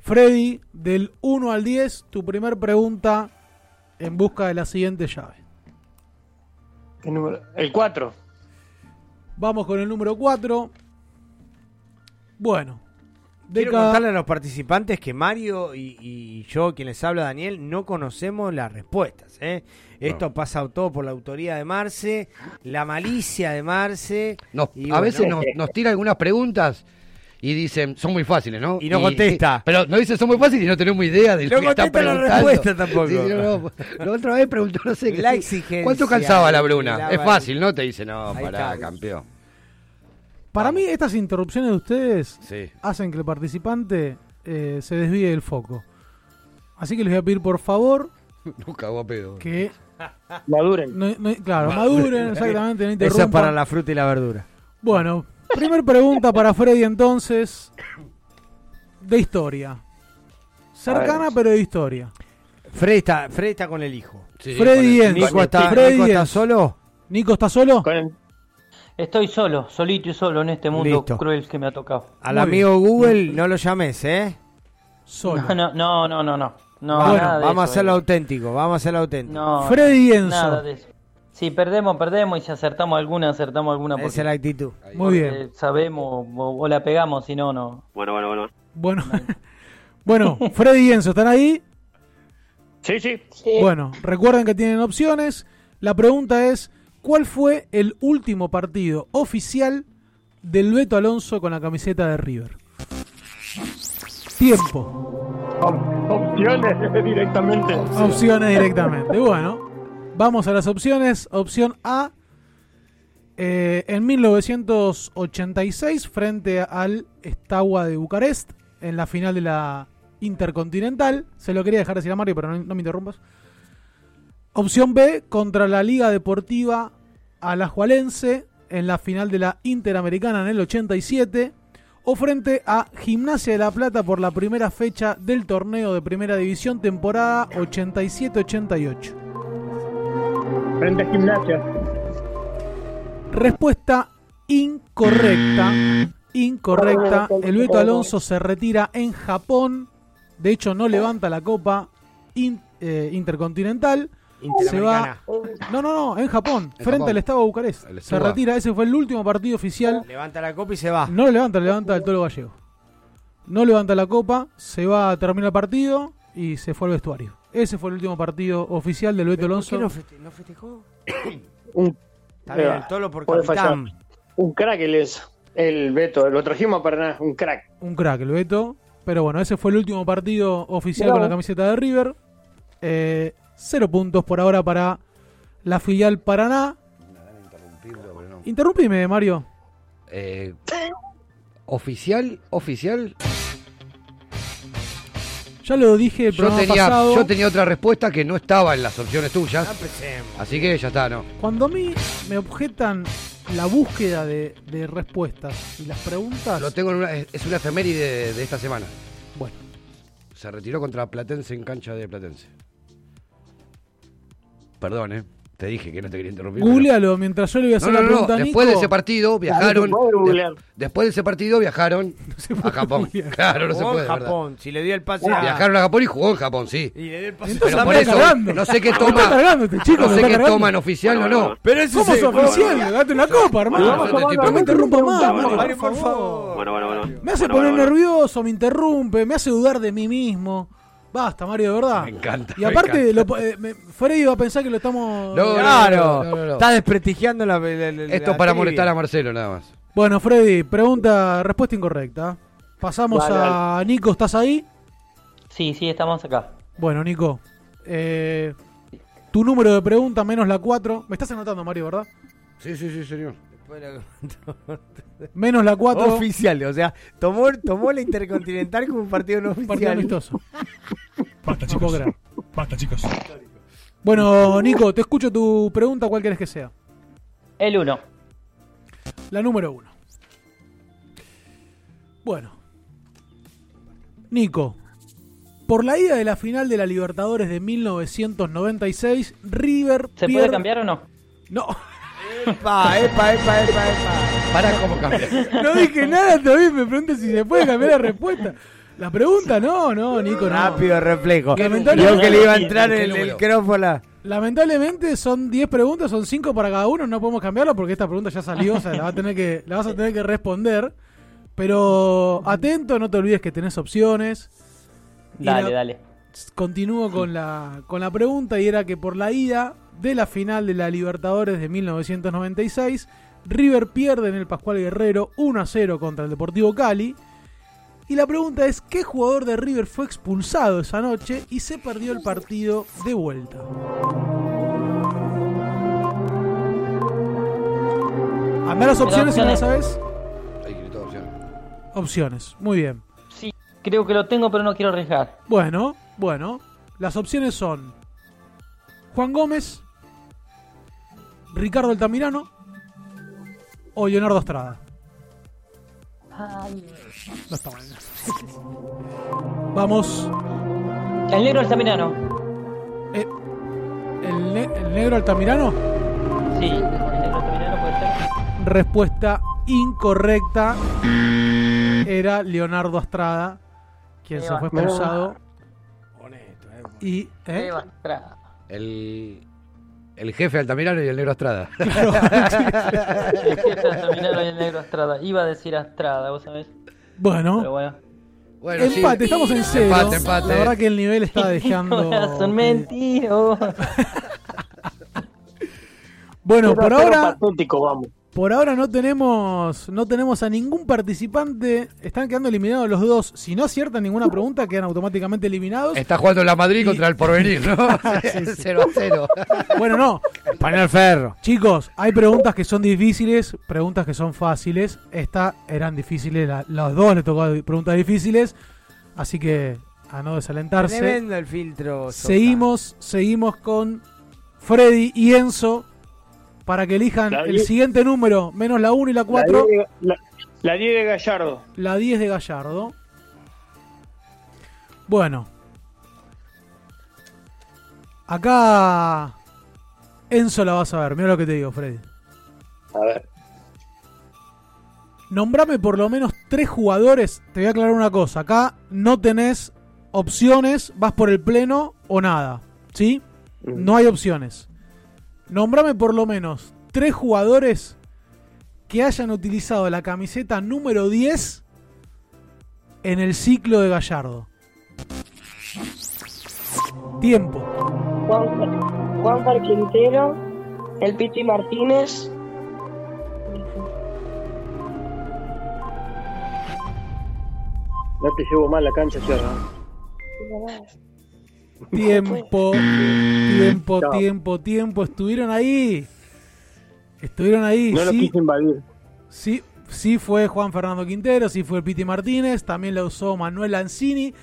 Speaker 10: Freddy, del 1 al 10, tu primer pregunta en busca de la siguiente llave.
Speaker 18: ¿Qué número? El 4.
Speaker 10: Vamos con el número 4. Bueno. De
Speaker 9: Quiero
Speaker 10: cada-
Speaker 9: contarle a los participantes que Mario y, y yo, quien les habla, Daniel, no conocemos las respuestas. ¿eh? Esto pasa todo por la autoría de Marce, la malicia de Marce.
Speaker 11: Nos-
Speaker 9: y
Speaker 11: a
Speaker 9: bueno,
Speaker 11: veces nos, nos tira algunas preguntas y dicen, son muy fáciles, ¿no?
Speaker 9: Y no contesta.
Speaker 11: pero no dice, son muy fáciles y no tenemos idea de
Speaker 9: No
Speaker 11: lo que está
Speaker 9: contesta la
Speaker 11: preguntando.
Speaker 9: respuesta tampoco.
Speaker 11: Sí, no, no. La otra vez preguntó, no sé,
Speaker 9: La
Speaker 11: qué-
Speaker 9: exigencia
Speaker 11: ¿cuánto calzaba la Bruna?
Speaker 9: la
Speaker 11: es fácil, ¿no? Te dice, no,
Speaker 9: Ahí
Speaker 11: pará,
Speaker 9: está.
Speaker 11: campeón.
Speaker 10: Para mí, estas interrupciones de ustedes
Speaker 11: Sí.
Speaker 10: hacen que el participante eh, se desvíe del foco. Así que les voy a pedir, por favor,
Speaker 11: No cagó a pedo.
Speaker 10: que.
Speaker 18: Maduren.
Speaker 10: no- no- claro, maduren, exactamente, no
Speaker 9: Eso es para la fruta y la verdura.
Speaker 10: Bueno, primer pregunta para Freddy entonces. De historia. Cercana, pero de historia.
Speaker 9: Freddy está, Freddy está con el hijo.
Speaker 11: Sí,
Speaker 10: Freddy
Speaker 11: con el-
Speaker 10: Enzo.
Speaker 9: Nico está,
Speaker 10: Freddy
Speaker 9: Nico está solo.
Speaker 10: ¿Nico está solo?
Speaker 18: Con el-
Speaker 17: Estoy solo, solito y solo en este mundo
Speaker 9: Listo.
Speaker 17: cruel que me ha tocado.
Speaker 9: Al
Speaker 10: Muy
Speaker 9: amigo Google no lo llames, ¿eh?
Speaker 10: Solo.
Speaker 17: No, no, no, no, no. no. No,
Speaker 9: Bueno,
Speaker 17: nada de
Speaker 9: vamos a hacerlo
Speaker 17: eh.
Speaker 9: auténtico, vamos a hacerlo auténtico.
Speaker 17: No,
Speaker 10: Freddy Enzo.
Speaker 17: Nada de eso. Si perdemos, perdemos y si acertamos alguna, acertamos alguna.
Speaker 9: Esa
Speaker 17: Porque,
Speaker 9: es la actitud.
Speaker 10: Muy bien.
Speaker 17: Sabemos o, o la pegamos, si no, no.
Speaker 21: Bueno, bueno, bueno.
Speaker 10: Bueno, bueno, Freddy y Enzo, ¿están ahí?
Speaker 18: Sí, sí.
Speaker 10: Bueno, recuerden que tienen opciones. La pregunta es, ¿cuál fue el último partido oficial del Beto Alonso con la camiseta de River? Tiempo.
Speaker 18: Op- Opciones directamente.
Speaker 10: Opciones directamente. Bueno, vamos a las opciones. Opción A. eh, en 1986, frente al Estagua de Bucarest, en la final de la Intercontinental. Se lo quería dejar decir a Mario, pero no, no me interrumpas. Opción B, contra la Liga Deportiva Alajualense, en la final de la Interamericana en el 87. O frente a Gimnasia de La Plata por la primera fecha del torneo de Primera División, temporada 87-88.
Speaker 18: Frente a gimnasia.
Speaker 10: Respuesta incorrecta. Incorrecta. El Beto Alonso se retira en Japón. De hecho, no levanta la copa in- eh, intercontinental. Se va. No, no, no, en Japón,
Speaker 9: En
Speaker 10: frente
Speaker 9: Japón.
Speaker 10: al Estado de Bucarest.
Speaker 9: El
Speaker 10: Se retira, ese fue el último partido oficial.
Speaker 9: Levanta la copa y se va.
Speaker 10: No lo levanta, lo levanta el Toro Gallego. No levanta la copa, se va a terminar el partido y se fue al vestuario. Ese fue el último partido oficial del Beto Alonso.
Speaker 9: ¿Por qué no, feste- no festejó?
Speaker 18: Un,
Speaker 9: Está bien, el Tolo por capitán.
Speaker 18: Un crack él es. El Beto, lo trajimos para nada, un crack.
Speaker 10: Un crack el Beto. Pero bueno, ese fue el último partido oficial con la camiseta de River. Eh, cero puntos por ahora para la filial Paraná. Interrumpime, Mario.
Speaker 11: Eh, oficial, oficial.
Speaker 10: Ya lo dije el
Speaker 11: Yo
Speaker 10: programa
Speaker 11: tenía,
Speaker 10: pasado.
Speaker 11: yo tenía otra respuesta que no estaba en las opciones tuyas. Así que ya está, ¿no?
Speaker 10: Cuando a mí me objetan la búsqueda de, de respuestas y las preguntas.
Speaker 11: Lo tengo en una, es es una efeméride de, de esta semana.
Speaker 10: Bueno.
Speaker 11: Se retiró contra Platense en cancha de Platense. Perdón, ¿eh? Te dije que no te quería interrumpir. pero-
Speaker 10: Googlealo mientras yo le voy a hacer
Speaker 11: No, no,
Speaker 10: la
Speaker 11: no,
Speaker 10: pregunta a
Speaker 11: Después de
Speaker 10: Nico.
Speaker 11: ese partido viajaron.
Speaker 10: no se puede
Speaker 11: de- después de ese partido viajaron a Japón.
Speaker 10: googlear.
Speaker 11: Claro, no se
Speaker 9: Jugó en
Speaker 11: puede. ¿verdad?
Speaker 9: Japón. Si le dio el pase a...
Speaker 11: Viajaron a Japón y jugó en Japón, sí.
Speaker 9: Y le dio el pase
Speaker 10: Entonces
Speaker 11: Pero por eso,
Speaker 10: cargando.
Speaker 11: no sé qué toma.
Speaker 10: este chico,
Speaker 11: no sé qué
Speaker 10: cargando.
Speaker 11: toman oficial o no.
Speaker 9: Pero eso
Speaker 10: ¿Cómo
Speaker 9: se
Speaker 10: es oficial? Date una copa, hermano.
Speaker 11: No, no, no,
Speaker 10: no me interrumpa más, por favor.
Speaker 21: Bueno, bueno, bueno.
Speaker 10: Me hace poner nervioso, me interrumpe, me hace dudar de mí mismo. Basta, Mario, de verdad.
Speaker 11: Me encanta.
Speaker 10: Y
Speaker 11: me
Speaker 10: aparte,
Speaker 11: encanta.
Speaker 10: lo, eh, me- Freddy va a pensar que lo estamos.
Speaker 11: No,
Speaker 9: Claro.
Speaker 11: no, no, no.
Speaker 9: Está desprestigiando la, la- la-
Speaker 11: Esto
Speaker 9: la
Speaker 11: para
Speaker 9: trivia.
Speaker 11: molestar a Marcelo, nada más.
Speaker 10: Bueno, Freddy, pregunta, respuesta incorrecta. Pasamos a Nico, ¿estás ahí?
Speaker 17: Sí, sí, estamos acá.
Speaker 10: Bueno, Nico. eh, tu número de pregunta menos la 4. Me estás anotando, Mario, ¿verdad?
Speaker 11: Sí, sí, sí, señor.
Speaker 10: Menos la 4.
Speaker 9: Oficial, o sea, tomó, tomó la Intercontinental como un partido no oficial.
Speaker 10: Partido amistoso.
Speaker 22: Basta, chicos. Basta, chicos.
Speaker 10: Bueno, Nico, te escucho tu pregunta. ¿Cuál querés que sea?
Speaker 17: El 1.
Speaker 10: La número 1. Bueno. Nico. Por la ida de la final de la Libertadores de 1996, River
Speaker 17: ¿Se
Speaker 10: pierde...
Speaker 17: puede cambiar o no?
Speaker 10: No.
Speaker 9: Epa, epa, epa, epa, epa.
Speaker 11: Para cómo cambiar.
Speaker 10: No dije nada todavía, me pregunto si se puede cambiar la respuesta. La pregunta, no, no, Nico, no.
Speaker 9: Rápido reflejo.
Speaker 10: Lamentablemente-
Speaker 9: Yo que le iba a entrar
Speaker 11: ¿Qué
Speaker 9: el, el crófola.
Speaker 10: Lamentablemente son 10 preguntas, son 5 para cada uno, no podemos cambiarlo porque esta pregunta ya salió, o sea, la, va a tener que, la vas a tener que responder. Pero atento, no te olvides que tenés opciones.
Speaker 17: Dale,
Speaker 10: la-
Speaker 17: dale.
Speaker 10: Continúo con la, con la pregunta y era que por la ida de la final de la Libertadores de 1996, River pierde en el Pascual Guerrero 1 a 0 contra el Deportivo Cali. Y la pregunta es, ¿qué jugador de River fue expulsado esa noche y se perdió el partido de vuelta? Anda las opciones si no las sabes.
Speaker 11: Ahí tiene todas opciones.
Speaker 10: Opciones, muy bien.
Speaker 17: Sí, creo que lo tengo, pero no quiero arriesgar.
Speaker 10: Bueno, bueno. Las opciones son Juan Gómez, Ricardo Altamirano o Leonardo Estrada. No está mal. Vamos.
Speaker 17: El negro Altamirano.
Speaker 10: Eh, ¿el, ne- el negro Altamirano?
Speaker 17: Sí, el negro Altamirano puede ser.
Speaker 10: Respuesta incorrecta. Era Leonardo Estrada quien se fue expulsado. Y, ¿eh?
Speaker 17: Eva Estrada.
Speaker 11: El, el jefe Altamirano y el negro Estrada.
Speaker 17: El jefe Altamirano y el negro Estrada. Iba a decir Estrada, ¿vos sabés?
Speaker 10: Bueno,
Speaker 17: Pero bueno.
Speaker 11: Bueno, sí.
Speaker 10: empate, estamos en cero.
Speaker 11: Empate, empate.
Speaker 10: La verdad que el nivel está dejando.
Speaker 17: Son mentiros.
Speaker 10: Bueno, por
Speaker 18: Pero
Speaker 10: ahora,
Speaker 18: patético, vamos.
Speaker 10: Por ahora no tenemos, no tenemos a ningún participante. Están quedando eliminados los dos. Si no aciertan ninguna pregunta, quedan automáticamente eliminados.
Speaker 11: Está jugando la Madrid contra el porvenir, ¿no?
Speaker 10: Sí, sí.
Speaker 11: 0 a 0.
Speaker 10: Bueno, no.
Speaker 9: Español Ferro.
Speaker 10: Chicos, hay preguntas que son difíciles, preguntas que son fáciles. Estas eran difíciles, la- los dos les tocó preguntas difíciles. Así que a no desalentarse.
Speaker 9: Tremendo el filtro.
Speaker 10: Seguimos, seguimos con Freddy y Enzo para que elijan
Speaker 18: La
Speaker 10: el siguiente número, menos la 1 y la 4,
Speaker 18: La 10 de- la- la 10 de Gallardo.
Speaker 10: la 10 de Gallardo. Bueno. Acá Enzo la vas a ver, mira lo que te digo, Freddy.
Speaker 18: A ver.
Speaker 10: Nombrame por lo menos tres jugadores. Te voy a aclarar una cosa. Acá no tenés opciones, vas por el pleno o nada. ¿Sí? No hay opciones. Nombrame por lo menos tres jugadores que hayan utilizado la camiseta número 10 en el ciclo de Gallardo. Tiempo.
Speaker 20: Juan, Juan Quintero, el Piti Martínez.
Speaker 18: No te llevo mal la cancha, cierra.
Speaker 10: Tiempo, tiempo,
Speaker 18: Chao.
Speaker 10: tiempo, tiempo. Estuvieron ahí. Estuvieron ahí.
Speaker 18: No lo
Speaker 10: sí,
Speaker 18: quise invadir.
Speaker 10: sí, sí fue Juan Fernando Quintero, sí fue el Piti Martínez, también la usó Manuel Lanzini,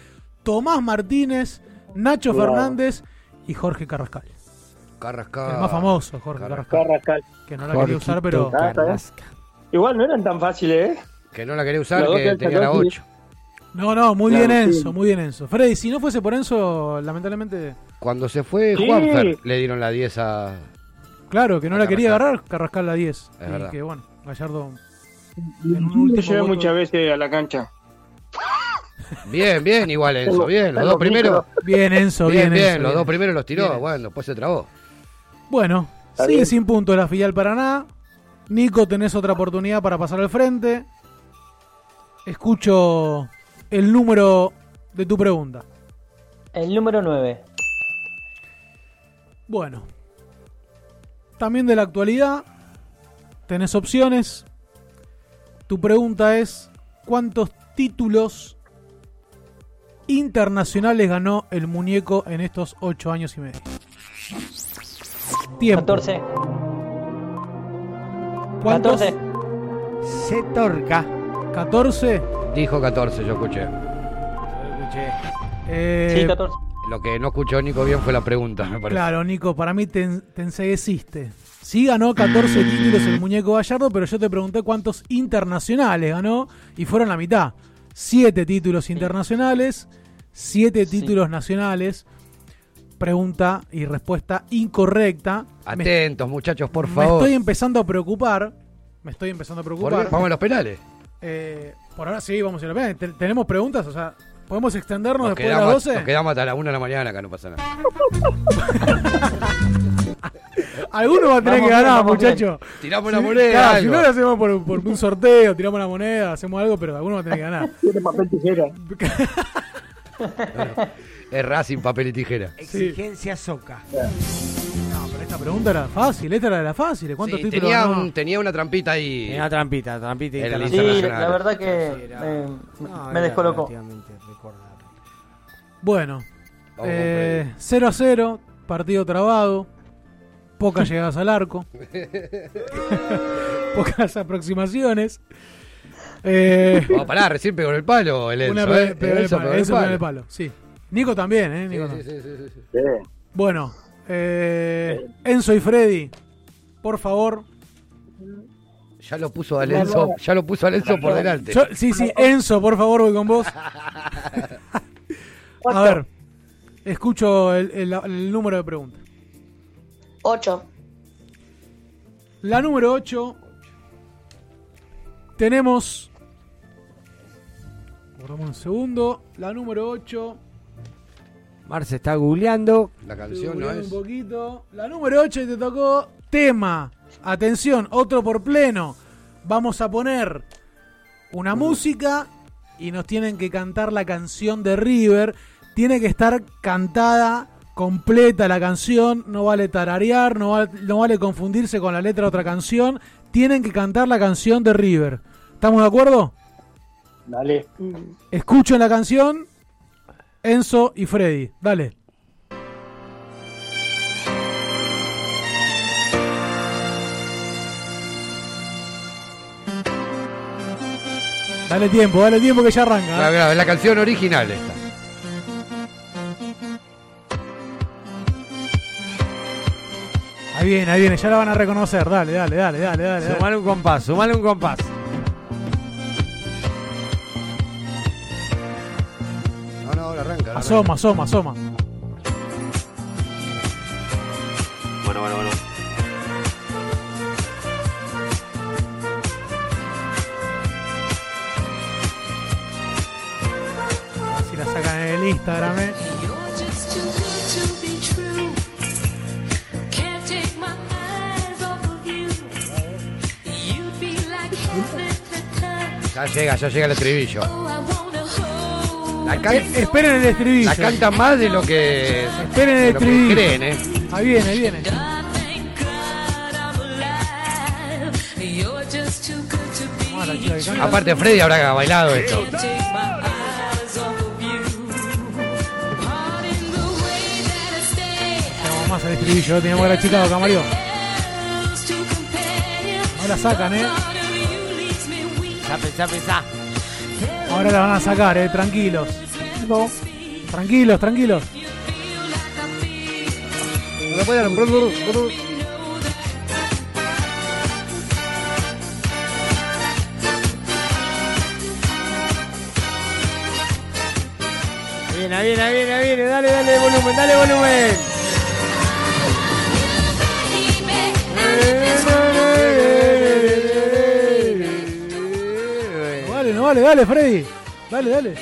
Speaker 10: Tomás Martínez, Nacho. Fernández y Jorge Carrascal.
Speaker 11: Carrascal.
Speaker 10: El más famoso, Jorge Carrascal.
Speaker 18: Carrascal.
Speaker 10: Que no la quería usar, pero.
Speaker 18: Igual no eran tan fáciles, ¿eh?
Speaker 11: Que no la quería usar, que tenía la
Speaker 18: sacó, sí.
Speaker 11: 8.
Speaker 10: No, no, muy
Speaker 18: Claro,
Speaker 10: bien
Speaker 18: sí.
Speaker 10: Enzo, muy bien Enzo. Freddy, si no fuese por Enzo, lamentablemente.
Speaker 11: Cuando se fue
Speaker 10: Sí.
Speaker 11: Juanfer, le dieron la 10 a.
Speaker 10: Claro, que no
Speaker 11: A
Speaker 10: la quería agarrar, Carrascal la 10.
Speaker 11: Es
Speaker 10: y
Speaker 11: verdad.
Speaker 10: que bueno, Gallardo.
Speaker 18: Lo llevé muchas veces a la cancha.
Speaker 11: Bien, bien, igual Enzo, bien. Los dos primeros.
Speaker 10: Bien, Enzo, bien,
Speaker 11: Bien, bien,
Speaker 10: Enzo,
Speaker 11: los
Speaker 10: bien.
Speaker 11: dos primeros los tiró.
Speaker 10: Bien.
Speaker 11: Bueno, después se trabó.
Speaker 10: Bueno,
Speaker 11: Está
Speaker 10: sigue
Speaker 11: bien.
Speaker 10: sin punto la filial Paraná. Nico, tenés otra oportunidad para pasar al frente. Escucho el número de tu pregunta.
Speaker 17: El número 9.
Speaker 10: Bueno. También de la actualidad. Tenés opciones. Tu pregunta es, ¿cuántos títulos internacionales ganó el muñeco en estos ocho años y medio? Tiempo.
Speaker 17: 14.
Speaker 10: ¿Cuántos?
Speaker 17: 14.
Speaker 9: Se torca.
Speaker 10: 14.
Speaker 11: Dijo 14, yo escuché.
Speaker 10: Eh,
Speaker 17: Sí, 14.
Speaker 11: Lo que no escuchó Nico bien fue la pregunta, me parece.
Speaker 10: Claro, Nico, para mí te, en- te ensegueciste. Sí ganó 14 títulos el muñeco Gallardo, pero yo te pregunté cuántos internacionales ganó y fueron la mitad. Siete títulos internacionales, siete títulos nacionales. Pregunta y respuesta incorrecta. Me-
Speaker 11: Atentos, muchachos, por
Speaker 10: Me
Speaker 11: favor.
Speaker 10: estoy empezando a preocupar. Me estoy empezando a
Speaker 11: ¿Por
Speaker 10: preocupar.
Speaker 11: Vamos a los penales.
Speaker 10: Eh, por ahora sí, vamos a ir ¿Tenemos preguntas? O sea, ¿podemos extendernos
Speaker 11: Nos
Speaker 10: después de las
Speaker 11: quedamos,
Speaker 10: 12?
Speaker 11: nos quedamos hasta la 1 de la mañana acá, no pasa nada.
Speaker 10: Alguno va a tener
Speaker 11: Vamos
Speaker 10: que
Speaker 11: bien,
Speaker 10: ganar,
Speaker 11: bien.
Speaker 10: muchachos.
Speaker 11: Tiramos una
Speaker 10: Sí,
Speaker 11: moneda,
Speaker 10: claro, si no lo hacemos por, por un sorteo, tiramos la moneda, hacemos algo, pero alguno va a tener que ganar.
Speaker 18: Tiene papel tijera.
Speaker 11: Es Racing, papel y tijera.
Speaker 9: Exigencia soca.
Speaker 10: No, pero esta pregunta era fácil, esta era de las fáciles. ¿Cuántos
Speaker 11: Sí,
Speaker 10: títulos
Speaker 11: tenía, un- tenía una trampita ahí.
Speaker 9: Tenía trampita, trampita
Speaker 11: el
Speaker 17: Sí, la verdad que me,
Speaker 9: No,
Speaker 17: me
Speaker 9: era
Speaker 17: descolocó.
Speaker 10: Bueno, eh, 0 a 0, partido trabado, pocas llegadas al arco, pocas aproximaciones. Eh,
Speaker 11: Vamos a parar, recién pegó en el palo el Enzo.
Speaker 10: una
Speaker 11: ¿eh?
Speaker 10: pe- pegó en el palo,
Speaker 11: pegó el palo.
Speaker 10: el palo, sí. Nico también, ¿eh? Nico
Speaker 11: Sí,
Speaker 10: también.
Speaker 11: sí, sí, sí, sí.
Speaker 10: Bueno, eh, Enzo y Freddy, por favor.
Speaker 11: Ya lo puso al Enzo, ya lo puso al Enzo por delante.
Speaker 10: Yo- sí, sí, Enzo, por favor, voy con vos. A ver, escucho el, el- el número de preguntas.
Speaker 20: 8.
Speaker 10: La número 8. Tenemos. Guardamos un segundo. La número 8.
Speaker 9: Marce está googleando.
Speaker 11: La canción no es.
Speaker 10: Un poquito. La número 8 y te tocó tema. Atención, otro por pleno. Vamos a poner una música y nos tienen que cantar la canción de River. Tiene que estar cantada completa la canción. No vale tararear, no vale, no vale confundirse con la letra de otra canción. Tienen que cantar la canción de River. ¿Estamos de acuerdo?
Speaker 18: Dale.
Speaker 10: Escuchen la canción. Enzo y Freddy. Dale. Dale tiempo, dale tiempo que ya arranca. ¿eh?
Speaker 11: la canción original esta.
Speaker 10: Ahí viene, ahí viene, ya la van a reconocer. Dale, dale, dale, dale. dale.
Speaker 9: Sumale un compás, sumale un compás.
Speaker 10: Asoma, asoma, asoma.
Speaker 23: Bueno, bueno, bueno.
Speaker 10: Si la sacan en el Instagram, ¿eh?
Speaker 11: Ya llega, ya llega el estribillo. La can-
Speaker 10: Eh, esperen el estribillo.
Speaker 11: La canta más de lo que,
Speaker 10: Esperen el estribillo.
Speaker 11: creen, ¿eh?
Speaker 10: Ahí viene, ahí viene.
Speaker 11: Aparte Freddy habrá bailado esto.
Speaker 10: Tenemos más el estribillo, teníamos que haber achicado acá, Mario. No la sacan, eh.
Speaker 9: Pensá, pensá, pensá.
Speaker 10: Ahora la van a sacar, eh, tranquilos. Tranquilos, tranquilos.
Speaker 9: Viene, viene, viene, viene. Dale, dale volumen, dale volumen.
Speaker 10: Vale, dale, Freddy. Dale, dale.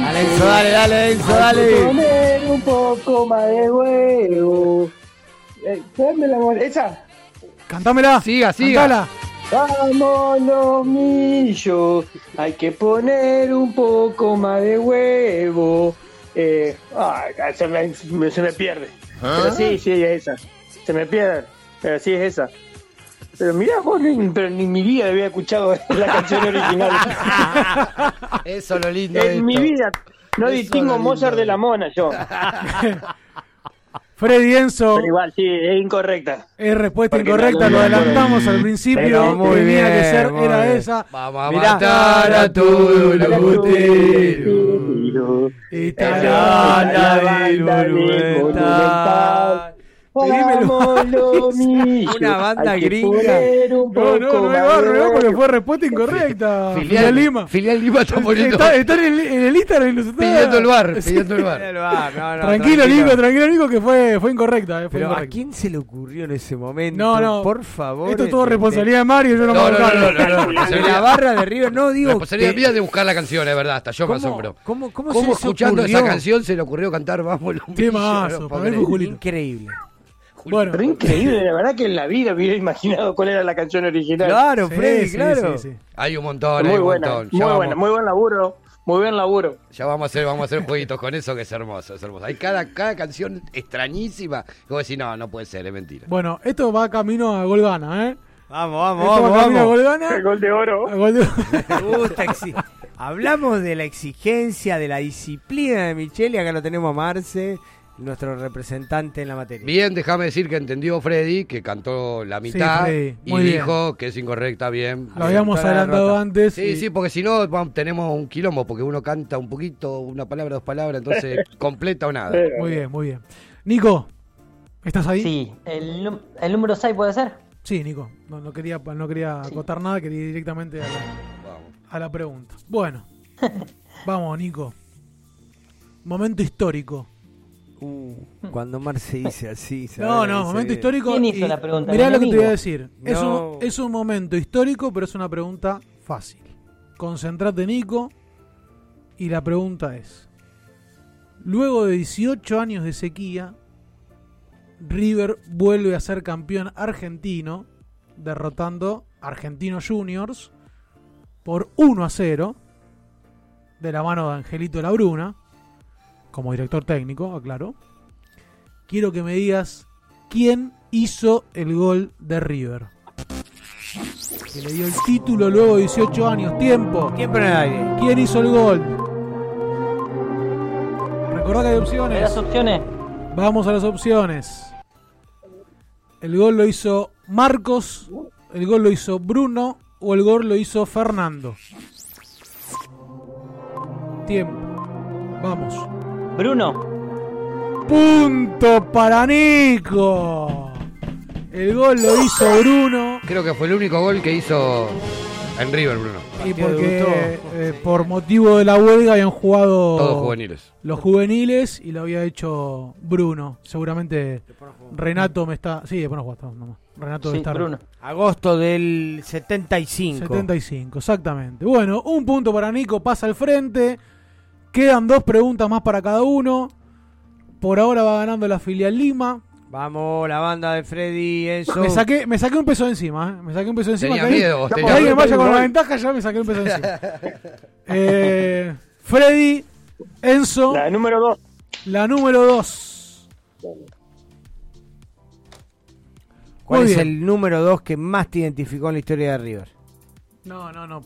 Speaker 9: Dale, Enzo, dale, dale, Enzo,
Speaker 18: Hay que
Speaker 9: dale.
Speaker 18: poner un poco más de huevo. Eh, dame la mole- esa.
Speaker 10: Cantámela.
Speaker 11: Siga, siga.
Speaker 10: Cantala.
Speaker 18: Vamos los millos, hay que poner un poco más de huevo. Eh, ay, se, me, me- se me pierde.
Speaker 11: ¿Ah?
Speaker 18: Pero sí, sí, es esa. Se me pierde, pero sí es esa. Pero mirá, vos, ni, pero ni en mi vida había escuchado la canción original.
Speaker 11: Eso es lo lindo de
Speaker 18: en mi
Speaker 11: esto.
Speaker 18: vida no
Speaker 11: Eso
Speaker 18: distingo Mozart de la mona, yo.
Speaker 10: Freddy Enzo.
Speaker 18: Pero igual, sí, es incorrecta.
Speaker 10: Es respuesta
Speaker 18: Porque
Speaker 10: incorrecta, lo adelantamos al principio.
Speaker 9: Pero muy
Speaker 10: tenía
Speaker 9: bien,
Speaker 10: que ser,
Speaker 9: muy
Speaker 10: era
Speaker 9: bien.
Speaker 10: esa.
Speaker 11: Vamos a
Speaker 9: Mirá.
Speaker 11: matar a todo
Speaker 18: Tiro.
Speaker 10: Estará
Speaker 18: la
Speaker 10: la del
Speaker 18: banda millos,
Speaker 9: Una banda
Speaker 18: hay que
Speaker 9: gringa.
Speaker 18: un
Speaker 10: No,
Speaker 18: poco
Speaker 10: no, no
Speaker 18: de
Speaker 10: barrio, ¿no? porque fue respuesta incorrecta.
Speaker 11: Filial,
Speaker 10: Filial Lima.
Speaker 11: Filial Lima está poniendo.
Speaker 10: Está, está en, el, en el Instagram y nos está
Speaker 11: Pidiendo el bar, pidiendo el bar.
Speaker 9: No, no,
Speaker 10: tranquilo, Nico, tranquilo, Nico, que fue, fue incorrecta. eh, fue
Speaker 9: Pero ¿a
Speaker 10: incorrecta.
Speaker 9: quién se le ocurrió en ese momento?
Speaker 10: No, no.
Speaker 9: Por favor.
Speaker 10: Esto es todo responsabilidad de Mario, yo no,
Speaker 11: No,
Speaker 10: me
Speaker 11: no, no, no, no, no,
Speaker 9: De la barra de River, no digo.
Speaker 11: Responsabilidad
Speaker 9: que-
Speaker 11: mía de buscar la canción, es verdad, hasta yo me
Speaker 9: ¿Cómo-
Speaker 11: asombro.
Speaker 9: ¿Cómo, cómo,
Speaker 11: ¿Cómo
Speaker 9: se les
Speaker 11: escuchando
Speaker 9: ocurrió?
Speaker 11: esa canción se le ocurrió cantar Vamos los
Speaker 10: Qué mazo,
Speaker 11: No
Speaker 10: Bueno,
Speaker 18: Pero increíble, la verdad que en la vida hubiera imaginado cuál era la canción original.
Speaker 9: Claro,
Speaker 10: Sí,
Speaker 9: Freddy,
Speaker 10: sí,
Speaker 9: claro.
Speaker 10: sí, sí.
Speaker 11: Hay un montón, hay
Speaker 18: muy
Speaker 11: un
Speaker 18: buena,
Speaker 11: montón.
Speaker 18: muy buena,
Speaker 11: vamos-
Speaker 18: muy buen laburo, muy buen laburo.
Speaker 11: Ya vamos a hacer, vamos a hacer jueguitos con eso que es hermoso, es hermoso. Hay cada, cada canción extrañísima. Que vos decís, no, no puede ser, es mentira.
Speaker 10: Bueno, esto va camino a Golgana, ¿eh?
Speaker 9: Vamos, vamos,
Speaker 10: Esto
Speaker 9: vamos,
Speaker 10: va camino a
Speaker 9: vamos.
Speaker 10: Golgana.
Speaker 18: El gol de oro.
Speaker 10: gol de-
Speaker 9: Me gusta exi- Hablamos de la exigencia, de la disciplina de Micheli. Acá lo tenemos a Marce, nuestro representante en la materia.
Speaker 11: Bien, déjame decir que entendió Freddy, que cantó la mitad
Speaker 10: Freddy,
Speaker 11: y
Speaker 10: bien.
Speaker 11: dijo que es incorrecta, bien.
Speaker 10: Lo habíamos adelantado antes.
Speaker 11: Sí,
Speaker 10: y-
Speaker 11: sí, porque si no tenemos un quilombo, porque uno canta un poquito, una palabra, dos palabras, entonces completa o nada.
Speaker 10: Muy bien, muy bien. Nico, ¿estás ahí?
Speaker 17: Sí, el, el número 6 puede ser.
Speaker 10: Sí, Nico. No, no quería, no quería acotar nada, quería ir directamente a la, a la pregunta. Bueno, vamos, Nico. Momento histórico.
Speaker 9: Uh, cuando Marce dice así. ¿sabes?
Speaker 10: No, no, momento histórico.
Speaker 17: ¿Quién hizo
Speaker 10: y
Speaker 17: la pregunta?
Speaker 10: Mirá
Speaker 17: ¿El
Speaker 10: lo que te voy a decir. Es,
Speaker 9: No.
Speaker 10: un, es un momento histórico, pero es una pregunta fácil. Concentrate, Nico. Y la pregunta es: Luego de 18 años de sequía, River vuelve a ser campeón argentino, derrotando a Argentinos Juniors por 1 a 0, de la mano de Angelito Labruna, como director técnico, aclaro. Quiero que me digas quién hizo el gol de River. Que le dio el título luego de 18 años. Tiempo.
Speaker 9: Tiempo en el aire.
Speaker 10: ¿Quién hizo el gol? Recordá que hay
Speaker 17: ¿Me
Speaker 10: opciones.
Speaker 17: das opciones?
Speaker 10: Vamos a las opciones. El gol lo hizo Marcos, el gol lo hizo Bruno o el gol lo hizo Fernando. Tiempo. Vamos.
Speaker 17: Bruno.
Speaker 10: Punto para Nico. El gol lo hizo Bruno.
Speaker 11: Creo que fue el único gol que hizo En River, Bruno.
Speaker 10: Y porque eh, por motivo de la huelga habían jugado
Speaker 11: Todos juveniles.
Speaker 10: los juveniles y lo había hecho Bruno. Seguramente Renato me está. Sí, después no jugaste nomás. Renato
Speaker 17: Sí,
Speaker 10: estar.
Speaker 17: Bruno.
Speaker 9: Agosto del 75.
Speaker 10: 75, exactamente. Bueno, un punto para Nico, pasa al frente. Quedan dos preguntas más para cada uno. Por ahora va ganando la filial Lima.
Speaker 9: Vamos, la banda de Freddy, Enzo.
Speaker 10: Me saqué, me saqué un peso de encima, ¿eh? Me saqué un peso de encima.
Speaker 11: Tenía
Speaker 10: que ahí-
Speaker 11: miedo,
Speaker 10: que
Speaker 11: tenía
Speaker 10: alguien vaya con la ventaja, ya me saqué un peso de encima. Eh, Freddy, Enzo.
Speaker 18: La número 2.
Speaker 10: La número 2.
Speaker 9: ¿Cuál
Speaker 10: Muy
Speaker 9: es
Speaker 10: bien.
Speaker 9: el número 2 que más te identificó en la historia de River?
Speaker 10: No, no, no.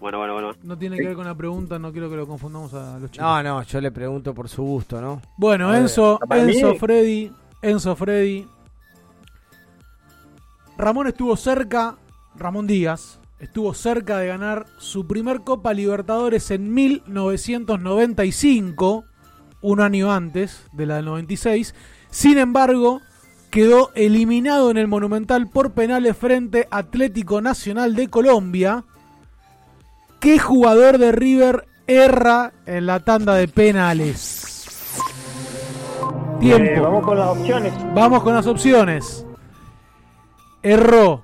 Speaker 23: Bueno, bueno, bueno.
Speaker 10: No tiene que ver con la pregunta, no quiero que lo confundamos a los chicos.
Speaker 9: No, no, yo le pregunto por su gusto, ¿no?
Speaker 10: Bueno,
Speaker 9: A.
Speaker 10: Enzo, Enzo Freddy, Enzo Freddy. Ramón estuvo cerca, Ramón Díaz, estuvo cerca de ganar su primer Copa Libertadores en 1995, un año antes de la del 96. Sin embargo, quedó eliminado en el Monumental por penales frente a Atlético Nacional de Colombia. ¿Qué jugador de River erra en la tanda de penales? Tiempo.
Speaker 18: Eh, vamos con las opciones.
Speaker 10: Vamos con las opciones. Erró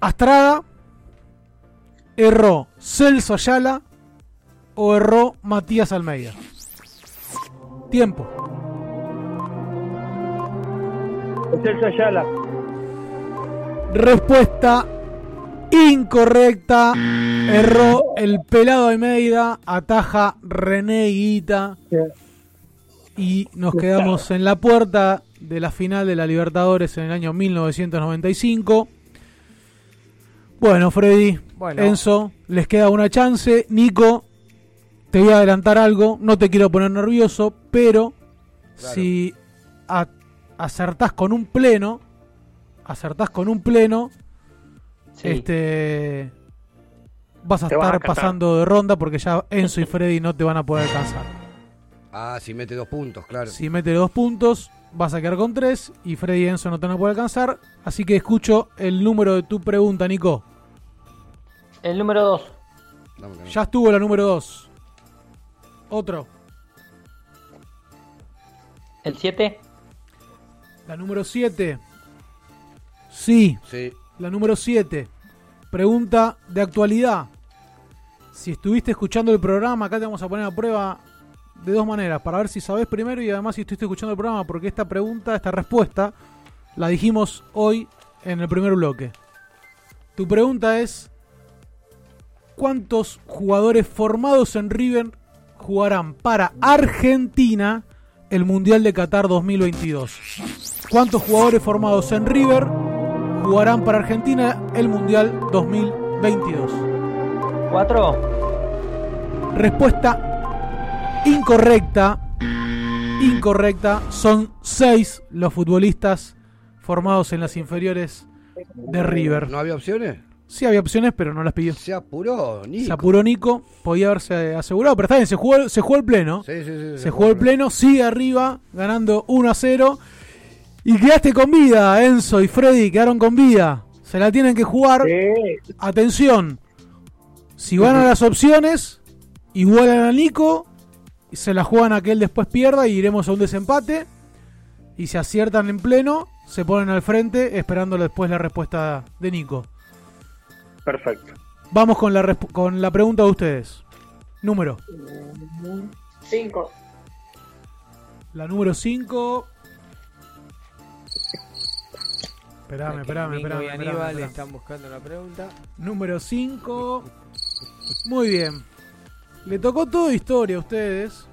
Speaker 10: Astrada, erró Celso Ayala o erró Matías Almeida. Tiempo.
Speaker 18: Celso Ayala.
Speaker 10: Respuesta incorrecta. Erró el pelado Almeida. Ataja René Guita. Y nos quedamos en la puerta de la final de la Libertadores en el año 1995. Bueno, Freddy,
Speaker 9: Bueno.
Speaker 10: Enzo, les queda una chance. Nico, te voy a adelantar algo. No te quiero poner nervioso, pero si a- acertás con un pleno, acertás con un pleno,
Speaker 17: Sí.
Speaker 10: este vas a
Speaker 11: Te vas a
Speaker 10: estar pasando de ronda porque ya Enzo y Freddy no te van a poder alcanzar.
Speaker 11: Ah, si mete dos puntos, claro.
Speaker 10: Si mete dos puntos, vas a quedar con tres y Freddy y Enzo no te van a poder alcanzar. Así que escucho el número de tu pregunta, Nico.
Speaker 17: El número 2.
Speaker 10: Ya estuvo la número dos. Otro.
Speaker 17: El 7.
Speaker 10: La número 7. Sí.
Speaker 11: Sí.
Speaker 10: La número 7. Pregunta de actualidad. Si estuviste escuchando el programa, acá te vamos a poner a prueba de dos maneras. Para ver si sabes primero y además si estuviste escuchando el programa. Porque esta pregunta, esta respuesta, la dijimos hoy en el primer bloque. Tu pregunta es: ¿Cuántos jugadores formados en River jugarán para Argentina el Mundial de Qatar 2022? ¿Cuántos jugadores formados en River jugarán para Argentina el Mundial 2022?
Speaker 17: 4.
Speaker 10: Respuesta incorrecta. Incorrecta. Son seis los futbolistas formados en las inferiores de River.
Speaker 11: ¿No había opciones?
Speaker 10: Sí había opciones, pero no las pidió.
Speaker 11: Se apuró, Nico.
Speaker 10: Se apuró Nico, podía haberse asegurado, pero está bien, se jugó, se jugó el pleno.
Speaker 11: Sí, sí, sí,
Speaker 10: se jugó el pleno, sigue arriba, ganando 1 a 0. Y quedaste con vida, Enzo y Freddy quedaron con vida. Se la tienen que jugar. Atención, si van a las opciones, igualan a Nico, y se la juegan a que él después pierda y iremos a un desempate. Y si aciertan en pleno, se ponen al frente esperando después la respuesta de Nico.
Speaker 18: Perfecto.
Speaker 10: Vamos con la, con la pregunta de ustedes. Número.
Speaker 20: 5.
Speaker 10: La número 5. Esperame, esperame, esperame.
Speaker 9: y
Speaker 10: esperame,
Speaker 9: Aníbal
Speaker 10: esperame.
Speaker 9: están buscando la pregunta.
Speaker 10: Número 5. Muy bien. Le tocó todo historia a ustedes.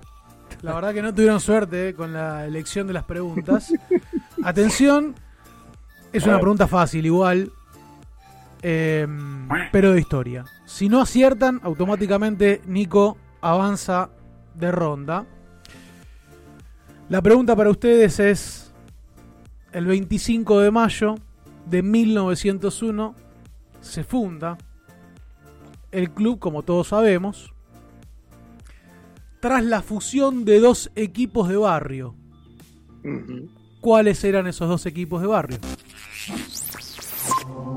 Speaker 10: La verdad que no tuvieron suerte eh, con la elección de las preguntas. Atención. Es una pregunta fácil igual. eh, pero de historia. Si no aciertan, automáticamente Nico avanza de ronda. La pregunta para ustedes es, el 25 de mayo de 1901 se funda el club, como todos sabemos, tras la fusión de dos equipos de barrio. ¿Cuáles eran esos dos equipos de barrio?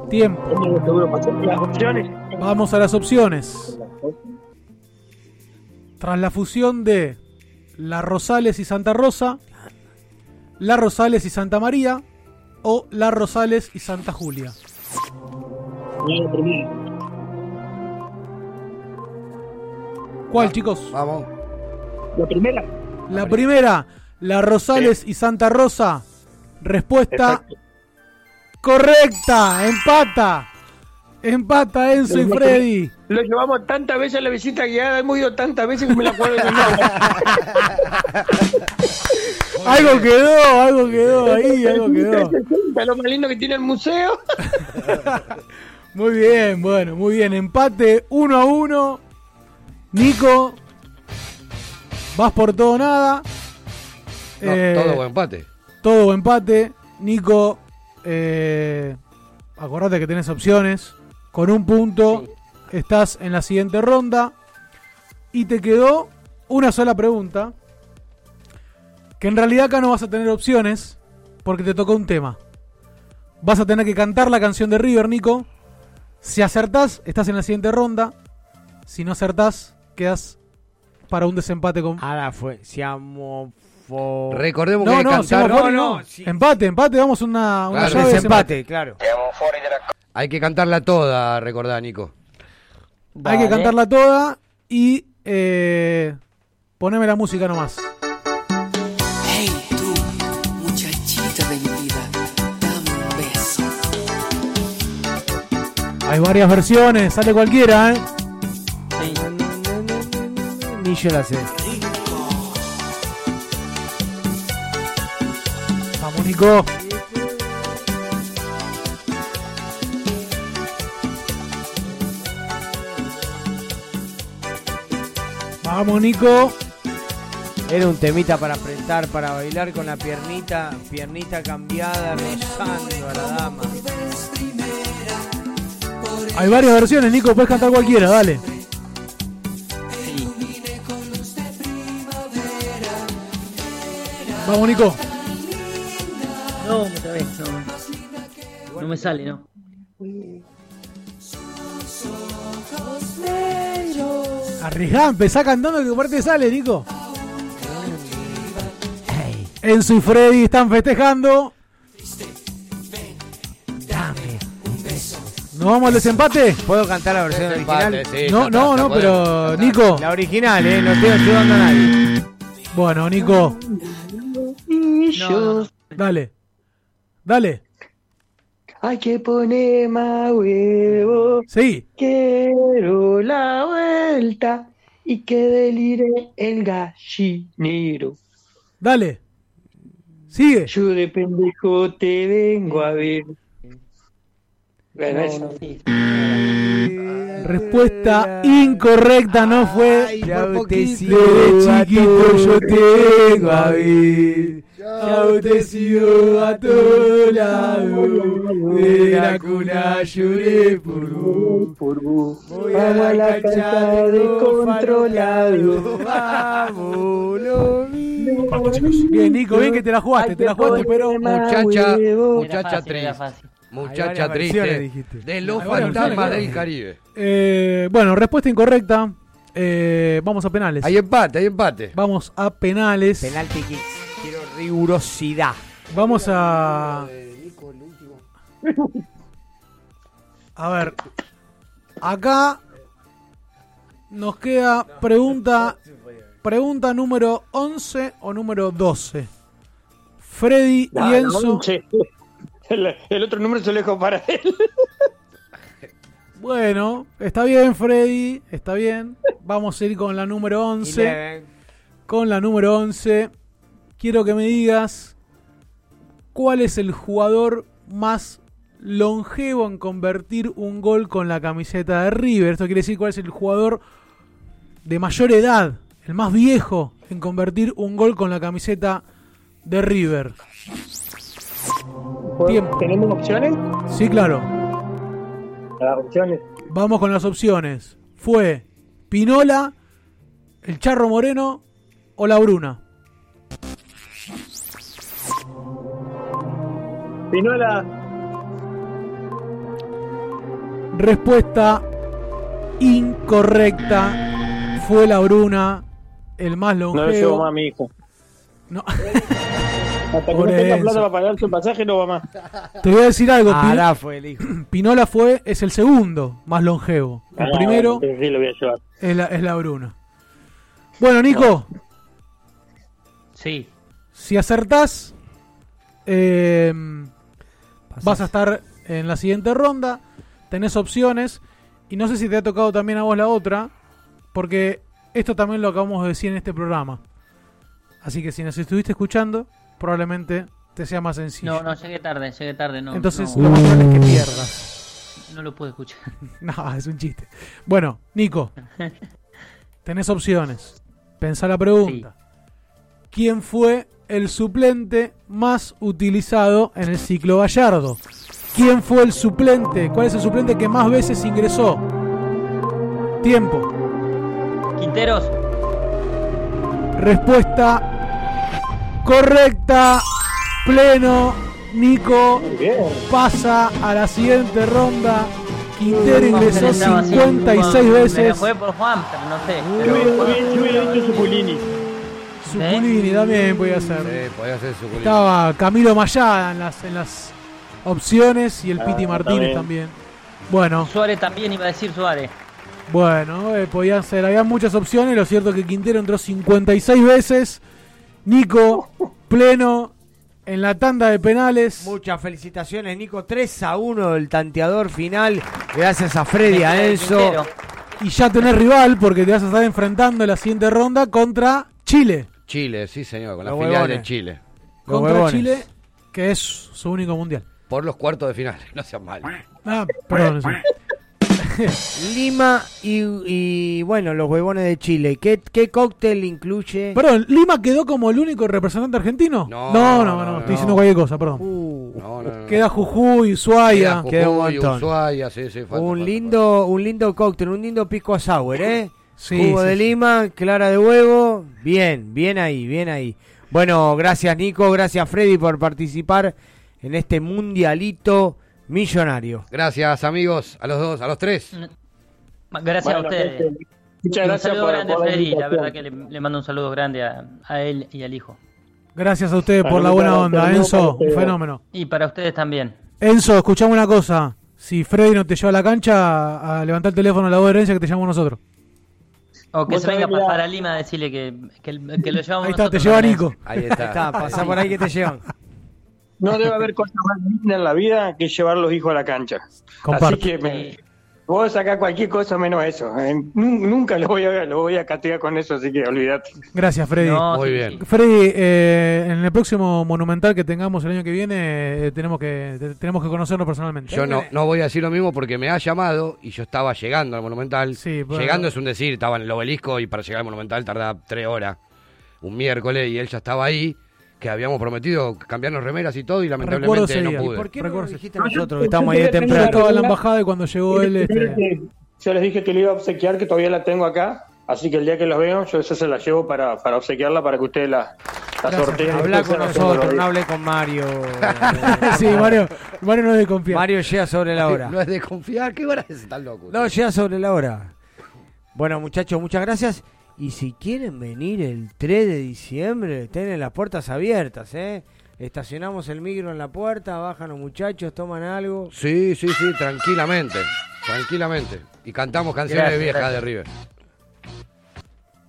Speaker 10: Tiempo. Vamos a las opciones. Tras la fusión de La Rosales y Santa Rosa, La Rosales y Santa María o La Rosales y Santa Julia.
Speaker 18: La primera.
Speaker 10: ¿Cuál, chicos?
Speaker 11: Vamos.
Speaker 18: La primera.
Speaker 10: La primera, La Rosales y Santa Rosa. Respuesta correcta. Empata. Empata Enzo y Freddy.
Speaker 18: Lo llevamos tantas veces a la visita guiada, hemos ido tantas veces que me la acuerdo de.
Speaker 10: Algo quedó, algo quedó ahí, algo quedó.
Speaker 18: Lo más lindo que tiene el museo.
Speaker 10: Muy bien, bueno, muy bien. Empate uno a uno. Nico, vas por todo o nada.
Speaker 11: No,
Speaker 10: Eh,
Speaker 11: todo buen empate.
Speaker 10: Todo o empate. Nico, eh, acordate que tenés opciones. Con un punto estás en la siguiente ronda. Y te quedó una sola pregunta. Que en realidad acá no vas a tener opciones. Porque te tocó un tema. Vas a tener que cantar la canción de River, Nico. Si acertás, estás en la siguiente ronda. Si no acertás, quedas para un desempate con.
Speaker 9: Ahora fue. Siamo fo-
Speaker 11: Recordemos
Speaker 10: No,
Speaker 11: que
Speaker 10: no,
Speaker 11: cantar.
Speaker 10: Siamo fuori, no. Empate, empate, vamos a una, una
Speaker 11: Claro,
Speaker 10: llave de
Speaker 9: Desempate, claro.
Speaker 11: Hay que cantarla toda, recordá, Nico.
Speaker 10: Hay que cantarla toda y eh, poneme la música nomás.
Speaker 16: Hey, tú, muchachita de mi vida, dame un beso.
Speaker 10: Hay varias versiones, sale cualquiera, ¿eh?
Speaker 9: Ni yo la sé.
Speaker 10: Vamos, Nico. Vamos, Nico.
Speaker 9: Era un temita para apretar, para bailar con la piernita, piernita cambiada, rozando a la dama.
Speaker 10: Hay varias versiones, Nico, puedes cantar cualquiera, dale. Vamos, Nico.
Speaker 17: No, otra vez, no. No me sale, ¿no?
Speaker 10: Arriesgá, empezá cantando que parte sale, Nico. Enzo y Freddy están festejando.
Speaker 9: Dame un beso.
Speaker 10: ¿Nos vamos al desempate?
Speaker 9: ¿Puedo cantar la versión
Speaker 11: Desempate,
Speaker 9: original?
Speaker 11: sí,
Speaker 10: No, no, no, pero. Nico.
Speaker 9: La original, eh, no estoy ayudando a nadie.
Speaker 10: Bueno, Nico,
Speaker 17: No,
Speaker 10: dale. Dale.
Speaker 18: Hay que poner más huevo.
Speaker 10: Sí.
Speaker 18: Quiero la vuelta y que delire el gallinero.
Speaker 10: Dale. Sigue.
Speaker 18: Yo de pendejo te vengo a ver. Bueno,
Speaker 17: no, sí.
Speaker 10: Respuesta incorrecta, no fue.
Speaker 9: Sí,
Speaker 10: Desde chiquito yo te vengo a ver. Sido a todo lado. De la cuna lloré por vos.
Speaker 18: Por vos.
Speaker 10: Voy
Speaker 18: Vamos a la cancha descontrolado.
Speaker 9: Vamos, lo mismo.
Speaker 22: Basta, chicos.
Speaker 10: Bien, Nico, bien que te la jugaste, te la jugaste, pero.
Speaker 11: Muchacha, muchacha triste. Muchacha triste. De los
Speaker 10: Hay
Speaker 11: fantasmas del Caribe.
Speaker 10: Eh, bueno, respuesta incorrecta. Eh, vamos a penales.
Speaker 11: Hay empate, hay empate.
Speaker 10: Vamos a penales.
Speaker 9: Penalti kicks. Rigurosidad.
Speaker 10: Vamos a. A ver. Acá nos queda pregunta. Pregunta número 11 o número 12. Freddy
Speaker 18: Ah,
Speaker 10: y Enzo.
Speaker 18: no. El, el otro número se lo dejo para él.
Speaker 10: Bueno, está bien, Freddy. Está bien. Vamos a ir con la número 11.
Speaker 9: Eleven.
Speaker 10: Con la número 11. Quiero que me digas cuál es el jugador más longevo en convertir un gol con la camiseta de River. Esto quiere decir cuál es el jugador de mayor edad, el más viejo en convertir un gol con la camiseta de River. Tiempo.
Speaker 18: ¿Tenemos opciones?
Speaker 10: Sí, claro.
Speaker 18: Las opciones.
Speaker 10: Vamos con las opciones. Fue Pinola, el Charro Moreno o la Bruna.
Speaker 18: Pinola.
Speaker 10: Respuesta incorrecta. Fue la Bruna, el más
Speaker 18: No lo llevo
Speaker 10: longevo.
Speaker 18: más a mi hijo.
Speaker 10: No.
Speaker 18: Hasta que no tenga plata para pagar su pasaje, no va más.
Speaker 10: Te voy a decir algo. Pi-
Speaker 9: Ará fue el hijo.
Speaker 10: Pinola fue, es el segundo más longevo. El
Speaker 18: Ah,
Speaker 10: primero
Speaker 18: sí, sí, lo voy a llevar.
Speaker 10: es la, es la Bruna. Bueno, Nico,
Speaker 17: Sí.
Speaker 10: si acertás, eh, vas a estar en la siguiente ronda. Tenés opciones. Y no sé si te ha tocado también a vos la otra. Porque esto también lo acabamos de decir en este programa. Así que si nos estuviste escuchando, probablemente te sea más sencillo.
Speaker 17: No, no, llegué tarde, llegué tarde. No,
Speaker 10: Entonces
Speaker 17: no,
Speaker 10: lo más probable es que pierdas.
Speaker 17: no lo pude escuchar.
Speaker 10: No, es un chiste. Bueno, Nico, tenés opciones. Pensá la pregunta. ¿Quién fue el suplente más utilizado en el ciclo Gallardo? ¿Quién fue el suplente? ¿Cuál es el suplente que más veces ingresó? Tiempo.
Speaker 17: Quinteros.
Speaker 10: Respuesta correcta. Pleno. Nico pasa a la siguiente ronda. Quintero ingresó
Speaker 17: Estaba así,
Speaker 10: 56
Speaker 17: Me la
Speaker 10: veces.
Speaker 17: jugué por Juan, pero no sé.
Speaker 18: Suculini
Speaker 10: también podía ser.
Speaker 11: Sí, podía ser Suculini.
Speaker 10: Estaba Camilo Mayada en las, en las opciones y el Piti
Speaker 17: Ah,
Speaker 10: Martínez también. Bueno,
Speaker 17: Suárez también iba a decir Suárez.
Speaker 10: bueno, eh, podían ser, había muchas opciones. Lo cierto es que Quintero entró 56 veces. Nico, pleno, en la tanda de penales.
Speaker 9: Muchas felicitaciones, Nico. 3 a 1 el tanteador final. Gracias a Freddy, a Enzo.
Speaker 10: Y ya tenés rival porque te vas a estar enfrentando en la siguiente ronda contra Chile.
Speaker 11: Chile, sí señor, con la
Speaker 10: Los
Speaker 11: filial
Speaker 10: huevones.
Speaker 11: de Chile.
Speaker 10: contra Chile, que es su único mundial.
Speaker 11: Por los cuartos de final, no sean mal.
Speaker 10: Ah, perdón. sí.
Speaker 9: Lima y, y, bueno, los huevones de Chile. ¿Qué, qué cóctel incluye?
Speaker 10: Perdón, ¿Lima quedó como el único representante argentino? No, no, no, estoy diciendo cualquier cosa, perdón.
Speaker 11: No, no, no.
Speaker 10: Queda Jujuy, Ushuaia.
Speaker 11: Queda
Speaker 9: un
Speaker 11: Jujuy,
Speaker 9: montón.
Speaker 11: Ushuaia, sí, sí, falta,
Speaker 9: un
Speaker 11: falta,
Speaker 9: lindo, un lindo cóctel, un lindo pico sour, ¿eh?
Speaker 10: Sí,
Speaker 9: Jugo
Speaker 10: sí,
Speaker 9: de
Speaker 10: sí.
Speaker 9: lima, clara de huevo. Bien, bien ahí, bien ahí. Bueno, gracias Nico, gracias Freddy por participar en este mundialito millonario.
Speaker 11: Gracias amigos, a los dos, a los tres.
Speaker 17: Gracias
Speaker 18: Bueno,
Speaker 17: a ustedes.
Speaker 18: gente, muchas
Speaker 17: Y
Speaker 18: gracias
Speaker 17: Un saludo
Speaker 18: por-
Speaker 17: grande a Freddy. La verdad que le, le mando un saludo grande a, a él y al hijo.
Speaker 10: Gracias a ustedes por la buena onda,
Speaker 18: gracias,
Speaker 10: Enzo. Un fenómeno.
Speaker 17: Y para ustedes también.
Speaker 10: Enzo, escuchame una cosa. Si Freddy no te lleva a la cancha, a levantar el teléfono a la voz de herencia que te llamamos nosotros.
Speaker 17: O que se venga
Speaker 10: sabés, mirá.
Speaker 17: para Lima a decirle que, que, que lo llevamos
Speaker 10: Ahí está, te lleva. Nico.
Speaker 11: Ahí está.
Speaker 9: pasá por ahí que te llevan.
Speaker 18: No debe haber cosa más linda en la vida que llevar los hijos a la cancha.
Speaker 10: Comparto.
Speaker 18: Así que me, puedo sacar cualquier cosa menos eso. Eh, nun- nunca lo voy a lo voy a castigar con eso, así que olvídate.
Speaker 10: Gracias, Freddy.
Speaker 17: No,
Speaker 11: Muy bien.
Speaker 10: Freddy, eh, en el próximo monumental que tengamos el año que viene, eh, tenemos que te- tenemos que conocernos personalmente.
Speaker 11: Yo no, no voy a decir lo mismo porque me ha llamado y yo estaba llegando al Monumental.
Speaker 10: Sí.
Speaker 11: Llegando es un decir, estaba en el obelisco y para llegar al Monumental tardaba tres horas. Un miércoles y él ya estaba ahí, que habíamos prometido cambiarnos remeras y todo y lamentablemente
Speaker 10: ese
Speaker 11: no pude.
Speaker 9: ¿Por qué no
Speaker 10: Recuerdo-
Speaker 9: lo dijiste nosotros que estamos ahí de temprano?
Speaker 10: estaba en la embajada y cuando llegó él, este,
Speaker 18: Yo les dije que le iba a obsequiar, que todavía la tengo acá. Así que el día que los veo, yo esa se la llevo para, para obsequiarla para que ustedes la, la sorteen.
Speaker 9: Habla con nosotros, no hable con Mario.
Speaker 10: sí, Mario, Mario no es de confiar.
Speaker 9: Mario llega sobre la hora.
Speaker 11: No es de confiar, ¿qué hora es? Están locos.
Speaker 9: No, llega sobre la hora. Bueno, muchachos, muchas gracias. Y si quieren venir el 3 de diciembre, tienen las puertas abiertas, ¿eh? Estacionamos el micro en la puerta, bajan los muchachos, toman algo.
Speaker 11: Sí, sí, sí, tranquilamente. Tranquilamente. Y cantamos canciones
Speaker 17: Gracias,
Speaker 11: viejas
Speaker 17: gracias.
Speaker 11: de River.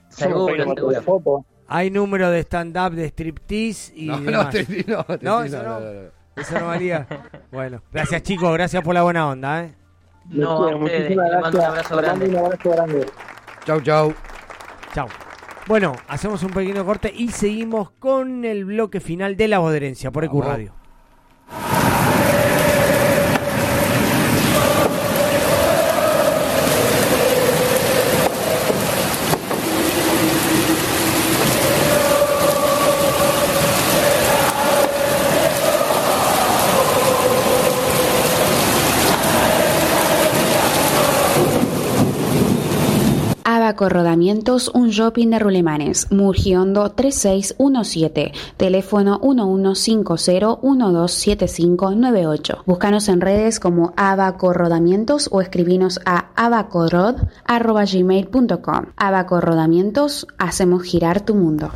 Speaker 17: Seguro.
Speaker 9: Hay número de stand-up de striptease y
Speaker 11: No, no,
Speaker 9: demás.
Speaker 11: No, Tripi,
Speaker 9: No,
Speaker 11: no,
Speaker 9: eso no.
Speaker 11: no, no, no.
Speaker 9: Eso no valía. Bueno, gracias chicos, gracias por la buena onda, ¿eh?
Speaker 17: No, a ustedes.
Speaker 18: Muchísimas
Speaker 17: mando un
Speaker 18: gracias.
Speaker 17: abrazo grande.
Speaker 18: Un abrazo grande.
Speaker 11: Chau, chau.
Speaker 9: Chao. Bueno, hacemos un pequeño corte y seguimos con el bloque final de la Boderencia por EQ. Radio.
Speaker 13: Rodamientos, un shopping de Rulemanes, Murgiondo 3617, teléfono 1150-127598. Búscanos en redes como Abaco Rodamientos o escribinos a abacorod.gmail.com. Abaco Rodamientos, hacemos girar tu mundo.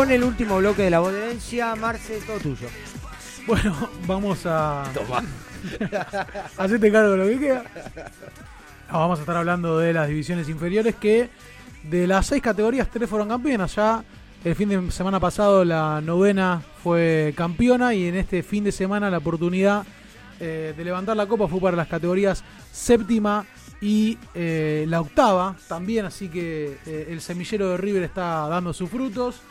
Speaker 9: Con el último bloque de la voz de herencia. Marce, todo tuyo.
Speaker 10: Bueno, vamos a. Toma. Hacete cargo de lo que queda. No, vamos a estar hablando de las divisiones inferiores que de las seis categorías, tres fueron campeonas. Ya el fin de semana pasado la novena fue campeona y en este fin de semana la oportunidad eh, de levantar la copa fue para las categorías séptima y eh, la octava también. Así que eh, el semillero de River está dando sus frutos.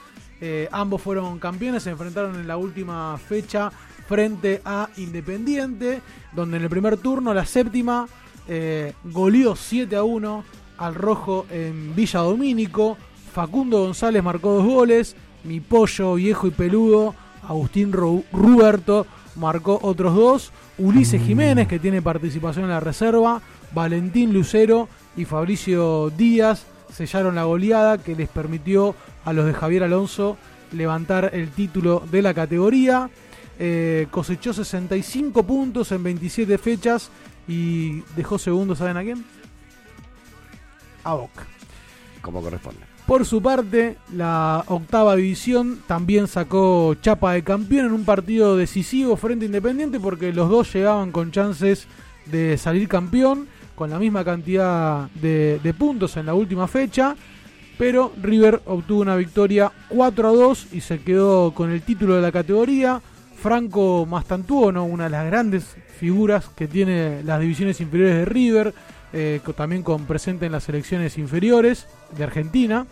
Speaker 10: Eh, ambos fueron campeones, se enfrentaron en la última fecha frente a Independiente, donde en el primer turno, la séptima, eh, goleó 7 a 1 al rojo en Villa Domínico. Facundo González marcó dos goles. Mi pollo viejo y peludo, Agustín Ru- Ruberto, marcó otros dos. Ulises Jiménez, que tiene participación en la reserva. Valentín Lucero y Fabricio Díaz sellaron la goleada que les permitió a los de Javier Alonso levantar el título de la categoría. Eh, cosechó 65 puntos en 27 fechas y dejó segundo, ¿saben a quién? A Boca.
Speaker 11: Como corresponde.
Speaker 10: Por su parte, la octava división también sacó chapa de campeón en un partido decisivo frente a Independiente porque los dos llegaban con chances de salir campeón con la misma cantidad de, de puntos en la última fecha. Pero River obtuvo una victoria 4 a 2 y se quedó con el título de la categoría. Franco Mastantuono, una de las grandes figuras que tiene las divisiones inferiores de River, eh, también con presente en las selecciones inferiores de Argentina.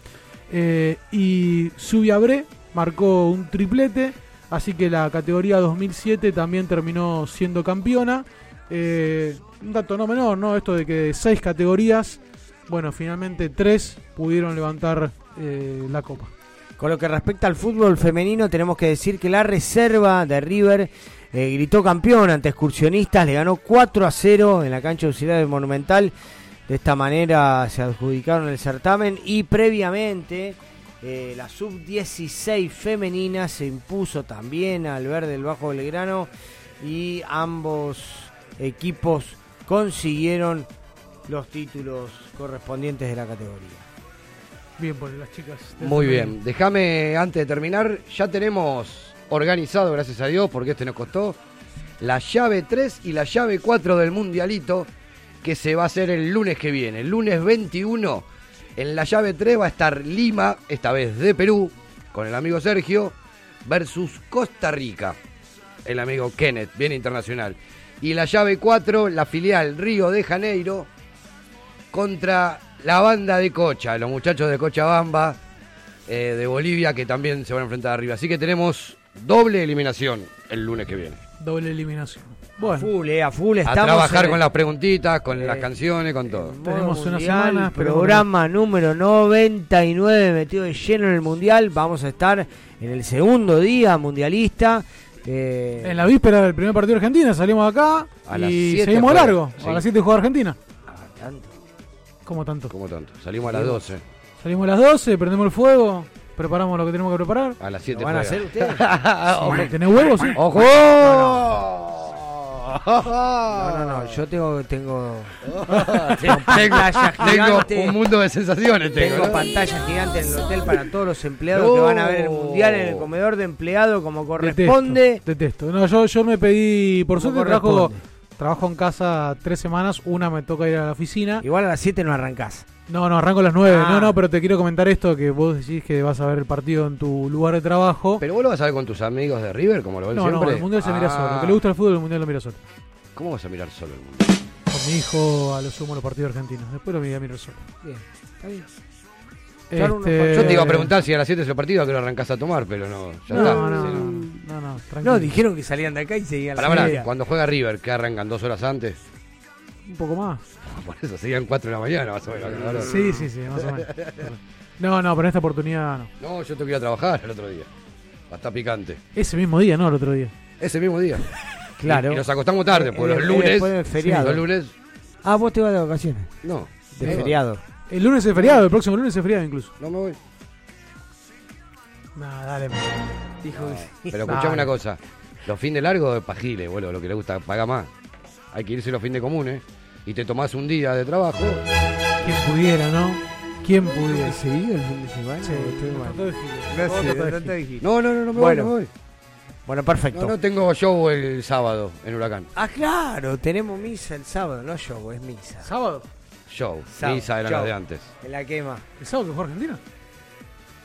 Speaker 10: Eh, y Subiabré marcó un triplete, así que la categoría 2007 también terminó siendo campeona. Eh, un dato no menor, ¿no? Esto de que seis categorías, bueno, finalmente tres pudieron levantar eh, la copa.
Speaker 9: Con lo que respecta al fútbol femenino, tenemos que decir que la reserva de River eh, gritó campeón ante excursionistas, le ganó 4 a 0 en la cancha auxiliar del Monumental. De esta manera se adjudicaron el certamen y previamente eh, la sub-16 femenina se impuso también al verde del Bajo Belgrano y ambos equipos consiguieron los títulos correspondientes de la categoría.
Speaker 10: Bien por las chicas.
Speaker 11: Muy bien, déjame antes de terminar, ya tenemos organizado, gracias a Dios, porque este nos costó, la llave 3 y la llave 4 del Mundialito, que se va a hacer el lunes que viene, el lunes 21. En la llave 3 va a estar Lima, esta vez de Perú, con el amigo Sergio, versus Costa Rica, el amigo Kenneth, bien internacional. Y la llave 4, la filial Río de Janeiro, contra la banda de Cocha, los muchachos de Cochabamba, eh, de Bolivia, que también se van a enfrentar arriba. Así que tenemos doble eliminación el lunes que viene.
Speaker 10: Doble eliminación. Bueno,
Speaker 9: full, eh, a full
Speaker 11: A
Speaker 9: estamos
Speaker 11: trabajar
Speaker 9: en-
Speaker 11: con las preguntitas, con
Speaker 9: Eh,
Speaker 11: las canciones, con todo.
Speaker 10: Tenemos una semana,
Speaker 9: programa número 99 metido de lleno en el mundial. Vamos a estar en el segundo día mundialista. Eh,
Speaker 10: En la víspera del primer partido de Argentina salimos acá
Speaker 11: A las
Speaker 10: y
Speaker 11: siete
Speaker 10: seguimos largo.
Speaker 11: sí.
Speaker 10: A las 7 juega Argentina. ¿Cómo tanto?
Speaker 11: ¿Cómo tanto? Salimos a las 12.
Speaker 10: Salimos a las 12, prendemos el fuego, preparamos lo que tenemos que preparar.
Speaker 11: A las 7
Speaker 9: ¿Lo van a hacer ustedes?
Speaker 10: ¿Tenés huevos? Sí.
Speaker 11: ¡Ojo!
Speaker 9: No, no, no, yo tengo tengo
Speaker 11: tengo,
Speaker 9: pantalla
Speaker 11: tengo
Speaker 9: gigante.
Speaker 11: un mundo de sensaciones. Tengo,
Speaker 9: Tengo
Speaker 11: ¿no?
Speaker 9: pantalla gigante en el hotel para todos los empleados
Speaker 11: No.
Speaker 9: que van a ver el mundial en el comedor de empleado como
Speaker 10: Detesto,
Speaker 9: corresponde.
Speaker 10: Detesto. No, yo, yo me pedí, por
Speaker 9: Como
Speaker 10: suerte trabajo. Trabajo en casa tres semanas, una me toca ir a la oficina.
Speaker 9: Igual a las 7 no arrancás.
Speaker 10: No, no, arranco a las 9.
Speaker 9: Ah.
Speaker 10: No, no, pero te quiero comentar esto, que vos decís que vas a ver el partido en tu lugar de trabajo.
Speaker 11: Pero vos lo vas a ver con tus amigos de River, como lo ven
Speaker 10: No,
Speaker 11: siempre.
Speaker 10: no, el mundial se mira
Speaker 11: Ah.
Speaker 10: solo. Lo que le gusta el fútbol, el mundial lo mira solo.
Speaker 11: ¿Cómo vas a mirar solo el mundial?
Speaker 10: Con mi hijo a lo sumo los partidos argentinos. Después lo voy a mirar solo.
Speaker 9: Bien, está bien.
Speaker 10: Este-
Speaker 11: Yo te iba a preguntar si a las 7 es el partido, que lo arrancás a tomar, pero no. Ya
Speaker 10: No,
Speaker 11: está.
Speaker 10: no, no, no, tranquilo.
Speaker 9: No, dijeron que salían de acá y seguían la
Speaker 11: pará,
Speaker 9: media.
Speaker 11: cuando juega River, que arrancan dos horas antes.
Speaker 10: Un poco más.
Speaker 11: Por eso seguían 4 de la mañana, más o menos. ¿no?
Speaker 10: Sí, sí, sí, más o menos. No, no, pero en esta oportunidad no.
Speaker 11: No, yo tengo que ir a trabajar el otro día. Hasta picante.
Speaker 10: Ese mismo día, no, el otro día.
Speaker 11: Ese mismo día.
Speaker 9: Claro.
Speaker 11: Y, y nos acostamos tarde, porque
Speaker 9: Eh,
Speaker 11: los
Speaker 9: eh,
Speaker 11: lunes.
Speaker 9: después del feriado.
Speaker 11: Los lunes.
Speaker 9: Ah, vos te vas de vacaciones.
Speaker 11: No.
Speaker 9: De feriado.
Speaker 10: El lunes es feriado, el próximo lunes es feriado incluso.
Speaker 11: No me voy.
Speaker 10: No, dale.
Speaker 9: Dijo que sí.
Speaker 11: Pero escuchame una cosa. Los fines largos de pagile, boludo, lo que le gusta, paga más. Hay que irse los fines comunes. Y te tomás un día de trabajo.
Speaker 10: ¿Quién pudiera, no? ¿Quién pudiera?
Speaker 9: ¿Seguido el fin de semana?
Speaker 10: Sí,
Speaker 9: Estoy mal.
Speaker 10: de girar.
Speaker 9: No
Speaker 10: Todo de.
Speaker 11: No, no, no, no me
Speaker 9: Bueno.
Speaker 11: voy, no me voy.
Speaker 9: Bueno, perfecto.
Speaker 11: No, no tengo show el sábado en Huracán.
Speaker 9: Ah, claro, tenemos misa el sábado, no show, es misa.
Speaker 10: ¿Sábado?
Speaker 11: Show.
Speaker 9: Sábado,
Speaker 11: Misa eran
Speaker 9: show.
Speaker 11: las de antes.
Speaker 9: En la quema.
Speaker 10: ¿El sábado que juega Argentina?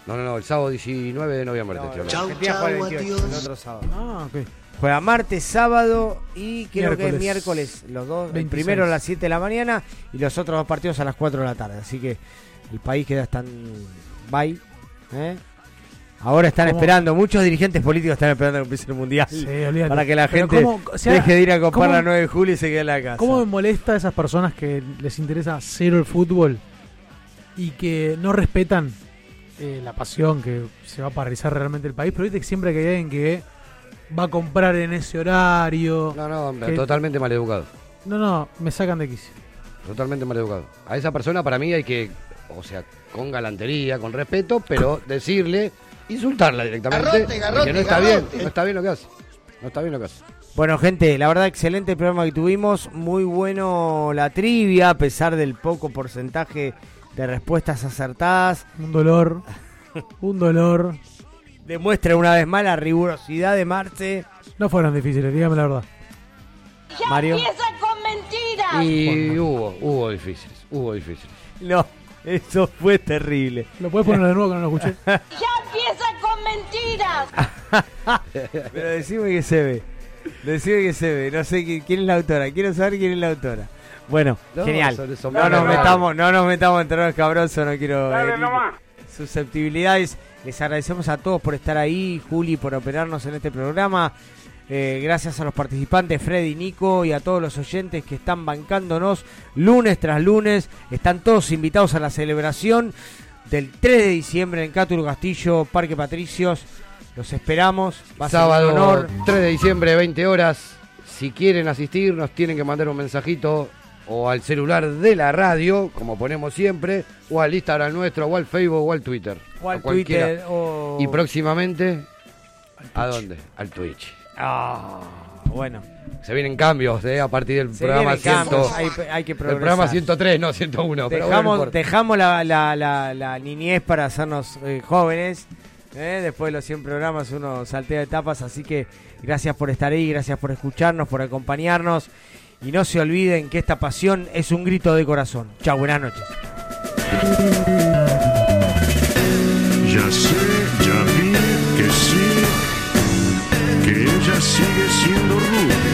Speaker 11: No, no, no, el sábado 19 de noviembre te estoy hablando.
Speaker 9: Argentina juega el 28, el otro sábado.
Speaker 10: Ah, ok.
Speaker 9: Juega martes, sábado y creo que es
Speaker 10: Miércoles.
Speaker 9: miércoles. Los dos, el
Speaker 10: 26.
Speaker 9: primero a las 7 de la mañana y los otros dos partidos a las 4 de la tarde. Así que el país queda en bye. ¿eh? Ahora están
Speaker 10: ¿Cómo?
Speaker 9: esperando, muchos dirigentes políticos están esperando que empiece el mundial.
Speaker 10: Sí, olvídate.
Speaker 9: para que la
Speaker 10: Pero
Speaker 9: gente
Speaker 10: ¿cómo- o sea,
Speaker 9: deje de ir a comprar la 9 de julio y se quede en la casa.
Speaker 10: ¿Cómo me molesta a esas personas que les interesa cero el fútbol y que no respetan eh, la pasión que se va a paralizar realmente el país? Pero viste que siempre que hay alguien que va a comprar en ese horario.
Speaker 11: No, no,
Speaker 10: que-
Speaker 11: totalmente maleducado.
Speaker 10: No, no, me sacan de quicio.
Speaker 11: Totalmente maleducado. A esa persona para mí hay que, o sea, con galantería, con respeto, pero decirle, insultarla directamente.
Speaker 21: Garrote, garrote,
Speaker 11: que no está
Speaker 21: garrote.
Speaker 11: bien, no está bien lo que hace. No está bien lo que hace.
Speaker 9: Bueno, gente, la verdad, excelente el programa que tuvimos. Muy bueno la trivia, a pesar del poco porcentaje de respuestas acertadas.
Speaker 10: Un dolor. un dolor.
Speaker 9: Demuestra una vez más la rigurosidad de Marce.
Speaker 10: No fueron difíciles, dígame la verdad.
Speaker 9: Mario.
Speaker 24: con mentiras!
Speaker 11: Y hubo, hubo difíciles, hubo difíciles.
Speaker 9: No, eso fue terrible.
Speaker 10: ¿Lo puedes poner de nuevo que no lo escuché?
Speaker 24: ¡Ya empieza con mentiras!
Speaker 9: Pero decime que se ve. Decime que se ve. No sé qui- quién es la autora. Quiero saber quién es la autora. Bueno,
Speaker 11: No,
Speaker 9: genial. No nos metamos, no nos metamos en terreno escabroso, no quiero
Speaker 21: Dale nomás.
Speaker 9: susceptibilidades. Les agradecemos a todos por estar ahí, Juli por operarnos en este programa. Eh, gracias a los participantes, Freddy, Nico y a todos los oyentes que están bancándonos lunes tras lunes. Están todos invitados a la celebración del 3 de diciembre en Cátulo Castillo, Parque Patricios. Los esperamos. Va a
Speaker 11: Sábado
Speaker 9: honor.
Speaker 11: 3 de diciembre, 20 horas. Si quieren asistir, nos tienen que mandar un mensajito o al celular de la radio, como ponemos siempre, o al Instagram nuestro, o al Facebook, o al Twitter.
Speaker 9: O al. Twitter, o-
Speaker 11: Y próximamente, ¿a dónde? Al Twitch.
Speaker 9: Ah, bueno.
Speaker 11: Se vienen cambios eh, a partir del
Speaker 9: Se
Speaker 11: programa
Speaker 9: vienen cambios,
Speaker 11: 100.
Speaker 9: hay, hay que progresar.
Speaker 11: programa 103, no 101. pero bueno, no
Speaker 9: Dejamos, dejamos la, la, la, la niñez para hacernos eh, jóvenes. ¿eh? Después de los 100 programas uno saltea etapas, así que gracias por estar ahí, gracias por escucharnos, por acompañarnos. Y no se olviden que esta pasión es un grito de corazón. Chao, buenas noches. ella sigue siendo rubia.